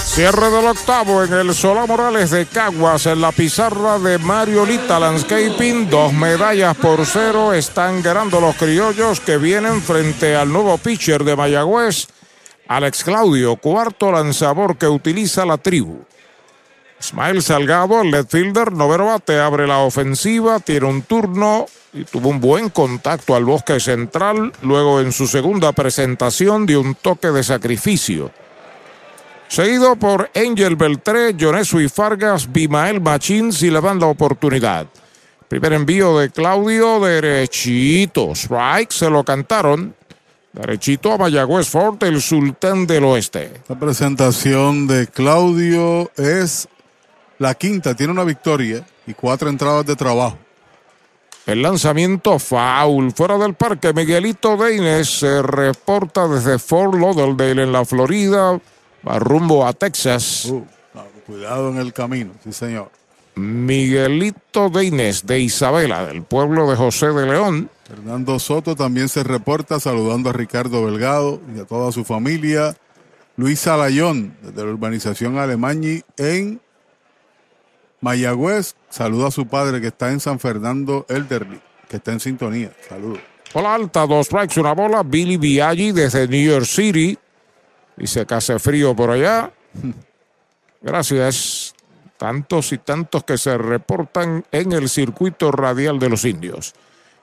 Cierre del octavo en el Solá Morales de Caguas en la pizarra de Mariolita Landscaping. Dos medallas por cero están ganando los criollos que vienen frente al nuevo pitcher de Mayagüez, Alex Claudio, cuarto lanzador que utiliza la tribu. Ismael Salgado, el left fielder, noveno bate, abre la ofensiva, tiene un turno y tuvo un buen contacto al bosque central. Luego en su segunda presentación dio un toque de sacrificio. Seguido por Angel Beltré, Jonesu y Fargas, Bimael Machín si le dan la oportunidad. Primer envío de Claudio, derechito. Strike, se lo cantaron. Derechito a Mayagüez Fort, el sultán del oeste. La presentación de Claudio es la quinta, tiene una victoria y cuatro entradas de trabajo. El lanzamiento foul fuera del parque. Miguelito Deines se reporta desde Fort Lauderdale en la Florida. Va rumbo a Texas. Uh, cuidado en el camino, sí señor. Miguelito Deines de Isabela, del pueblo de José de León. Fernando Soto también se reporta saludando a Ricardo Delgado y a toda su familia. Luis Alayón, desde la urbanización Alemañi en Mayagüez. Saluda a su padre que está en San Fernando Elderly, que está en sintonía. Saludos. Bola alta, dos strikes, una bola. Billy Viaggi desde New York City. Dice que hace frío por allá. Gracias. Tantos y tantos que se reportan en el circuito radial de los indios.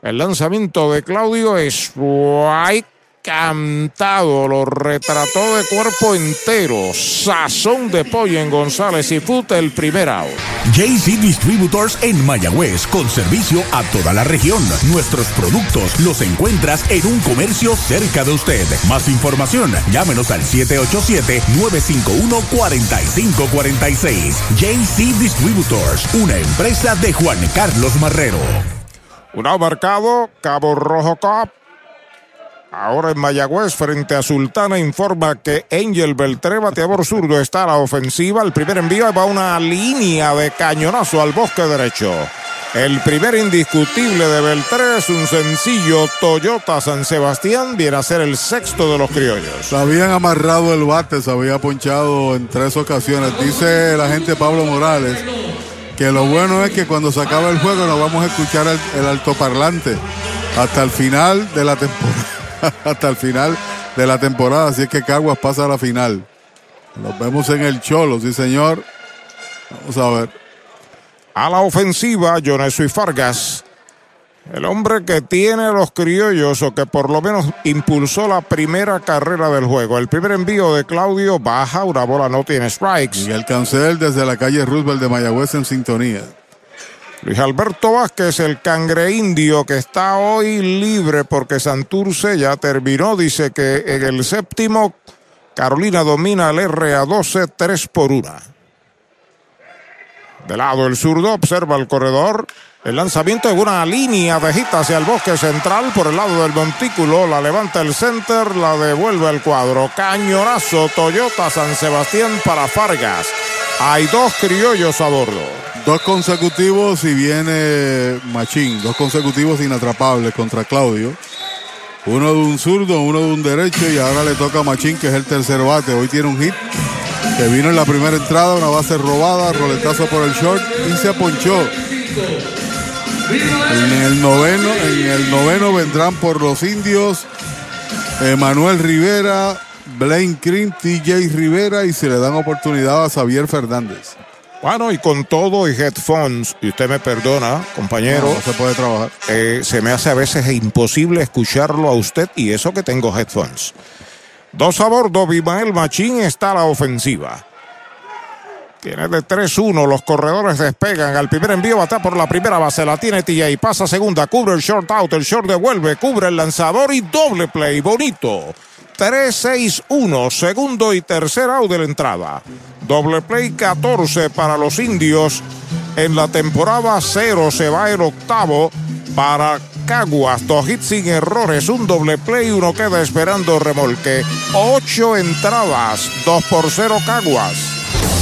El lanzamiento de Claudio es strike cantado, lo retrató de cuerpo entero. Sazón de pollo en González y Fute el primer out. JC Distributors en Mayagüez, con servicio a toda la región. Nuestros productos los encuentras en un comercio cerca de usted. Más información, llámenos al 787-951-4546. JC Distributors, una empresa de Juan Carlos Marrero. Un marcado, Cabo Rojo Cup. Ahora en Mayagüez, frente a Sultana, informa que Angel Beltré, bateador zurdo, está a la ofensiva. El primer envío va una línea de cañonazo al bosque derecho. El primer indiscutible de Beltré es un sencillo Toyota San Sebastián. Viene a ser el sexto de los criollos. Se habían amarrado el bate, se había ponchado en tres ocasiones. Dice el agente Pablo Morales que lo bueno es que cuando se acaba el juego nos vamos a escuchar el, el altoparlante hasta el final de la temporada. hasta el final de la temporada. Así es que Caguas pasa a la final. Nos vemos en el Cholo, sí señor. Vamos a ver. A la ofensiva, Jonesu y Fargas. El hombre que tiene los criollos o que por lo menos impulsó la primera carrera del juego. El primer envío de Claudio baja, una bola no tiene strikes. Y el cancel desde la calle Roosevelt de Mayagüez en sintonía. Luis Alberto Vázquez, el cangre indio que está hoy libre porque Santurce ya terminó. Dice que en el séptimo Carolina domina el RA 12, 3 por 1. De lado el zurdo observa el corredor. El lanzamiento en una línea de hit hacia el bosque central por el lado del montículo. La levanta el center, la devuelve al cuadro. Cañonazo Toyota San Sebastián para Fargas. Hay dos criollos a bordo. Dos consecutivos y viene Machín. Dos consecutivos inatrapables contra Claudio. Uno de un zurdo, uno de un derecho y ahora le toca a Machín que es el tercer bate. Hoy tiene un hit que vino en la primera entrada, una base robada, roletazo por el short y se aponchó. En el noveno, en el noveno vendrán por los indios Emanuel Rivera, Blaine Cream, TJ Rivera y se le dan oportunidad a Xavier Fernández. Bueno, y con todo y headphones, y usted me perdona, compañero. No, no se puede trabajar. Eh, se me hace a veces imposible escucharlo a usted y eso que tengo headphones. Dos a bordo, Bimael Machín está a la ofensiva. Tiene de 3-1, los corredores despegan. Al primer envío bata por la primera base, la tiene y pasa segunda, cubre el short out, el short devuelve, cubre el lanzador y doble play, bonito. 3-6-1, segundo y tercer out de la entrada. Doble play 14 para los indios. En la temporada 0 se va el octavo para Caguas. Dos hits sin errores, un doble play, uno queda esperando remolque. Ocho entradas, 2 por 0 Caguas.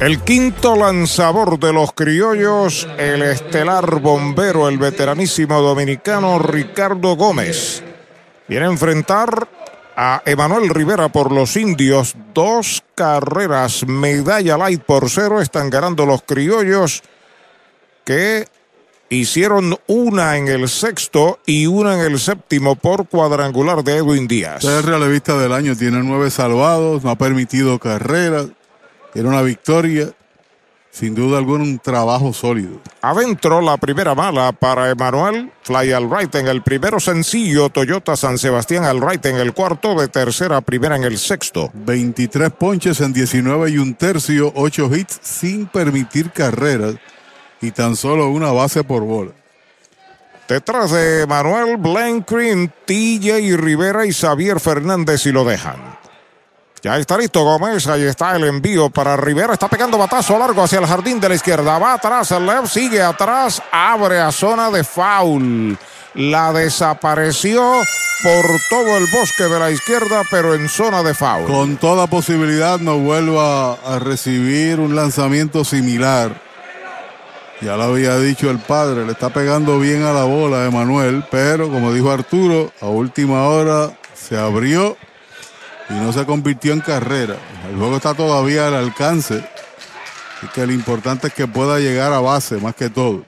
El quinto lanzador de los criollos, el estelar bombero, el veteranísimo dominicano Ricardo Gómez. Viene a enfrentar a Emanuel Rivera por los indios. Dos carreras, medalla light por cero. Están ganando los criollos que hicieron una en el sexto y una en el séptimo por cuadrangular de Edwin Díaz. Es el relevista del año, tiene nueve salvados, no ha permitido carreras. Era una victoria, sin duda alguna un trabajo sólido. Adentro la primera mala para Emanuel, fly al right en el primero sencillo, Toyota San Sebastián al right en el cuarto, de tercera a primera en el sexto. 23 ponches en 19 y un tercio, 8 hits sin permitir carreras y tan solo una base por bola. Detrás de Manuel Blancrin, TJ Rivera y Xavier Fernández y lo dejan. Ya está listo Gómez, ahí está el envío para Rivera, está pegando batazo largo hacia el jardín de la izquierda, va atrás el left, sigue atrás, abre a zona de foul. La desapareció por todo el bosque de la izquierda, pero en zona de foul. Con toda posibilidad no vuelva a recibir un lanzamiento similar. Ya lo había dicho el padre, le está pegando bien a la bola Emanuel, pero como dijo Arturo, a última hora se abrió y no se convirtió en carrera. El juego está todavía al alcance. Y que lo importante es que pueda llegar a base más que todo.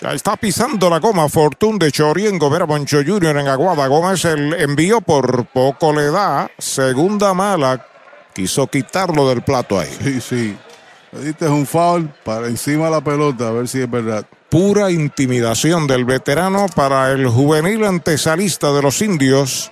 Ya está pisando la goma Fortune de Chori en Gobera Moncho Jr. en Aguada. Gómez el envío por poco le da. Segunda mala. Quiso quitarlo del plato ahí. Sí, sí. Diste un foul para encima de la pelota, a ver si es verdad. Pura intimidación del veterano para el juvenil antesalista de los indios.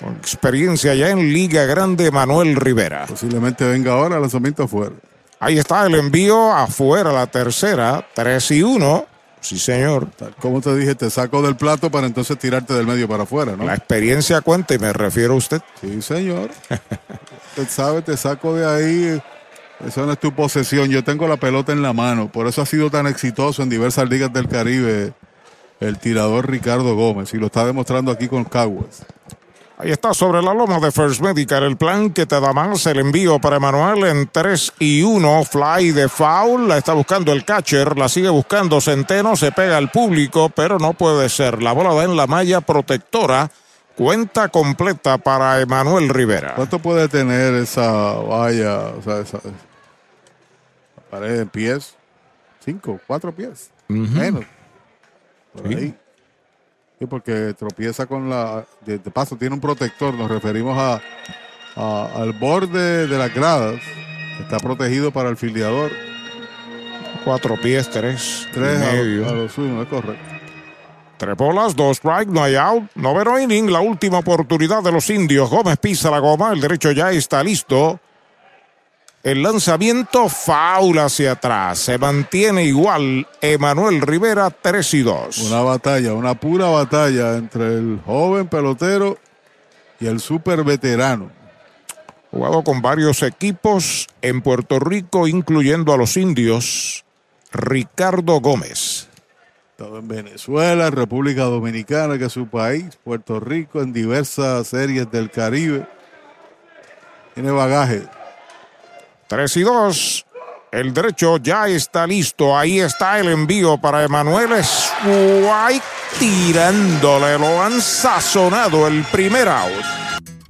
Con experiencia ya en Liga Grande, Manuel Rivera. Posiblemente venga ahora el lanzamiento afuera. Ahí está el envío afuera, la tercera, 3 y 1. Sí, señor. Como te dije, te saco del plato para entonces tirarte del medio para afuera, ¿no? La experiencia cuenta y me refiero a usted. Sí, señor. usted sabe, te saco de ahí. Eso no es tu posesión. Yo tengo la pelota en la mano. Por eso ha sido tan exitoso en diversas ligas del Caribe el tirador Ricardo Gómez. Y lo está demostrando aquí con Caguas. Ahí está sobre la loma de First Medical el plan que te da más el envío para Emanuel en 3 y 1. Fly de foul. La está buscando el catcher. La sigue buscando Centeno. Se pega al público, pero no puede ser. La bola da en la malla protectora. Cuenta completa para Emanuel Rivera. ¿Cuánto puede tener esa valla? O sea, esa pared en pies. Cinco, cuatro pies. Ujú. Menos. Por Sí. ahí. Sí, porque tropieza con la. De, de paso, tiene un protector. Nos referimos a, a- al borde de las gradas. Está protegido para el filiador. Cuatro pies, tres. Tres y a, medio. a lo sumo, es correcto. Tres bolas, dos strike, no hay out. Noveno inning, la última oportunidad de los indios. Gómez pisa la goma, el derecho ya está listo. El lanzamiento foul hacia atrás. Se mantiene igual. Emanuel Rivera, 3 y 2. Una batalla, una pura batalla entre el joven pelotero y el super veterano. Jugado con varios equipos en Puerto Rico, incluyendo a los indios. Ricardo Gómez. Estado en Venezuela, República Dominicana, que es su país, Puerto Rico, en diversas series del Caribe. Tiene bagaje. 3 y 2. El derecho ya está listo. Ahí está el envío para Emanuel White tirándole. Lo han sazonado el primer out.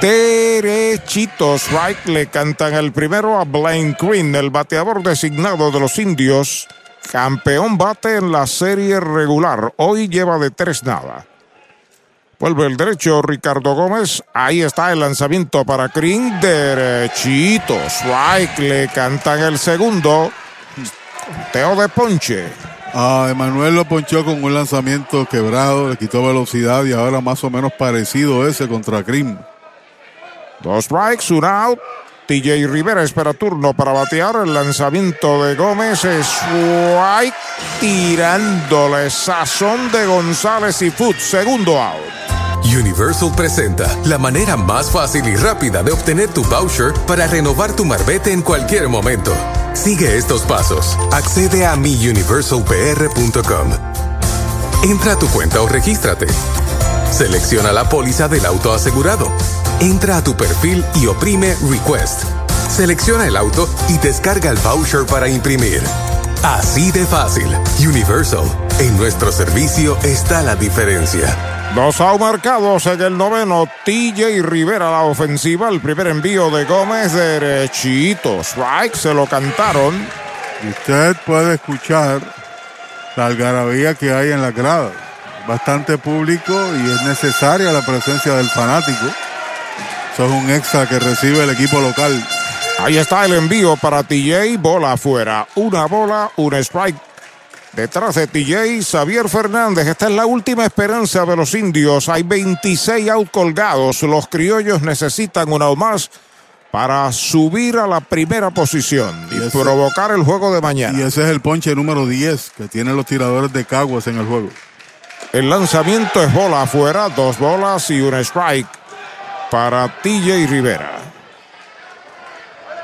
Derechitos, right, le cantan el primero a Blaine Green, el bateador designado de los indios. campeón bate en la serie regular. Hoy lleva de tres nada. Vuelve el derecho Ricardo Gómez. Ahí está el lanzamiento para Green. Derechito. Strike. Le cantan el segundo. Teo de Ponche. Ah, Emanuel lo ponchó con un lanzamiento quebrado, le quitó velocidad y ahora más o menos parecido ese contra Krim. Dos strikes, un out. TJ Rivera espera turno para batear. El lanzamiento de Gómez es strike tirándole sazón de González y Foot. Segundo out. Universal presenta la manera más fácil y rápida de obtener tu voucher para renovar tu marbete en cualquier momento. Sigue estos pasos. Accede a miuniversalpr.com. Entra a tu cuenta o regístrate. Selecciona la póliza del auto asegurado. Entra a tu perfil y oprime Request. Selecciona el auto y descarga el voucher para imprimir. Así de fácil. Universal. En nuestro servicio está la diferencia. Dos marcados en el noveno. TJ Rivera la ofensiva. El primer envío de Gómez derechito. Strike se lo cantaron. Y usted puede escuchar la algarabía que hay en la grada. Bastante público y es necesaria la presencia del fanático. Eso es un extra que recibe el equipo local. Ahí está el envío para TJ. Bola afuera. Una bola, un strike. Detrás de TJ, Xavier Fernández. Esta es la última esperanza de los indios. Hay 26 out colgados. Los criollos necesitan una más para subir a la primera posición y, ese- provocar el juego de mañana. Y ese es el ponche número 10 que tienen los tiradores de Caguas en el juego. El lanzamiento es bola afuera, dos bolas y un strike para TJ Rivera.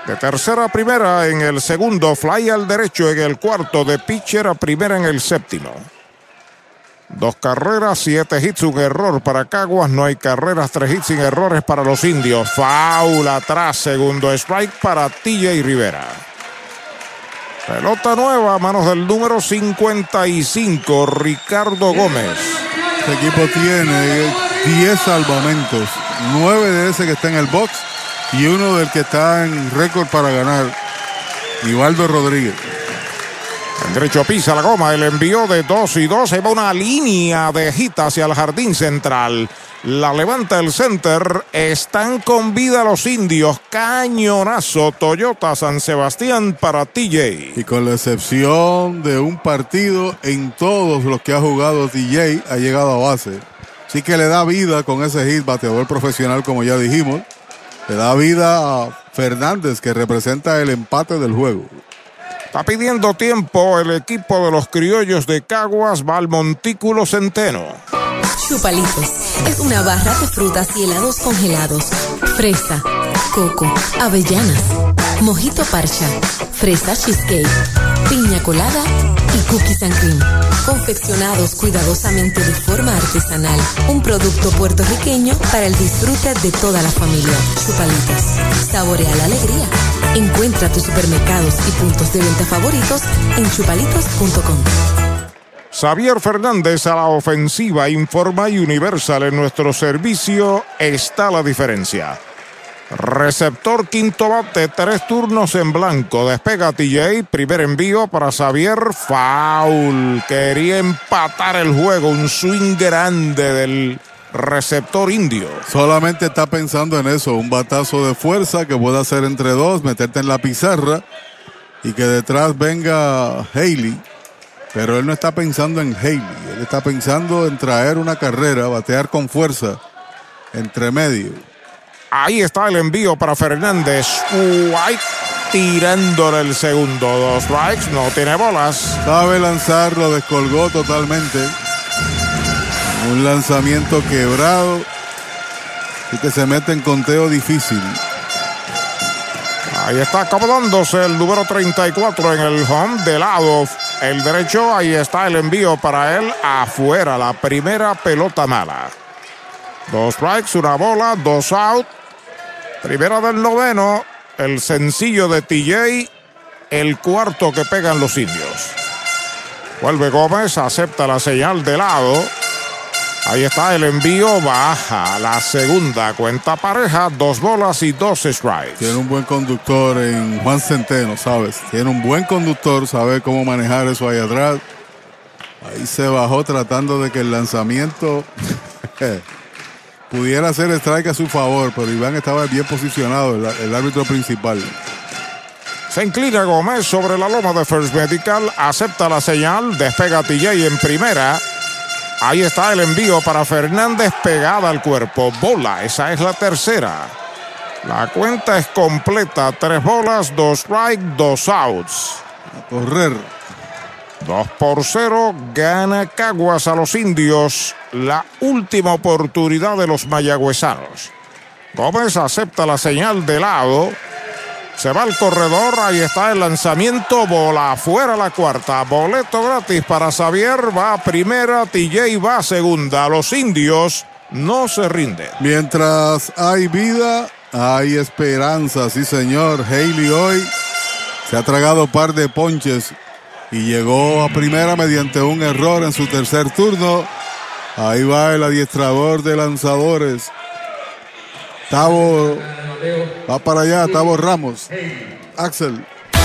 De tercera a primera en el segundo, fly al derecho en el cuarto, de pitcher a primera en el séptimo. Dos carreras, siete hits, un error para Caguas, no hay carreras, tres hits sin errores para los indios. Foul atrás, segundo strike para TJ Rivera. Pelota nueva a manos del número 55, Ricardo Gómez. Este equipo tiene 10 salvamentos, 9 de ese que está en el box y uno del que está en récord para ganar, Ivaldo Rodríguez. En derecho pisa la goma, el envío de 2 y 2, se va una línea de hit hacia el jardín central. La levanta el center, están con vida los indios. Cañonazo Toyota San Sebastián para TJ. Y con la excepción de un partido, en todos los que ha jugado DJ ha llegado a base. Así que le da vida con ese hit, bateador profesional, como ya dijimos. Le da vida a Fernández, que representa el empate del juego. Está pidiendo tiempo el equipo de los criollos de Caguas, va al Montículo Centeno. Chupalitos es una barra de frutas y helados congelados. Fresa, coco, avellanas, mojito parcha, fresa cheesecake, piña colada y cookies and cream. Confeccionados cuidadosamente de forma artesanal. Un producto puertorriqueño para el disfrute de toda la familia. Chupalitos. Saborea la alegría. Encuentra tus supermercados y puntos de venta favoritos en chupalitos.com. Xavier Fernández a la ofensiva informa Universal en nuestro servicio está la diferencia. Receptor quinto bate, tres turnos en blanco. Despega TJ, primer envío para Xavier. Foul. Quería empatar el juego. Un swing grande del receptor indio. Solamente está pensando en eso, un batazo de fuerza que pueda hacer entre dos, meterte en la pizarra y que detrás venga Haley. Pero él no está pensando en Haley, él está pensando en traer una carrera, batear con fuerza entre medio. Ahí está el envío para Fernández. White tirándole el segundo. Dos strikes, no tiene bolas. Sabe lanzar, lo descolgó totalmente. Un lanzamiento quebrado y que se mete en conteo difícil. Ahí está acomodándose el número 34 en el home de lado. El derecho, ahí está el envío para él afuera. La primera pelota mala. Dos strikes, una bola, dos out. Primera del noveno. El sencillo de TJ. El cuarto que pegan los indios. Vuelve Gómez, acepta la señal de lado. Ahí está el envío, baja la segunda cuenta pareja, dos bolas y dos strikes. Tiene un buen conductor en Juan Centeno, ¿sabes? Tiene un buen conductor, sabe cómo manejar eso ahí atrás. Ahí se bajó tratando de que el lanzamiento pudiera hacer strike a su favor, pero Iván estaba bien posicionado, el, el árbitro principal. Se inclina Gómez sobre la loma de First Medical, acepta la señal, despega TJ en primera. Ahí está el envío para Fernández pegada al cuerpo. Bola, esa es la tercera. La cuenta es completa. Tres bolas, dos strike, dos outs. A correr. Dos por cero. Gana Caguas a los indios. La última oportunidad de los mayagüezanos. Gómez acepta la señal de lado. Se va al corredor, ahí está el lanzamiento, bola afuera la cuarta, boleto gratis para Xavier, va a primera, TJ va a segunda, los indios no se rinden. Mientras hay vida, hay esperanza, sí señor. Haley hoy se ha tragado par de ponches y llegó a primera mediante un error en su tercer turno. Ahí va el adiestrador de lanzadores. Tavo va para allá, Tavo Ramos. Axel.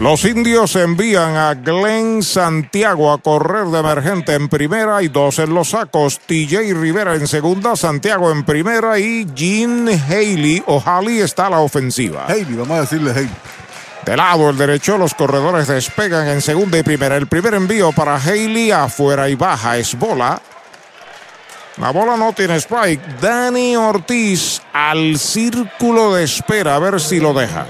Los indios envían a Glenn Santiago a correr de emergente en primera y dos en los sacos. TJ Rivera en segunda, Santiago en primera y Jean Haley o Haley está a la ofensiva. Haley, vamos a decirle Haley. De lado el derecho, los corredores despegan en segunda y primera. El primer envío para Haley afuera y baja es bola. La bola no tiene strike. Dani Ortiz al círculo de espera a ver si lo deja.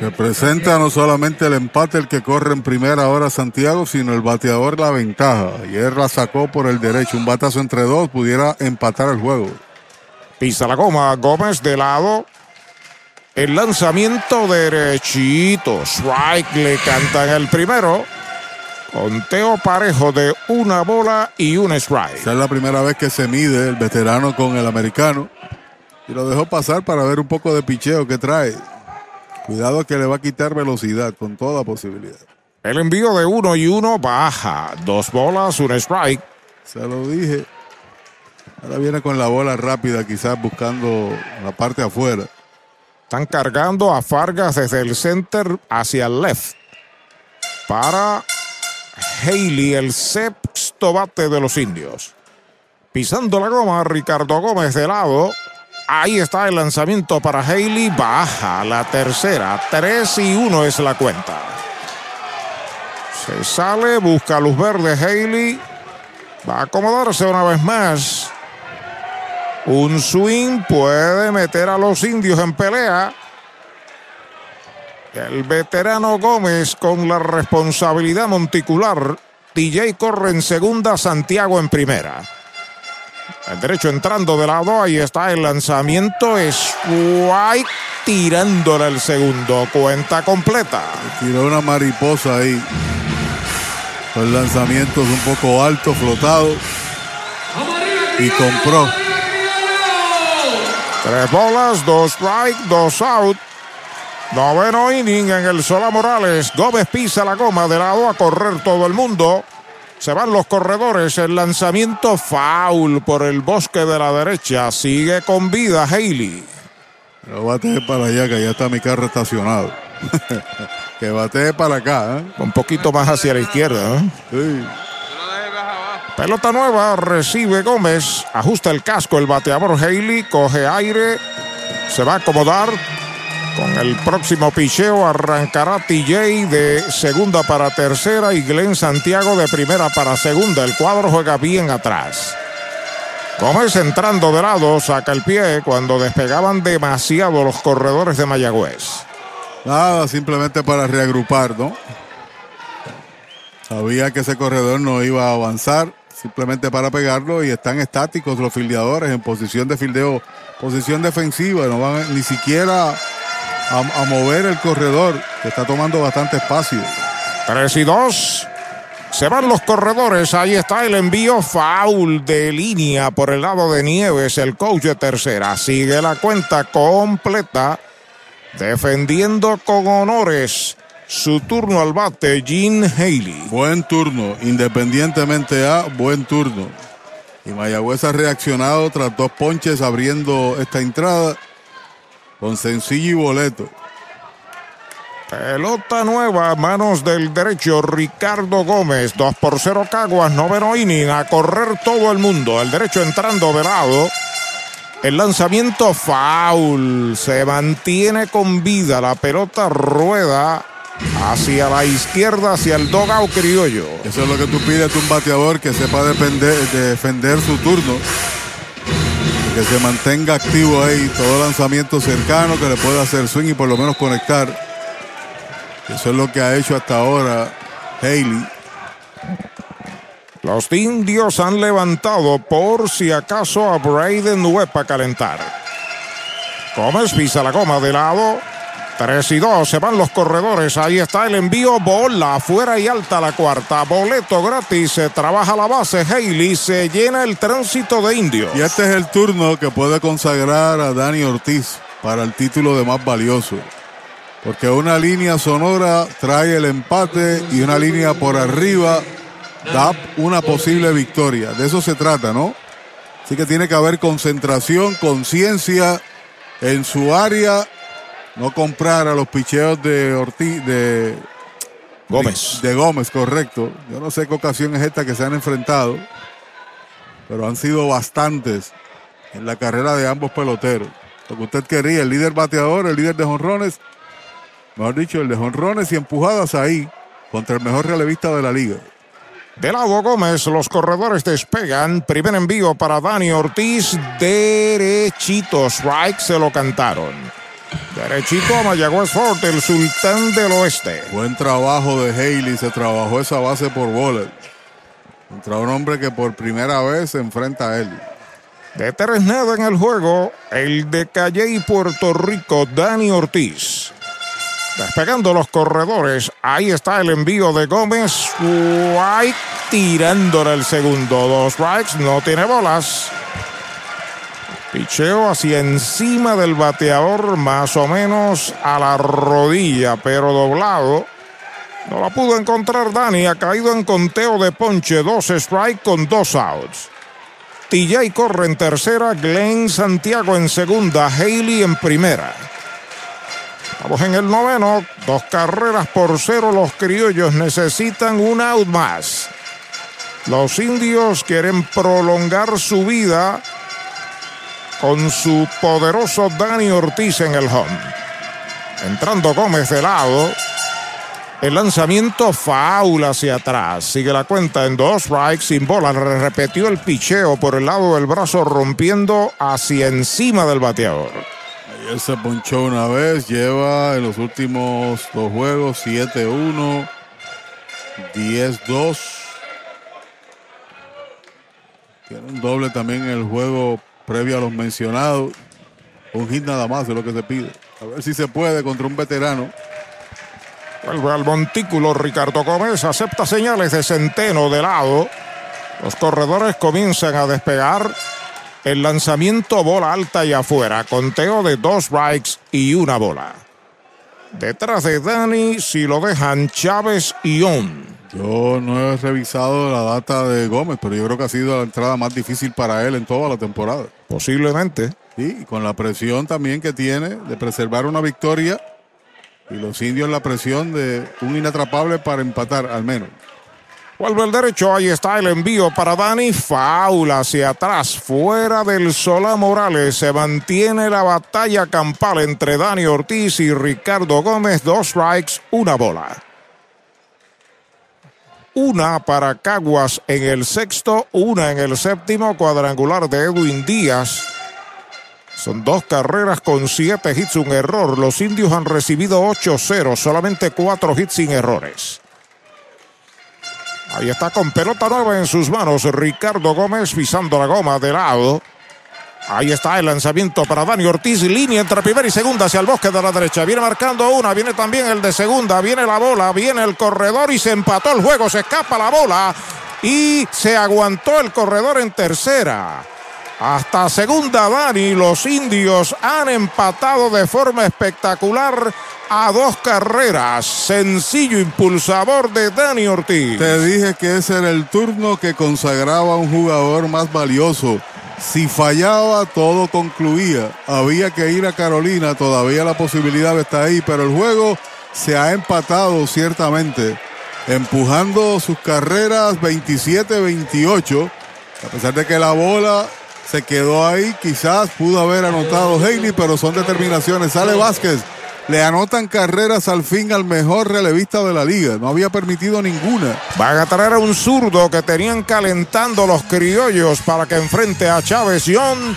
Representa no solamente el empate el que corre en primera hora Santiago, sino el bateador la ventaja. Ayer la sacó por el derecho. Un batazo entre dos pudiera empatar el juego. Pisa la goma. Gómez de lado. El lanzamiento derechito. Strike le cantan el primero. Conteo parejo de una bola y un strike. Esa es la primera vez que se mide el veterano con el americano. Y lo dejó pasar para ver un poco de picheo que trae. Cuidado que le va a quitar velocidad con toda posibilidad. El envío de uno y uno baja. Dos bolas, un strike. Se lo dije. Ahora viene con la bola rápida, quizás buscando la parte afuera. Están cargando a Fargas desde el center hacia el left. Para Haley, el sexto bate de los indios. Pisando la goma, Ricardo Gómez de lado. Ahí está el lanzamiento para Haley. Baja la tercera. 3 y 1 es la cuenta. Se sale, busca luz verde Haley. Va a acomodarse una vez más. Un swing puede meter a los indios en pelea. El veterano Gómez con la responsabilidad monticular. DJ corre en segunda, Santiago en primera. El derecho entrando de lado, ahí está el lanzamiento. Es White tirándole el segundo. Cuenta completa. Tiró una mariposa ahí. El lanzamiento es un poco alto, flotado. Y compró. Tres bolas, dos strike, dos out. Noveno inning en el Sola Morales. Gómez pisa la goma de lado a correr todo el mundo. Se van los corredores. El lanzamiento foul por el bosque de la derecha. Sigue con vida Haley. Pero bate para allá, que ya está mi carro estacionado. que bate para acá. ¿eh? Un poquito más hacia la izquierda. ¿eh? Sí. Pelota nueva, recibe Gómez, ajusta el casco el bateador Haley, coge aire, se va a acomodar, Con el próximo picheo arrancará TJ de segunda para tercera y Glenn Santiago de primera para segunda. El cuadro juega bien atrás. Gómez entrando de lado, saca el pie cuando despegaban demasiado los corredores de Mayagüez. Nada, simplemente para reagrupar, ¿no? Sabía que ese corredor no iba a avanzar, simplemente para pegarlo y están estáticos los fildeadores en posición de fildeo, posición defensiva, no van ni siquiera a, a mover el corredor, que está tomando bastante espacio. 3 y 2. Se van los corredores. Ahí está el envío foul de línea por el lado de Nieves, el coach de tercera. Sigue la cuenta completa. Defendiendo con honores su turno al bate, Gene Haley. Buen turno, independientemente a buen turno. Y Mayagüez ha reaccionado tras dos ponches abriendo esta entrada con sencillo y boleto. Pelota nueva, manos del derecho, Ricardo Gómez. 2 por 0 Caguas, noveno inning, a correr todo el mundo. El derecho entrando de lado. El lanzamiento foul. Se mantiene con vida. La pelota rueda hacia la izquierda, hacia el dogout criollo. Eso es lo que tú pides de un bateador que sepa defender su turno. Que se mantenga activo ahí. Todo lanzamiento cercano, que le pueda hacer swing y por lo menos conectar. Eso es lo que ha hecho hasta ahora Haley. Los indios han levantado por si acaso a Braden Webb para calentar. Gómez pisa la goma de lado. 3 y 2, se van los corredores. Ahí está el envío. Bola afuera y alta la cuarta. Boleto gratis. Se trabaja la base. Haley se llena el tránsito de indios. Y este es el turno que puede consagrar a Dani Ortiz para el título de más valioso. Porque una línea sonora trae el empate y una línea por arriba da una posible victoria. De eso se trata, ¿no? Así que tiene que haber concentración, conciencia en su área. No comprar a los picheos de Ortiz, de Gómez. De, de Gómez, correcto. Yo no sé qué ocasión es esta que se han enfrentado, pero han sido bastantes en la carrera de ambos peloteros. Lo que usted quería, el líder bateador, el líder de jonrones, mejor dicho, el de jonrones y empujadas ahí contra el mejor relevista de la liga. De lado Gómez, los corredores despegan. Primer envío para Dani Ortiz. Derechito. Strike se lo cantaron. Derechito a Mayagüez Fort, el sultán del oeste. Buen trabajo de Haley. Se trabajó esa base por bola. Contra un hombre que por primera vez se enfrenta a él. De tres nada en el juego, el de Calle y Puerto Rico, Dani Ortiz. Despegando los corredores. Ahí está el envío de Gómez. White tirándole el segundo. Dos strikes. No tiene bolas. Picheo hacia encima del bateador, más o menos a la rodilla, pero doblado. No la pudo encontrar Dani. Ha caído en conteo de ponche. Dos strikes con dos outs. TJ corre en tercera. Glenn Santiago en segunda. Haley en primera. Vamos en el noveno, dos carreras por cero. Los criollos necesitan un out más. Los indios quieren prolongar su vida con su poderoso Dani Ortiz en el home. Entrando Gómez de lado. El lanzamiento faula hacia atrás. Sigue la cuenta en dos strikes sin bola. Repetió el picheo por el lado del brazo rompiendo hacia encima del bateador. Ayer se ponchó una vez, lleva en los últimos dos juegos 7-1, 10-2. Tiene un doble también el juego previo a los mencionados. Un hit nada más de lo que se pide. A ver si se puede contra un veterano. Vuelve al montículo Ricardo Gómez, acepta señales de centeno de lado. Los corredores comienzan a despegar. El lanzamiento bola alta y afuera. Conteo de dos strikes y una bola. Detrás de Dani, si lo dejan Chávez y On. Yo no he revisado la data de Gómez, pero yo creo que ha sido la entrada más difícil para él en toda la temporada. Posiblemente. Sí, y con la presión también que tiene de preservar una victoria. Y los indios la presión de un inatrapable para empatar, al menos. Vuelve el derecho, ahí está el envío para Dani. Faula hacia atrás, fuera del Solá Morales. Se mantiene la batalla campal entre Dani Ortiz y Ricardo Gómez. Dos strikes, una bola. Una para Caguas en el sexto, una en el séptimo cuadrangular de Edwin Díaz. Son dos carreras con siete hits, un error. Los indios han recibido 8-0, solamente cuatro hits sin errores. Ahí está con pelota nueva en sus manos. Ricardo Gómez pisando la goma de lado. Ahí está el lanzamiento para Dani Ortiz. Línea entre primera y segunda hacia el bosque de la derecha. Viene marcando una. Viene también el de segunda. Viene la bola. Viene el corredor y se empató el juego. Se escapa la bola. Y se aguantó el corredor en tercera. Hasta segunda Dani. Los indios han empatado de forma espectacular a dos carreras. Sencillo impulsador de Dani Ortiz. Te dije que ese era el turno que consagraba a un jugador más valioso. Si fallaba, todo concluía. Había que ir a Carolina, todavía la posibilidad está ahí, pero el juego se ha empatado ciertamente, empujando sus carreras 27-28, a pesar de que la bola se quedó ahí, quizás pudo haber anotado Haley, pero son determinaciones. Sale Vázquez, le anotan carreras al fin al mejor relevista de la liga. No había permitido ninguna. Van a traer a un zurdo que tenían calentando los criollos para que enfrente a Chávez Young.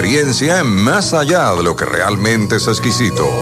experiencia más allá de lo que realmente es exquisito.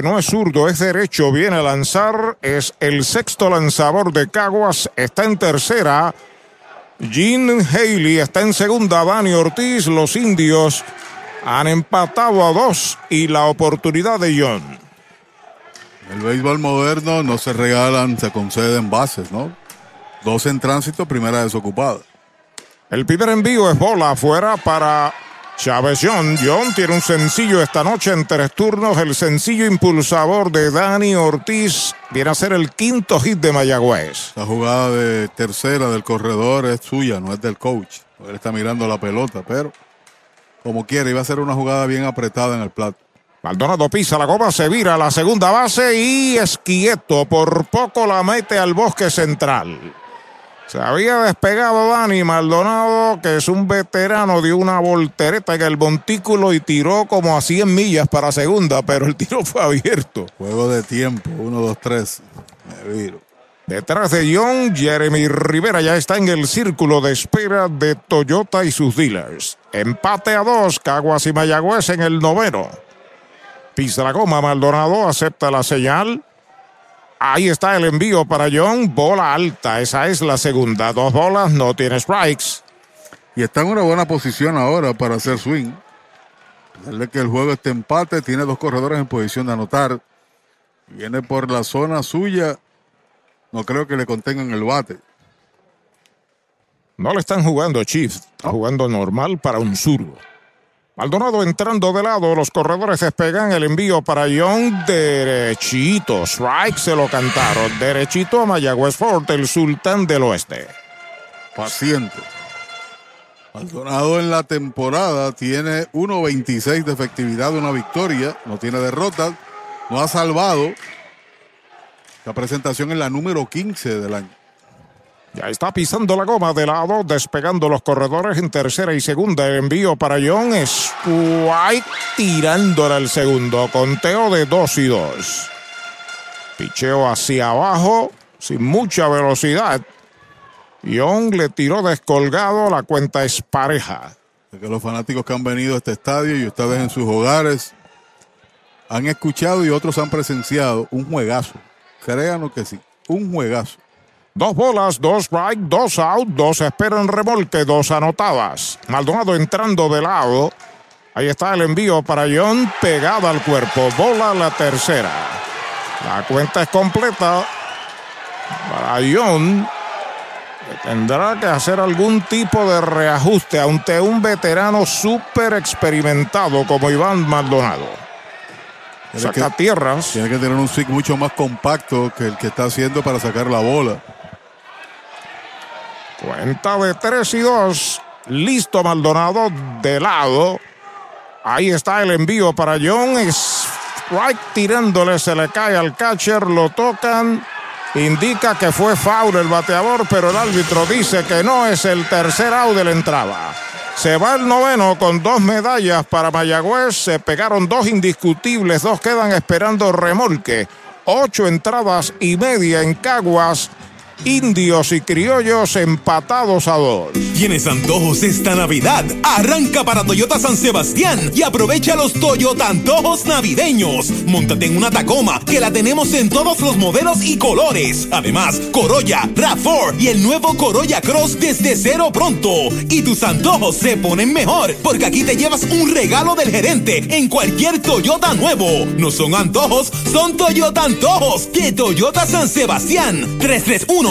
no es zurdo, es derecho, viene a lanzar, es el sexto lanzador de Caguas, está en tercera. Jean Haley está en segunda, Dani Ortiz, los indios han empatado a dos y la oportunidad de John. El béisbol moderno no se regalan, se conceden bases, ¿no? Dos en tránsito, primera desocupada. El primer envío es bola afuera para Chávez John. John tiene un sencillo esta noche en tres turnos. El sencillo impulsador de Dani Ortiz viene a ser el quinto hit de Mayagüez. La jugada de tercera del corredor es suya, no es del coach. Él está mirando la pelota, pero como quiere, iba a ser una jugada bien apretada en el plato. Maldonado pisa la goma, se vira a la segunda base y es quieto. Por poco la mete al bosque central. Se había despegado Dani Maldonado, que es un veterano de una voltereta en el montículo y tiró como a 100 millas para segunda, pero el tiro fue abierto. Juego de tiempo, 1, 2, 3. Me viro. Detrás de John, Jeremy Rivera ya está en el círculo de espera de Toyota y sus dealers. Empate a dos, Caguas y Mayagüez en el noveno. Pisa la goma, Maldonado acepta la señal. Ahí está el envío para John. Bola alta. Esa es la segunda. Dos bolas, no tiene strikes. Y está en una buena posición ahora para hacer swing. Darle que el juego este empate. Tiene dos corredores en posición de anotar. Viene por la zona suya. No creo que le contengan el bate. No le están jugando Chief. Está jugando normal para un zurdo. Maldonado entrando de lado, los corredores despegan el envío para Young derechito. Strike se lo cantaron. Derechito a Mayagüez Fort, el sultán del oeste. Paciente. Maldonado en la temporada tiene 1.26 de efectividad una victoria. No tiene derrotas. No ha salvado. La presentación es la número 15 del año. Ya está pisando la goma de lado, despegando los corredores en tercera y segunda. Envío para John Strike tirándola al segundo. Conteo de dos y dos. Picheo hacia abajo, sin mucha velocidad. Young le tiró descolgado, la cuenta es pareja. que los fanáticos que han venido a este estadio y ustedes en sus hogares han escuchado y otros han presenciado un juegazo. Créanos que sí, un juegazo. Dos bolas, dos strike, dos out, dos esperan remolque, dos anotadas. Maldonado entrando de lado. Ahí está el envío para John, pegada al cuerpo. Bola la tercera. La cuenta es completa para John. Tendrá que hacer algún tipo de reajuste ante un veterano súper experimentado como Iván Maldonado. Saca tierras. Tiene que tener un swing mucho más compacto que el que está haciendo para sacar la bola. Cuenta de 3 y 2. Listo Maldonado de lado. Ahí está el envío para John. Strike tirándole, se le cae al catcher, lo tocan. Indica que fue foul el bateador, pero el árbitro dice que no es el tercer out de la entrada. Se va el noveno con dos medallas para Mayagüez. Se pegaron dos indiscutibles, dos quedan esperando remolque. Ocho entradas y media en Caguas indios y criollos empatados a dos. ¿Tienes antojos esta Navidad? Arranca para Toyota San Sebastián y aprovecha los Toyota antojos navideños. Móntate en una Tacoma que la tenemos en todos los modelos y colores. Además, Corolla, RAV4 y el nuevo Corolla Cross desde cero pronto. Y tus antojos se ponen mejor porque aquí te llevas un regalo del gerente en cualquier Toyota nuevo. No son antojos, son Toyota antojos de Toyota San Sebastián. 331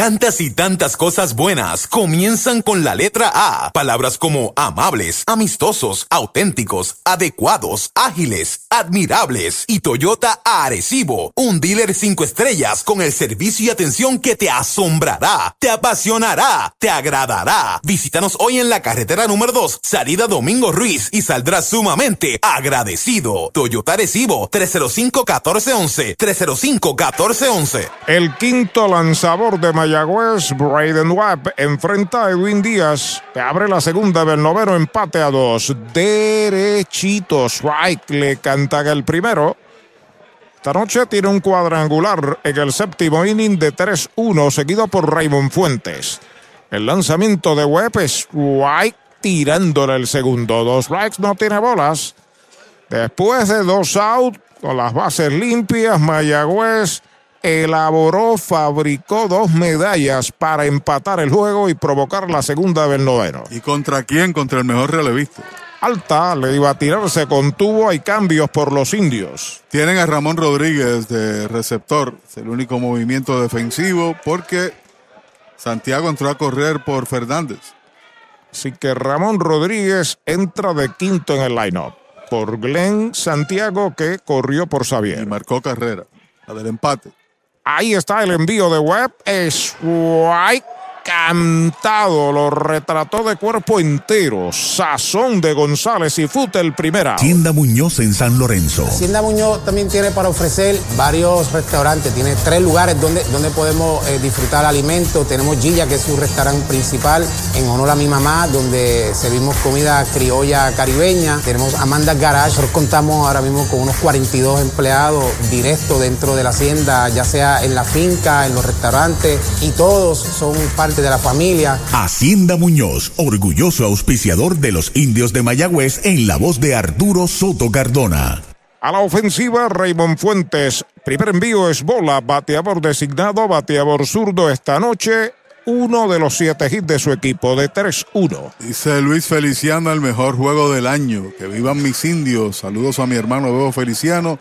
Tantas y tantas cosas buenas comienzan con la letra A. Palabras como amables, amistosos, auténticos, adecuados, ágiles, admirables y Toyota Arecibo, un dealer cinco estrellas con el servicio y atención que te asombrará, te apasionará, te agradará. Visítanos hoy en la carretera número 2, salida Domingo Ruiz y saldrás sumamente agradecido. Toyota Arecibo 305 1411 305 1411. El quinto lanzador de Miami Mayagüez, Braden Webb enfrenta a Edwin Díaz, abre la segunda del noveno empate a dos. Derechito, strike, le canta el primero. Esta noche tiene un cuadrangular en el séptimo inning de 3-1, seguido por Raymond Fuentes. El lanzamiento de Webb es strike, tirándole el segundo. Dos strikes, no tiene bolas. Después de dos out, con las bases limpias, Mayagüez elaboró, fabricó dos medallas para empatar el juego y provocar la segunda del noveno. ¿Y contra quién? Contra el mejor relevista. Alta le iba a tirarse con tubo. Hay cambios por los indios. Tienen a Ramón Rodríguez de receptor. Es el único movimiento defensivo porque Santiago entró a correr por Fernández. Así que Ramón Rodríguez entra de quinto en el lineup por Glenn Santiago que corrió por Xavier. Y marcó carrera, la del empate. Ahí está el envío de Webb. Es White cantado, lo retrató de cuerpo entero. Sazón de González y Fute el primera. Tienda Muñoz en San Lorenzo. Hacienda Muñoz también tiene para ofrecer varios restaurantes. Tiene tres lugares donde, donde podemos eh, disfrutar alimentos. Tenemos Gilla, que es su restaurante principal, en honor a mi mamá, donde servimos comida criolla caribeña. Tenemos Amanda Garage. Nosotros contamos ahora mismo con unos 42 empleados directos dentro de la hacienda, ya sea en la finca, en los restaurantes, y todos son parte de la familia. Hacienda Muñoz, orgulloso auspiciador de los indios de Mayagüez en la voz de Arturo Soto Cardona. A la ofensiva, Raymond Fuentes. Primer envío es bola, bateador designado, bateador zurdo esta noche. Uno de los siete hits de su equipo, de 3-1. Dice Luis Feliciano, el mejor juego del año. Que vivan mis indios. Saludos a mi hermano Bebo Feliciano,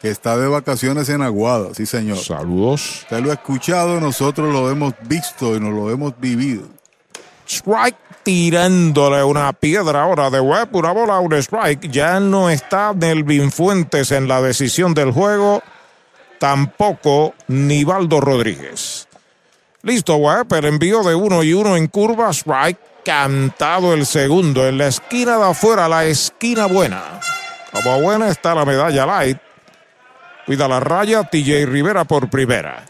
que está de vacaciones en Aguada. Sí, señor. Saludos. Usted lo ha escuchado, nosotros lo hemos visto y nos lo hemos vivido. Strike tirándole una piedra ahora de Webb, una bola, un strike. Ya no está Nelvin Fuentes en la decisión del juego, tampoco Nivaldo Rodríguez. Listo, Webb, el envío de uno y uno en curva, strike, cantado el segundo en la esquina de afuera, la esquina buena. Como buena está la medalla light. Cuida la raya, TJ Rivera por primera.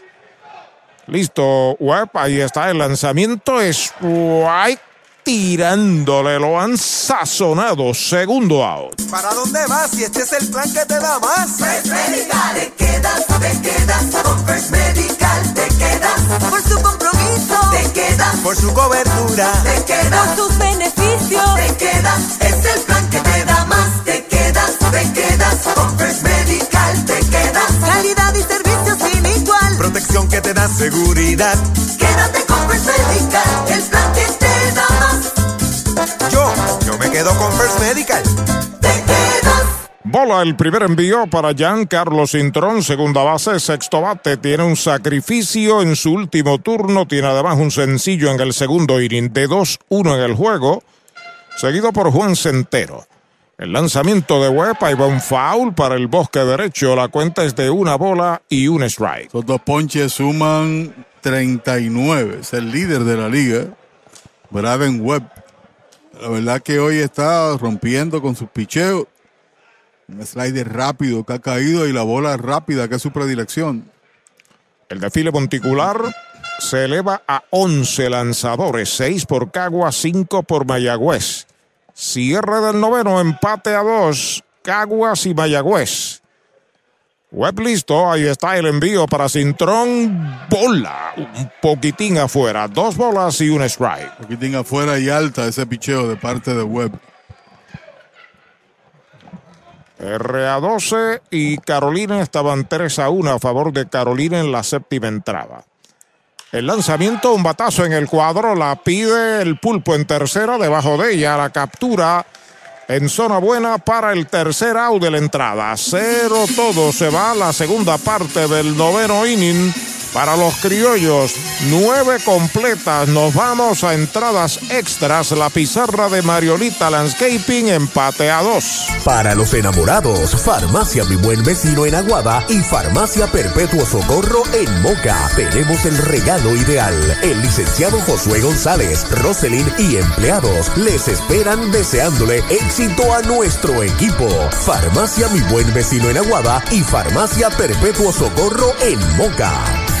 Listo, Webb, ahí está el lanzamiento, strike tirándole, lo han sazonado, segundo out. ¿Para dónde vas? Si este es el plan que te da más. First Medical, te quedas, te quedas. Con First Medical, te quedas. Por su compromiso, te quedas. Por su cobertura, te quedas. Por sus beneficios, te quedas. Es el plan que te da más. Te quedas, te quedas. Con First Medical, te. Calidad y servicio sin igual. protección que te da seguridad. Quédate con First Medical, el plan que te da más. Yo, yo me quedo con First Medical. Te quedas. Bola el primer envío para Jan Carlos Cintrón, segunda base, sexto bate. Tiene un sacrificio en su último turno. Tiene además un sencillo en el segundo inning de 2-1 en el juego, seguido por Juan Centero. El lanzamiento de Webb, ahí va un foul para el bosque derecho. La cuenta es de una bola y un strike. Los dos ponches suman 39. Es el líder de la liga, Braden Webb. La verdad que hoy está rompiendo con sus picheos. Un slider rápido que ha caído y la bola rápida que es su predilección. El desfile monticular se eleva a 11 lanzadores, 6 por Cagua, 5 por Mayagüez. Cierre del noveno, empate a 2, Caguas y Mayagüez. Web listo, ahí está el envío para Cintrón. Bola, un poquitín afuera, dos bolas y un strike. Un poquitín afuera y alta ese picheo de parte de Webb. RA12 y Carolina estaban 3 a 1 a favor de Carolina en la séptima entrada. El lanzamiento, un batazo en el cuadro, la pide el pulpo en tercera, debajo de ella la captura en zona buena para el tercer out de la entrada. Cero todo, se va a la segunda parte del noveno inning para los criollos. Nueve completas, nos vamos a entradas extras, la pizarra de Mariolita Landscaping, empate a dos. Para los enamorados, Farmacia Mi Buen Vecino en Aguada y Farmacia Perpetuo Socorro en Moca. Tenemos el regalo ideal. El licenciado Josué González, Roselyn y empleados les esperan deseándole éxito a nuestro equipo. Farmacia Mi Buen Vecino en Aguada y Farmacia Perpetuo Socorro en Moca.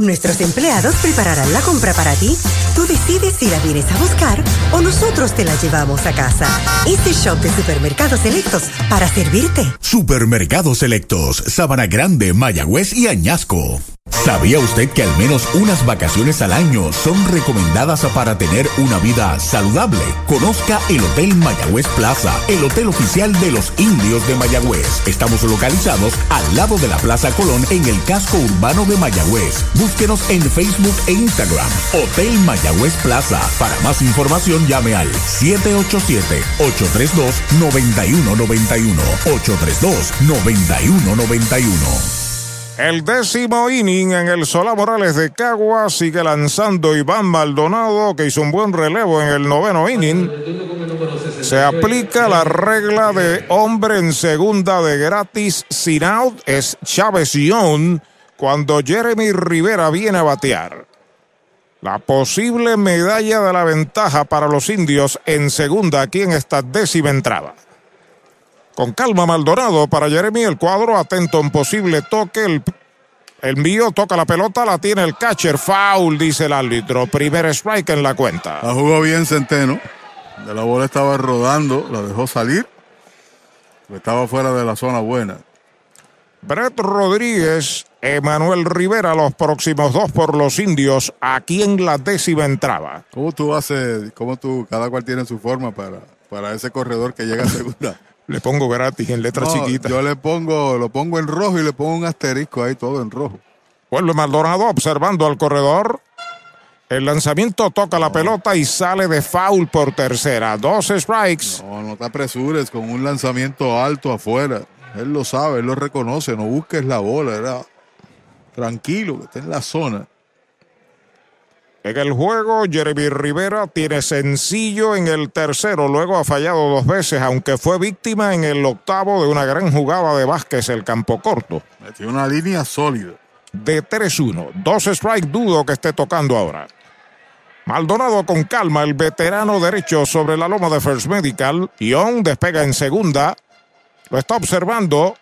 Nuestros empleados prepararán la compra para ti. Tú decides si la vienes a buscar o nosotros te la llevamos a casa. Este shop de supermercados selectos para servirte. Supermercados Selectos, Sabana Grande, Mayagüez y Añasco. ¿Sabía usted que al menos unas vacaciones al año son recomendadas para tener una vida saludable? Conozca el Hotel Mayagüez Plaza, el hotel oficial de los indios de Mayagüez. Estamos localizados al lado de la Plaza Colón en el casco urbano de Mayagüez. Búsquenos en Facebook e Instagram. Hotel Mayagüez Plaza. Para más información llame al 787-832-9191. 832-9191. El décimo inning en el Solá Morales de Cagua sigue lanzando Iván Maldonado, que hizo un buen relevo en el noveno inning. Se aplica la regla de hombre en segunda de gratis sin out. Es Chávez Young cuando Jeremy Rivera viene a batear. La posible medalla de la ventaja para los indios en segunda aquí en esta décima entrada. Con calma Maldonado para Jeremy, el cuadro atento a un posible toque. El, el envío toca la pelota, la tiene el catcher. Foul, dice el árbitro. Primer strike en la cuenta. La jugó bien Centeno. De la bola estaba rodando, la dejó salir. Estaba fuera de la zona buena. Brett Rodríguez, Emanuel Rivera, los próximos dos por los indios, aquí en la décima entrada. ¿Cómo tú haces, cómo tú, cada cual tiene su forma para, para ese corredor que llega a segunda? Le pongo gratis en letra No, chiquita. Yo le pongo, lo pongo en rojo y le pongo un asterisco ahí todo en rojo. Vuelve Maldonado observando al corredor. El lanzamiento toca la pelota y sale de foul por tercera. Dos strikes. No, no te apresures con un lanzamiento alto afuera. Él lo sabe, él lo reconoce. No busques la bola, era tranquilo, que esté en la zona. En el juego, Jeremy Rivera tiene sencillo en el tercero, luego ha fallado dos veces, aunque fue víctima en el octavo de una gran jugada de Vázquez, el campo corto. Metió una línea sólida. De 3-1, dos strikes, dudo que esté tocando ahora. Maldonado con calma, el veterano derecho sobre la loma de First Medical. Young despega en segunda. Lo está observando.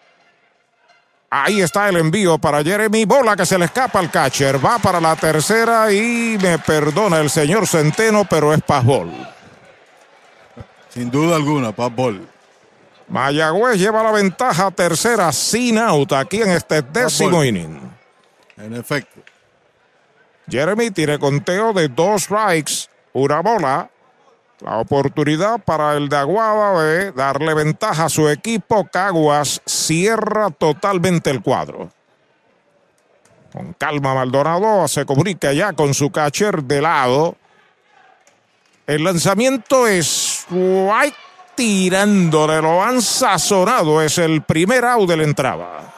Ahí está el envío para Jeremy. Bola que se le escapa al catcher. Va para la tercera y me perdona el señor Centeno, pero es pasbol. Sin duda alguna, Pat Ball. Mayagüez lleva la ventaja tercera sin out aquí en este décimo inning. En efecto. Jeremy tiene conteo de dos strikes, una bola. La oportunidad para el de Aguada de darle ventaja a su equipo. Caguas cierra totalmente el cuadro. Con calma Maldonado se comunica ya con su catcher de lado. El lanzamiento es White tirándole, lo han sazonado. Es el primer out de la entrada.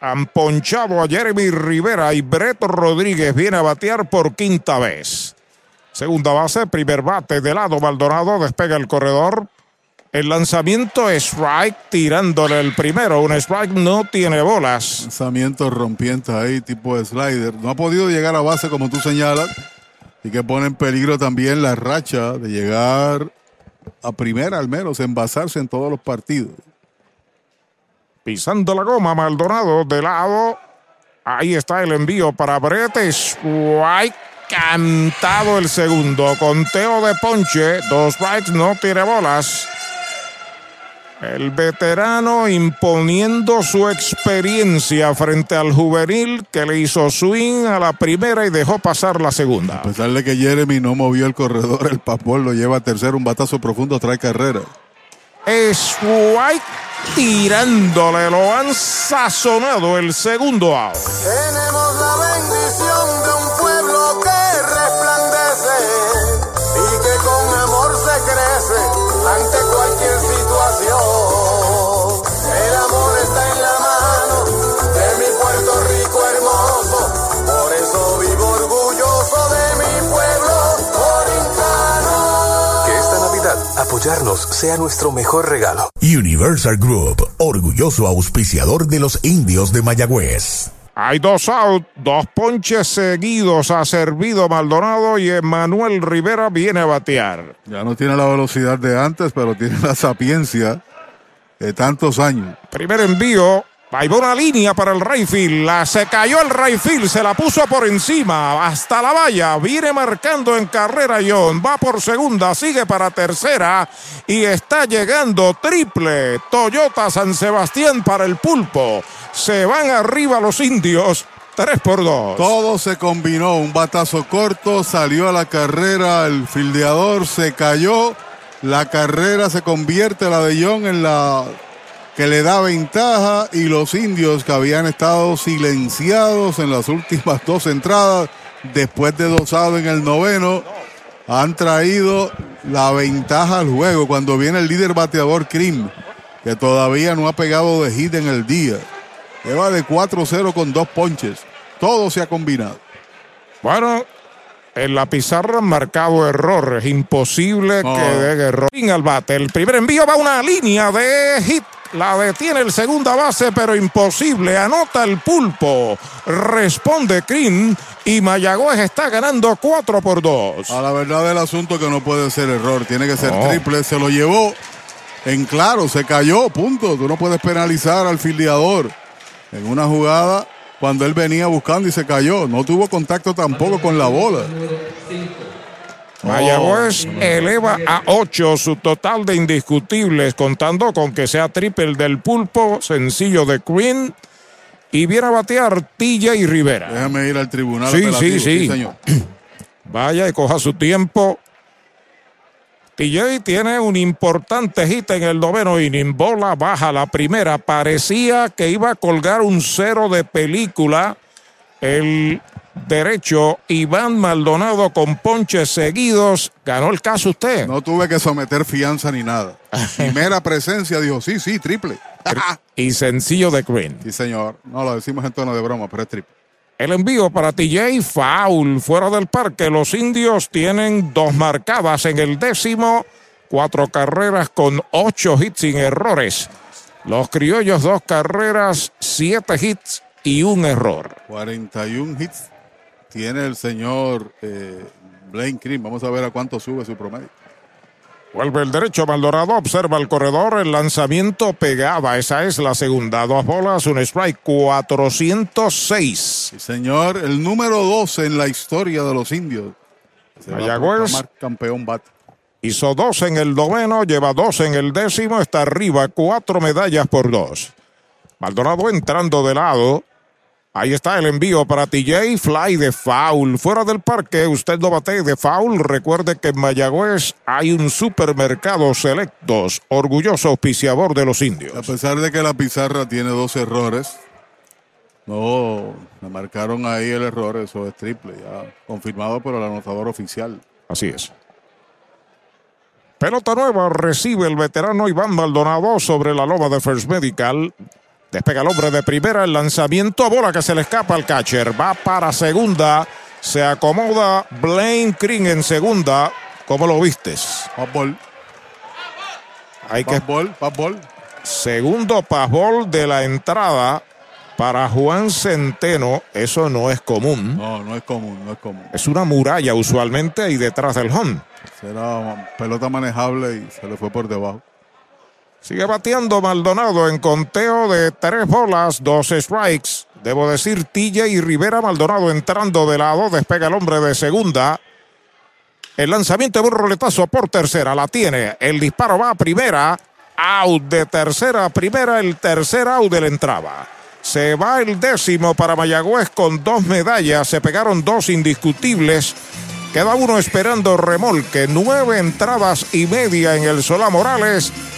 Han ponchado a Jeremy Rivera y Brett Rodríguez viene a batear por quinta vez. Segunda base, primer bate de lado Maldonado, despega el corredor. El lanzamiento strike, tirándole el primero. Un strike no tiene bolas. Lanzamiento rompiente ahí, tipo de slider. No ha podido llegar a base como tú señalas. Y que pone en peligro también la racha de llegar a primera al menos, envasarse en todos los partidos. Pisando la goma, Maldonado de lado. Ahí está el envío para Brett. Strike cantado el segundo. Conteo de ponche. Dos strikes, no tiene bolas. El veterano imponiendo su experiencia frente al juvenil que le hizo swing a la primera y dejó pasar la segunda. A pesar de que Jeremy no movió el corredor, el papol lo lleva a tercero, un batazo profundo, trae carrera. Strike tirándole, lo han sazonado el segundo out. Tenemos la bendición apoyarnos sea nuestro mejor regalo. Universal Group, orgulloso auspiciador de los indios de Mayagüez. Hay dos out, dos ponches seguidos. Ha servido Maldonado y Emanuel Rivera viene a batear. Ya no tiene la velocidad de antes, pero tiene la sapiencia de tantos años. Primer envío. Ahí va una línea para el Rayfield. La, se cayó el Rayfield, se la puso por encima hasta la valla. Viene marcando en carrera John. Va por segunda, sigue para tercera y está llegando triple. Toyota San Sebastián para el pulpo. Se van arriba los indios. 3 por 2. Todo se combinó, un batazo corto, salió a la carrera, el fildeador se cayó, la carrera se convierte la de John en la que le da ventaja y los indios que habían estado silenciados en las últimas dos entradas, después de dosado en el noveno, han traído la ventaja al juego cuando viene el líder bateador Krim, que todavía no ha pegado de hit en el día. Lleva de 4-0 con dos ponches. Todo se ha combinado. Bueno, en la pizarra han marcado error. Es imposible No. que dé error. Al bate. El primer envío va a una línea de hit. La detiene el segunda base, pero imposible. Anota el pulpo. Responde Green. Y Mayagüez está ganando 4 por 2. A la verdad del asunto que no puede ser error, tiene que ser No. triple. Se lo llevó en claro, se cayó, punto. Tú no puedes penalizar al fildeador en una jugada cuando él venía buscando y se cayó. No tuvo contacto tampoco con la bola. Mayagüez eleva a 8 su total de indiscutibles, contando con que sea triple del pulpo, sencillo de Queen. Y viene a batear Tilla y Rivera. Déjame ir al tribunal. Sí, apelativo. sí, sí. señor. Vaya y coja su tiempo. TJ tiene un importante hit en el noveno inning. Bola baja la primera. Parecía que iba a colgar un cero de película. El derecho Iván Maldonado con ponches seguidos. ¿Ganó el caso usted? No tuve que someter fianza ni nada. Primera presencia dijo, sí, sí, triple. Y sencillo de Green. Sí, señor. No lo decimos en tono de broma, pero es triple. El envío para TJ, foul fuera del parque. Los indios tienen dos marcadas en el décimo, cuatro carreras con ocho hits sin errores. Los criollos, dos carreras, siete hits y un error. 41 hits tiene el señor eh, Blaine Cream. Vamos a ver a cuánto sube su promedio. Vuelve el derecho, Maldonado observa el corredor, el lanzamiento pegaba, esa es la segunda, dos bolas, un strike, 406. Sí, señor, el número 12 en la historia de los indios. Se va a Mayagüez. campeón bate. Hizo dos en el noveno, lleva dos en el décimo, está arriba, cuatro medallas por dos. Maldonado entrando de lado. Ahí está el envío para TJ, fly de foul. Fuera del parque, usted no bate de foul. Recuerde que en Mayagüez hay un supermercado selectos, orgulloso auspiciador de los indios. A pesar de que la pizarra tiene dos errores, no, me marcaron ahí el error, eso es triple, ya confirmado por el anotador oficial. Así es. Pelota nueva recibe el veterano Iván Maldonado sobre la loma de First Medical. Despega el hombre de primera, el lanzamiento, bola que se le escapa al catcher. Va para segunda, se acomoda Blaine Green en segunda. ¿Cómo lo vistes? Fastball. Hay que fastball. segundo pasbol de la entrada para Juan Centeno. Eso no es común. No, no es común, no es común. Es una muralla usualmente y detrás del home. Será pelota manejable y se le fue por debajo. Sigue bateando Maldonado en conteo de tres bolas, dos strikes. Debo decir, y Rivera Maldonado entrando de lado. Despega el hombre de segunda. El lanzamiento de un roletazo por tercera. La tiene. El disparo va a primera. Out de tercera a primera. El tercer out de la entrada. Se va el décimo para Mayagüez con dos medallas. Se pegaron dos indiscutibles. Queda uno esperando remolque. Nueve entradas y media en el Solá Morales.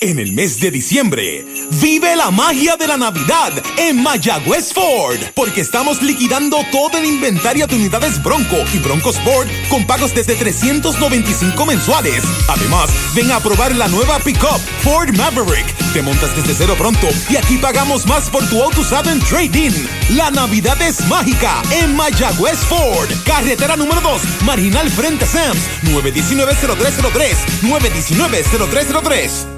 En el mes de diciembre, vive la magia de la Navidad en Mayagüez Ford, porque estamos liquidando todo el inventario de unidades Bronco y Bronco Sport con pagos desde 395 mensuales. Además, ven a probar la nueva pickup Ford Maverick. Te montas desde cero pronto y aquí pagamos más por tu auto usado en trading. La Navidad es mágica en Mayagüez Ford, carretera número 2, marginal frente Sams, 919-0303, 919-0303.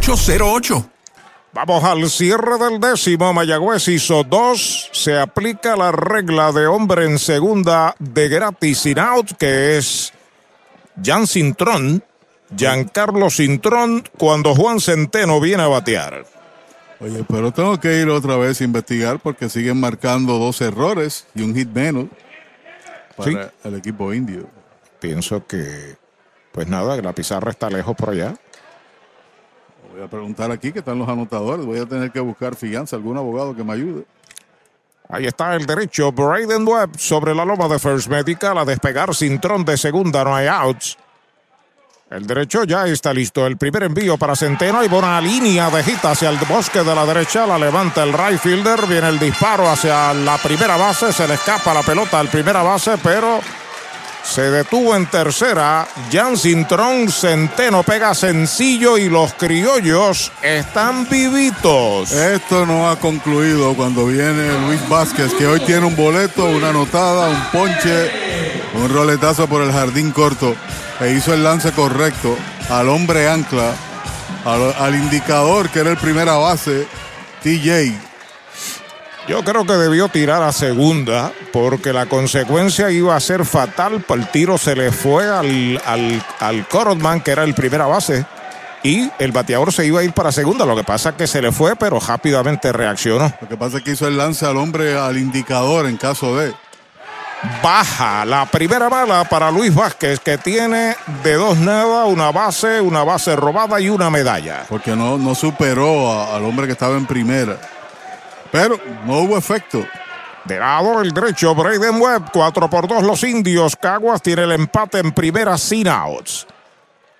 408-8808. Vamos al cierre del décimo. Mayagüez hizo dos. Se aplica la regla de hombre en segunda de gratis sin out, que es Jan Cintrón. Giancarlo Cintrón, cuando Juan Centeno viene a batear. Oye, pero tengo que ir otra vez a investigar porque siguen marcando dos errores y un hit menos para Sí. el equipo indio. Pienso que, pues nada, que la pizarra está lejos por allá. A preguntar aquí que están los anotadores. Voy a tener que buscar fianza, algún abogado que me ayude. Ahí está el derecho. Braden Webb sobre la loma de First Medical a despegar Cintrón de segunda. No hay outs. El derecho ya está listo. El primer envío para Centeno. Hay buena línea de hit hacia el bosque de la derecha. La levanta el right fielder. Viene el disparo hacia la primera base. Se le escapa la pelota al primera base, pero se detuvo en tercera. Jan Cintrón. Centeno pega sencillo y los criollos están vivitos. Esto no ha concluido cuando viene Luis Vázquez, que hoy tiene un boleto, una anotada, un ponche, un roletazo por el jardín corto. E hizo el lance correcto al hombre ancla, al, al indicador que era el primera base, TJ. Yo creo que debió tirar a segunda porque la consecuencia iba a ser fatal. El tiro se le fue al, al, al Corotman, que era el primera base, y el bateador se iba a ir para segunda. Lo que pasa es que se le fue, pero rápidamente reaccionó. Lo que pasa es que hizo el lance al hombre, al indicador en caso de. Baja la primera bala para Luis Vázquez, que tiene de dos nada una base, una base robada y una medalla. Porque no, no superó a- al hombre que estaba en primera. Pero no hubo efecto. De lado el derecho, Braden Webb, 4 por 2 los indios. Caguas tiene el empate en primera sin outs.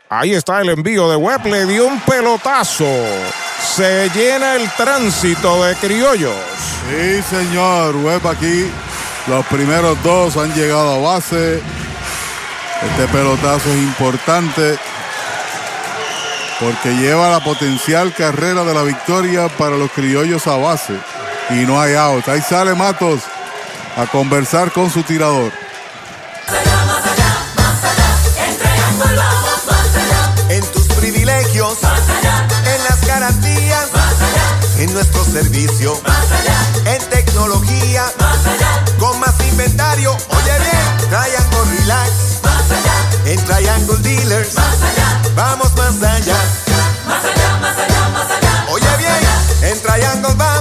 Ahí está el envío de Webb, le dio un pelotazo. Se llena el tránsito de criollos. Sí, señor. Webb aquí. Los primeros dos han llegado a base. Este pelotazo es importante porque lleva la potencial carrera de la victoria para los criollos a base. Y no hay out. Ahí sale Matos a conversar con su tirador. En tus privilegios, en las garantías, en nuestro servicio, en tecnología, con más inventario. Oye bien, Triangle Relax, en Triangle Dealers, vamos más allá. Oye bien, en Triangle vamos más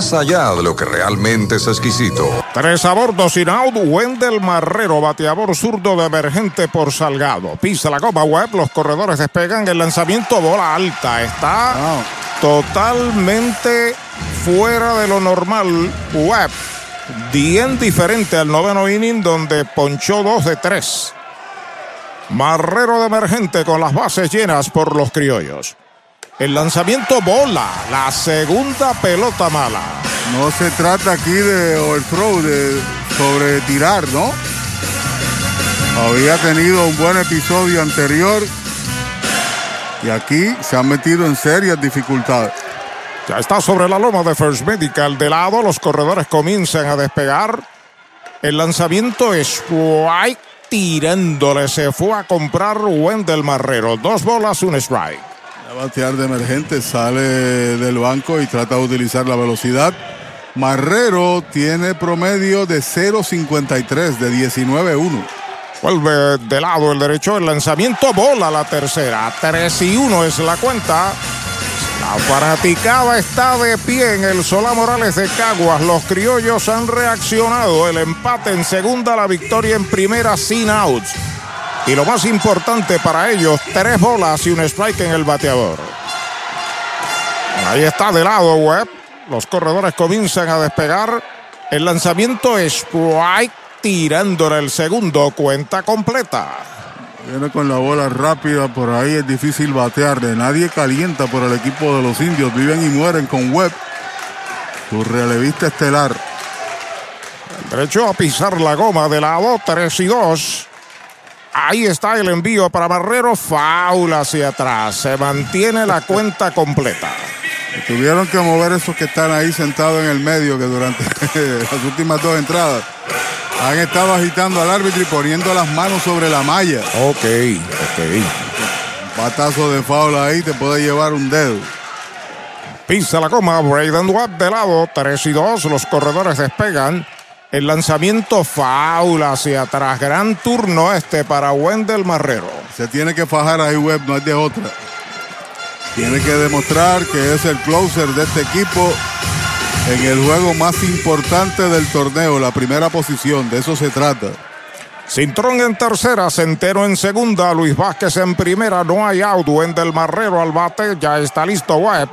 allá de lo que realmente es exquisito. Tres a bordo sin out, Wendel Marrero, bateador zurdo de emergente por Salgado. Pisa la copa web, los corredores despegan, el lanzamiento bola alta. Está totalmente fuera de lo normal. Web, bien diferente al noveno inning donde ponchó dos de tres. Marrero de emergente con las bases llenas por los criollos. El lanzamiento bola, la segunda pelota mala. No se trata aquí de overthrow, de sobre tirar, ¿no? Había tenido un buen episodio anterior y aquí se han metido en serias dificultades. Ya está sobre la loma de First Medical. De lado, los corredores comienzan a despegar. El lanzamiento es strike tirándole. Se fue a comprar Wendell Marrero. Dos bolas, un strike. A batear de emergente, sale del banco y trata de utilizar la velocidad. Marrero tiene promedio de 0.53 de 19-1. Vuelve de lado el derecho, el lanzamiento bola la tercera. 3 y 1 es la cuenta. La fanaticada está de pie en el Solá Morales de Caguas. Los criollos han reaccionado. El empate en segunda, la victoria en primera sin outs. Y lo más importante para ellos, tres bolas y un strike en el bateador. Ahí está de lado Webb. Los corredores comienzan a despegar. El lanzamiento es strike tirándole el segundo. Cuenta completa. Viene con la bola rápida, por ahí es difícil batearle. Nadie calienta por el equipo de los indios. Viven y mueren con Webb. Su relevista estelar. Derecho a pisar la goma de lado, 3 y 2. Ahí está el envío para Barrero. Faula hacia atrás. Se mantiene la cuenta completa. Tuvieron que mover esos que están ahí sentados en el medio, que durante las últimas dos entradas han estado agitando al árbitro y poniendo las manos sobre la malla. Ok, ok. Patazo de faula ahí te puede llevar un dedo. Pisa la coma, Braden Watt de lado, 3 y 2. Los corredores despegan. El lanzamiento faula hacia atrás. Gran turno este para Wendell Marrero. Se tiene que fajar ahí, Webb, no hay de otra. Tiene que demostrar que es el closer de este equipo en el juego más importante del torneo, la primera posición. De eso se trata. Cintrón en tercera, Centeno en segunda, Luis Vázquez en primera, no hay out, Wendell Marrero al bate, ya está listo Webb.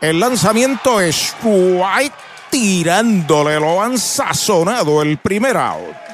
El lanzamiento es White tirándole, lo han sazonado el primer out.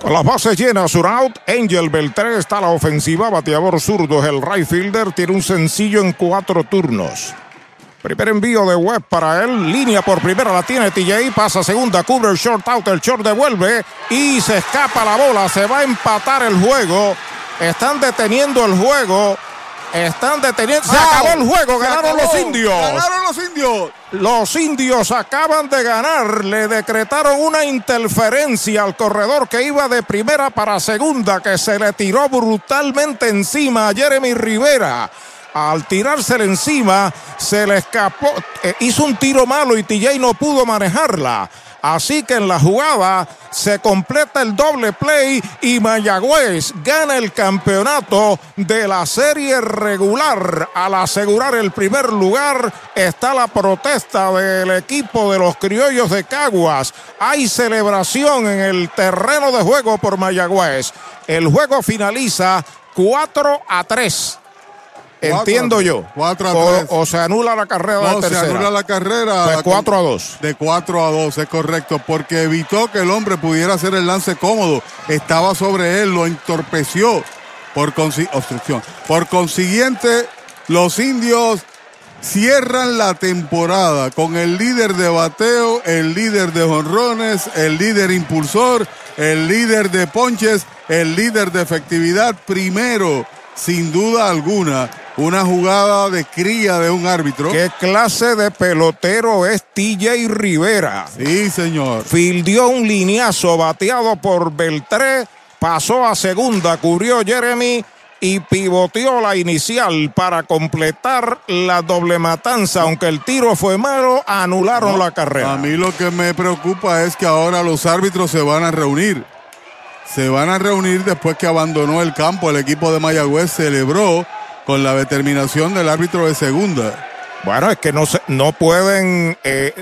Con las bases llenas, out. Angel Beltré está a la ofensiva. Bateador zurdo es el right fielder. Tiene un sencillo en cuatro turnos. Primer envío de Webb para él. Línea por primera la tiene TJ. Pasa segunda. Cubre el short out. El short devuelve. Y se escapa la bola. Se va a empatar el juego. Están deteniendo el juego. Están deteniendo. Se acabó el juego. Ganaron los indios. Ganaron los indios. Los indios acaban de ganar. Le decretaron una interferencia al corredor que iba de primera para segunda, que se le tiró brutalmente encima a Jeremy Rivera. Al tirársele encima, se le escapó. eh, hizo un tiro malo y TJ no pudo manejarla. Así que en la jugada se completa el doble play y Mayagüez gana el campeonato de la serie regular. Al asegurar el primer lugar está la protesta del equipo de los criollos de Caguas. Hay celebración en el terreno de juego por Mayagüez. El juego finaliza 4 a 3. Entiendo a- yo. cuatro a o, tres. o se anula la carrera No, de se anula la carrera. Con- 4 a 2. De 4 a 2, es correcto, porque evitó que el hombre pudiera hacer el lance cómodo. Estaba sobre él, lo entorpeció por, obstrucción. por consiguiente, los indios cierran la temporada con el líder de bateo, el líder de jonrones, el líder impulsor, el líder de ponches, el líder de efectividad. Primero, sin duda alguna, una jugada de cría de un árbitro. ¿Qué clase de pelotero es TJ Rivera? Sí, señor. Fildió un lineazo bateado por Beltré, pasó a segunda, cubrió Jeremy y pivoteó la inicial para completar la doble matanza. Aunque el tiro fue malo, anularon la carrera. A mí lo que me preocupa es que ahora los árbitros se van a reunir. Se van a reunir después que abandonó el campo. El equipo de Mayagüez celebró con la determinación del árbitro de segunda. Bueno, es que no, se- no pueden eh,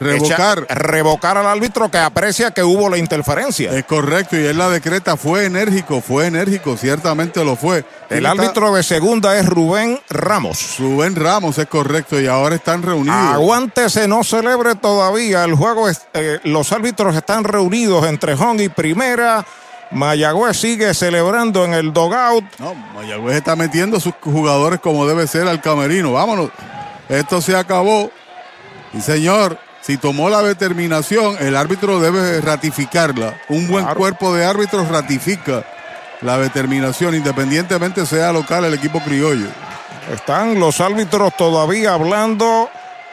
Revocar. echar- revocar al árbitro que aprecia que hubo la interferencia. Es correcto, y él la decreta. Fue enérgico, fue enérgico, ciertamente lo fue. El está- árbitro de segunda es Rubén Ramos. Rubén Ramos, es correcto, y ahora están reunidos. Aguántese, no celebre todavía. El juego es, eh, los árbitros están reunidos entre Hong y Primera. Mayagüez sigue celebrando en el dogout. No, Mayagüez está metiendo sus jugadores como debe ser al camerino. Vámonos. Esto se acabó. Y señor, si tomó la determinación, el árbitro debe ratificarla. Un buen Claro. cuerpo de árbitros ratifica la determinación, independientemente sea local el equipo criollo. Están los árbitros todavía hablando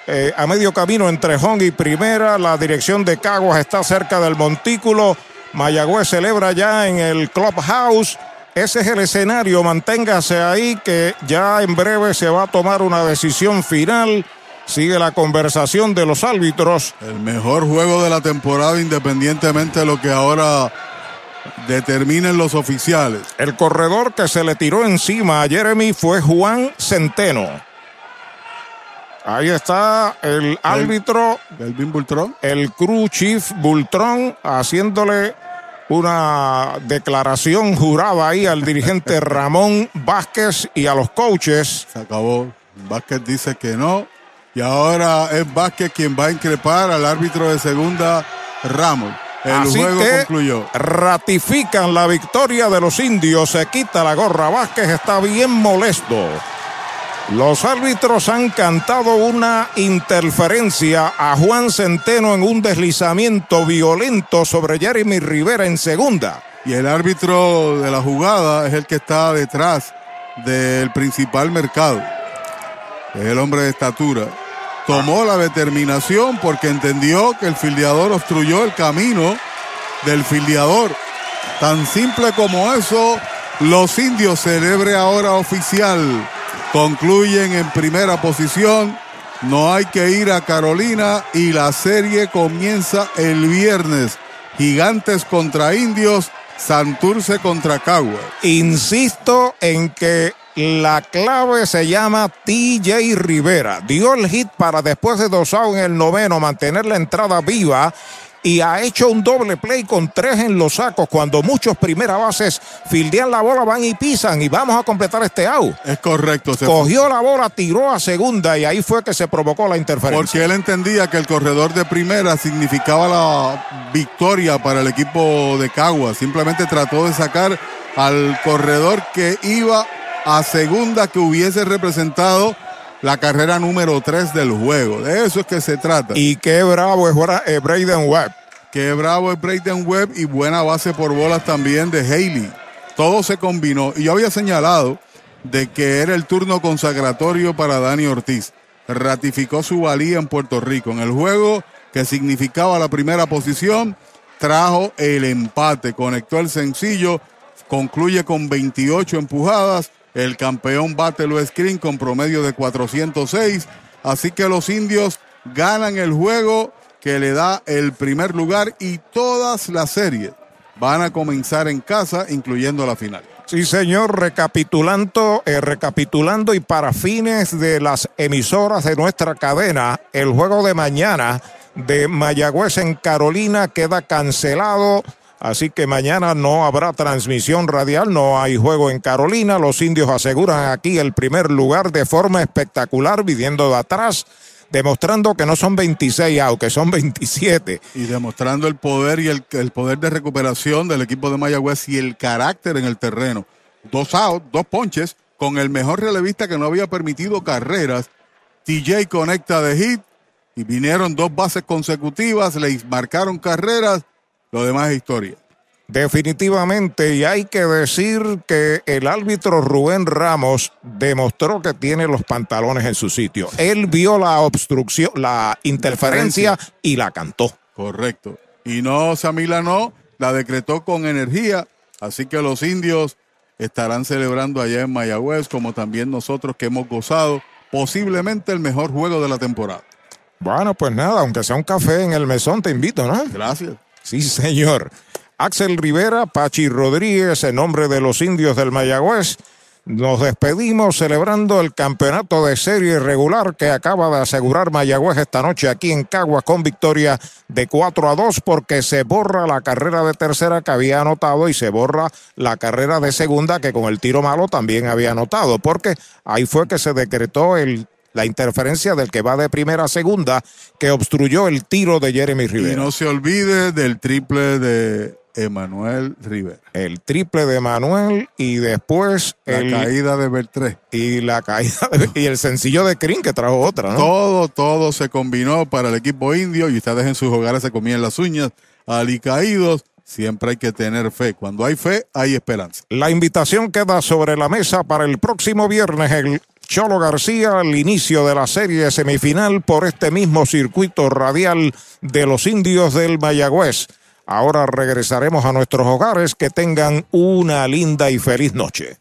eh, a medio camino entre Hong y Primera. La dirección de Caguas está cerca del montículo. Mayagüez celebra ya en el Clubhouse. Ese es el escenario. Manténgase ahí que ya en breve se va a tomar una decisión final. Sigue la conversación de los árbitros. El mejor juego de la temporada, independientemente de lo que ahora determinen los oficiales. El corredor que se le tiró encima a Jeremy fue Juan Centeno. Ahí está el árbitro. Belvin Bultrón. El crew chief Bultrón haciéndole una declaración jurada ahí al dirigente Ramón Vázquez y a los coaches. Se acabó. Vázquez dice que no. Y ahora es Vázquez quien va a increpar al árbitro de segunda, Ramos. El Así juego que concluyó. ratifican la victoria de los indios. Se quita la gorra. Vázquez está bien molesto. Los árbitros han cantado una interferencia a Juan Centeno en un deslizamiento violento sobre Jeremy Rivera en segunda. Y el árbitro de la jugada es el que está detrás del principal mercado. Es el hombre de estatura. Tomó la determinación porque entendió que el fildeador obstruyó el camino del fildeador. Tan simple como eso, los indios celebre ahora oficial. Concluyen en primera posición. No hay que ir a Carolina y la serie comienza el viernes. Gigantes contra indios, Santurce contra Cagua. Insisto en que la clave se llama TJ Rivera. Dio el hit para después de dos en el noveno mantener la entrada viva y ha hecho un doble play con tres en los sacos cuando muchos primera bases fildean la bola, van y pisan y vamos a completar este out. Es correcto. se- Cogió la bola, tiró a segunda y ahí fue que se provocó la interferencia. Porque él entendía que el corredor de primera significaba la victoria para el equipo de Cagua. Simplemente trató de sacar al corredor que iba a segunda que hubiese representado la carrera número 3 del juego. De eso es que se trata. Y qué bravo es eh, Braden Webb. Qué bravo es Brayden Webb y buena base por bolas también de Haley. Todo se combinó. Y yo había señalado de que era el turno consagratorio para Dani Ortiz. Ratificó su valía en Puerto Rico. En el juego que significaba la primera posición, trajo el empate. Conectó el sencillo. Concluye con 28 empujadas. El campeón bate lo screen con promedio de 406. Así que los indios ganan el juego que le da el primer lugar y todas las series van a comenzar en casa, incluyendo la final. Sí, señor, recapitulando, eh, recapitulando y para fines de las emisoras de nuestra cadena, el juego de mañana de Mayagüez en Carolina queda cancelado Así que mañana no habrá transmisión radial, no hay juego en Carolina. Los indios aseguran aquí el primer lugar de forma espectacular, viniendo de atrás, demostrando que no son 26 out, que son 27. Y demostrando el poder y el, el poder de recuperación del equipo de Mayagüez y el carácter en el terreno. Dos out, dos ponches, con el mejor relevista que no había permitido carreras. TJ conecta de hit y vinieron dos bases consecutivas, le marcaron carreras, lo demás es historia. Definitivamente, y hay que decir que el árbitro Rubén Ramos demostró que tiene los pantalones en su sitio. Él vio la obstrucción, la interferencia y la cantó. Correcto. Y no se amilanó, la decretó con energía, así que los indios estarán celebrando allá en Mayagüez, como también nosotros que hemos gozado posiblemente el mejor juego de la temporada. Bueno, pues nada, aunque sea un café en el mesón, te invito, ¿no? Gracias. Sí, señor. Axel Rivera, Pachi Rodríguez, en nombre de los indios del Mayagüez, nos despedimos celebrando el campeonato de serie regular que acaba de asegurar Mayagüez esta noche aquí en Caguas con victoria de 4 a 2 porque se borra la carrera de tercera que había anotado y se borra la carrera de segunda que con el tiro malo también había anotado porque ahí fue que se decretó el la interferencia del que va de primera a segunda que obstruyó el tiro de Jeremy Rivera. Y no se olvide del triple de Emanuel Rivera. El triple de Manuel y después La el, caída de Bertré. y la caída de- y el sencillo de Crin que trajo otra, ¿no? Todo, todo se combinó para el equipo indio y ustedes en sus hogares se comían las uñas. Alicaídos, siempre hay que tener fe. Cuando hay fe, hay esperanza. La invitación queda sobre la mesa para el próximo viernes el Cholo García al inicio de la serie semifinal por este mismo circuito radial de los indios del Mayagüez. Ahora regresaremos a nuestros hogares. Que tengan una linda y feliz noche.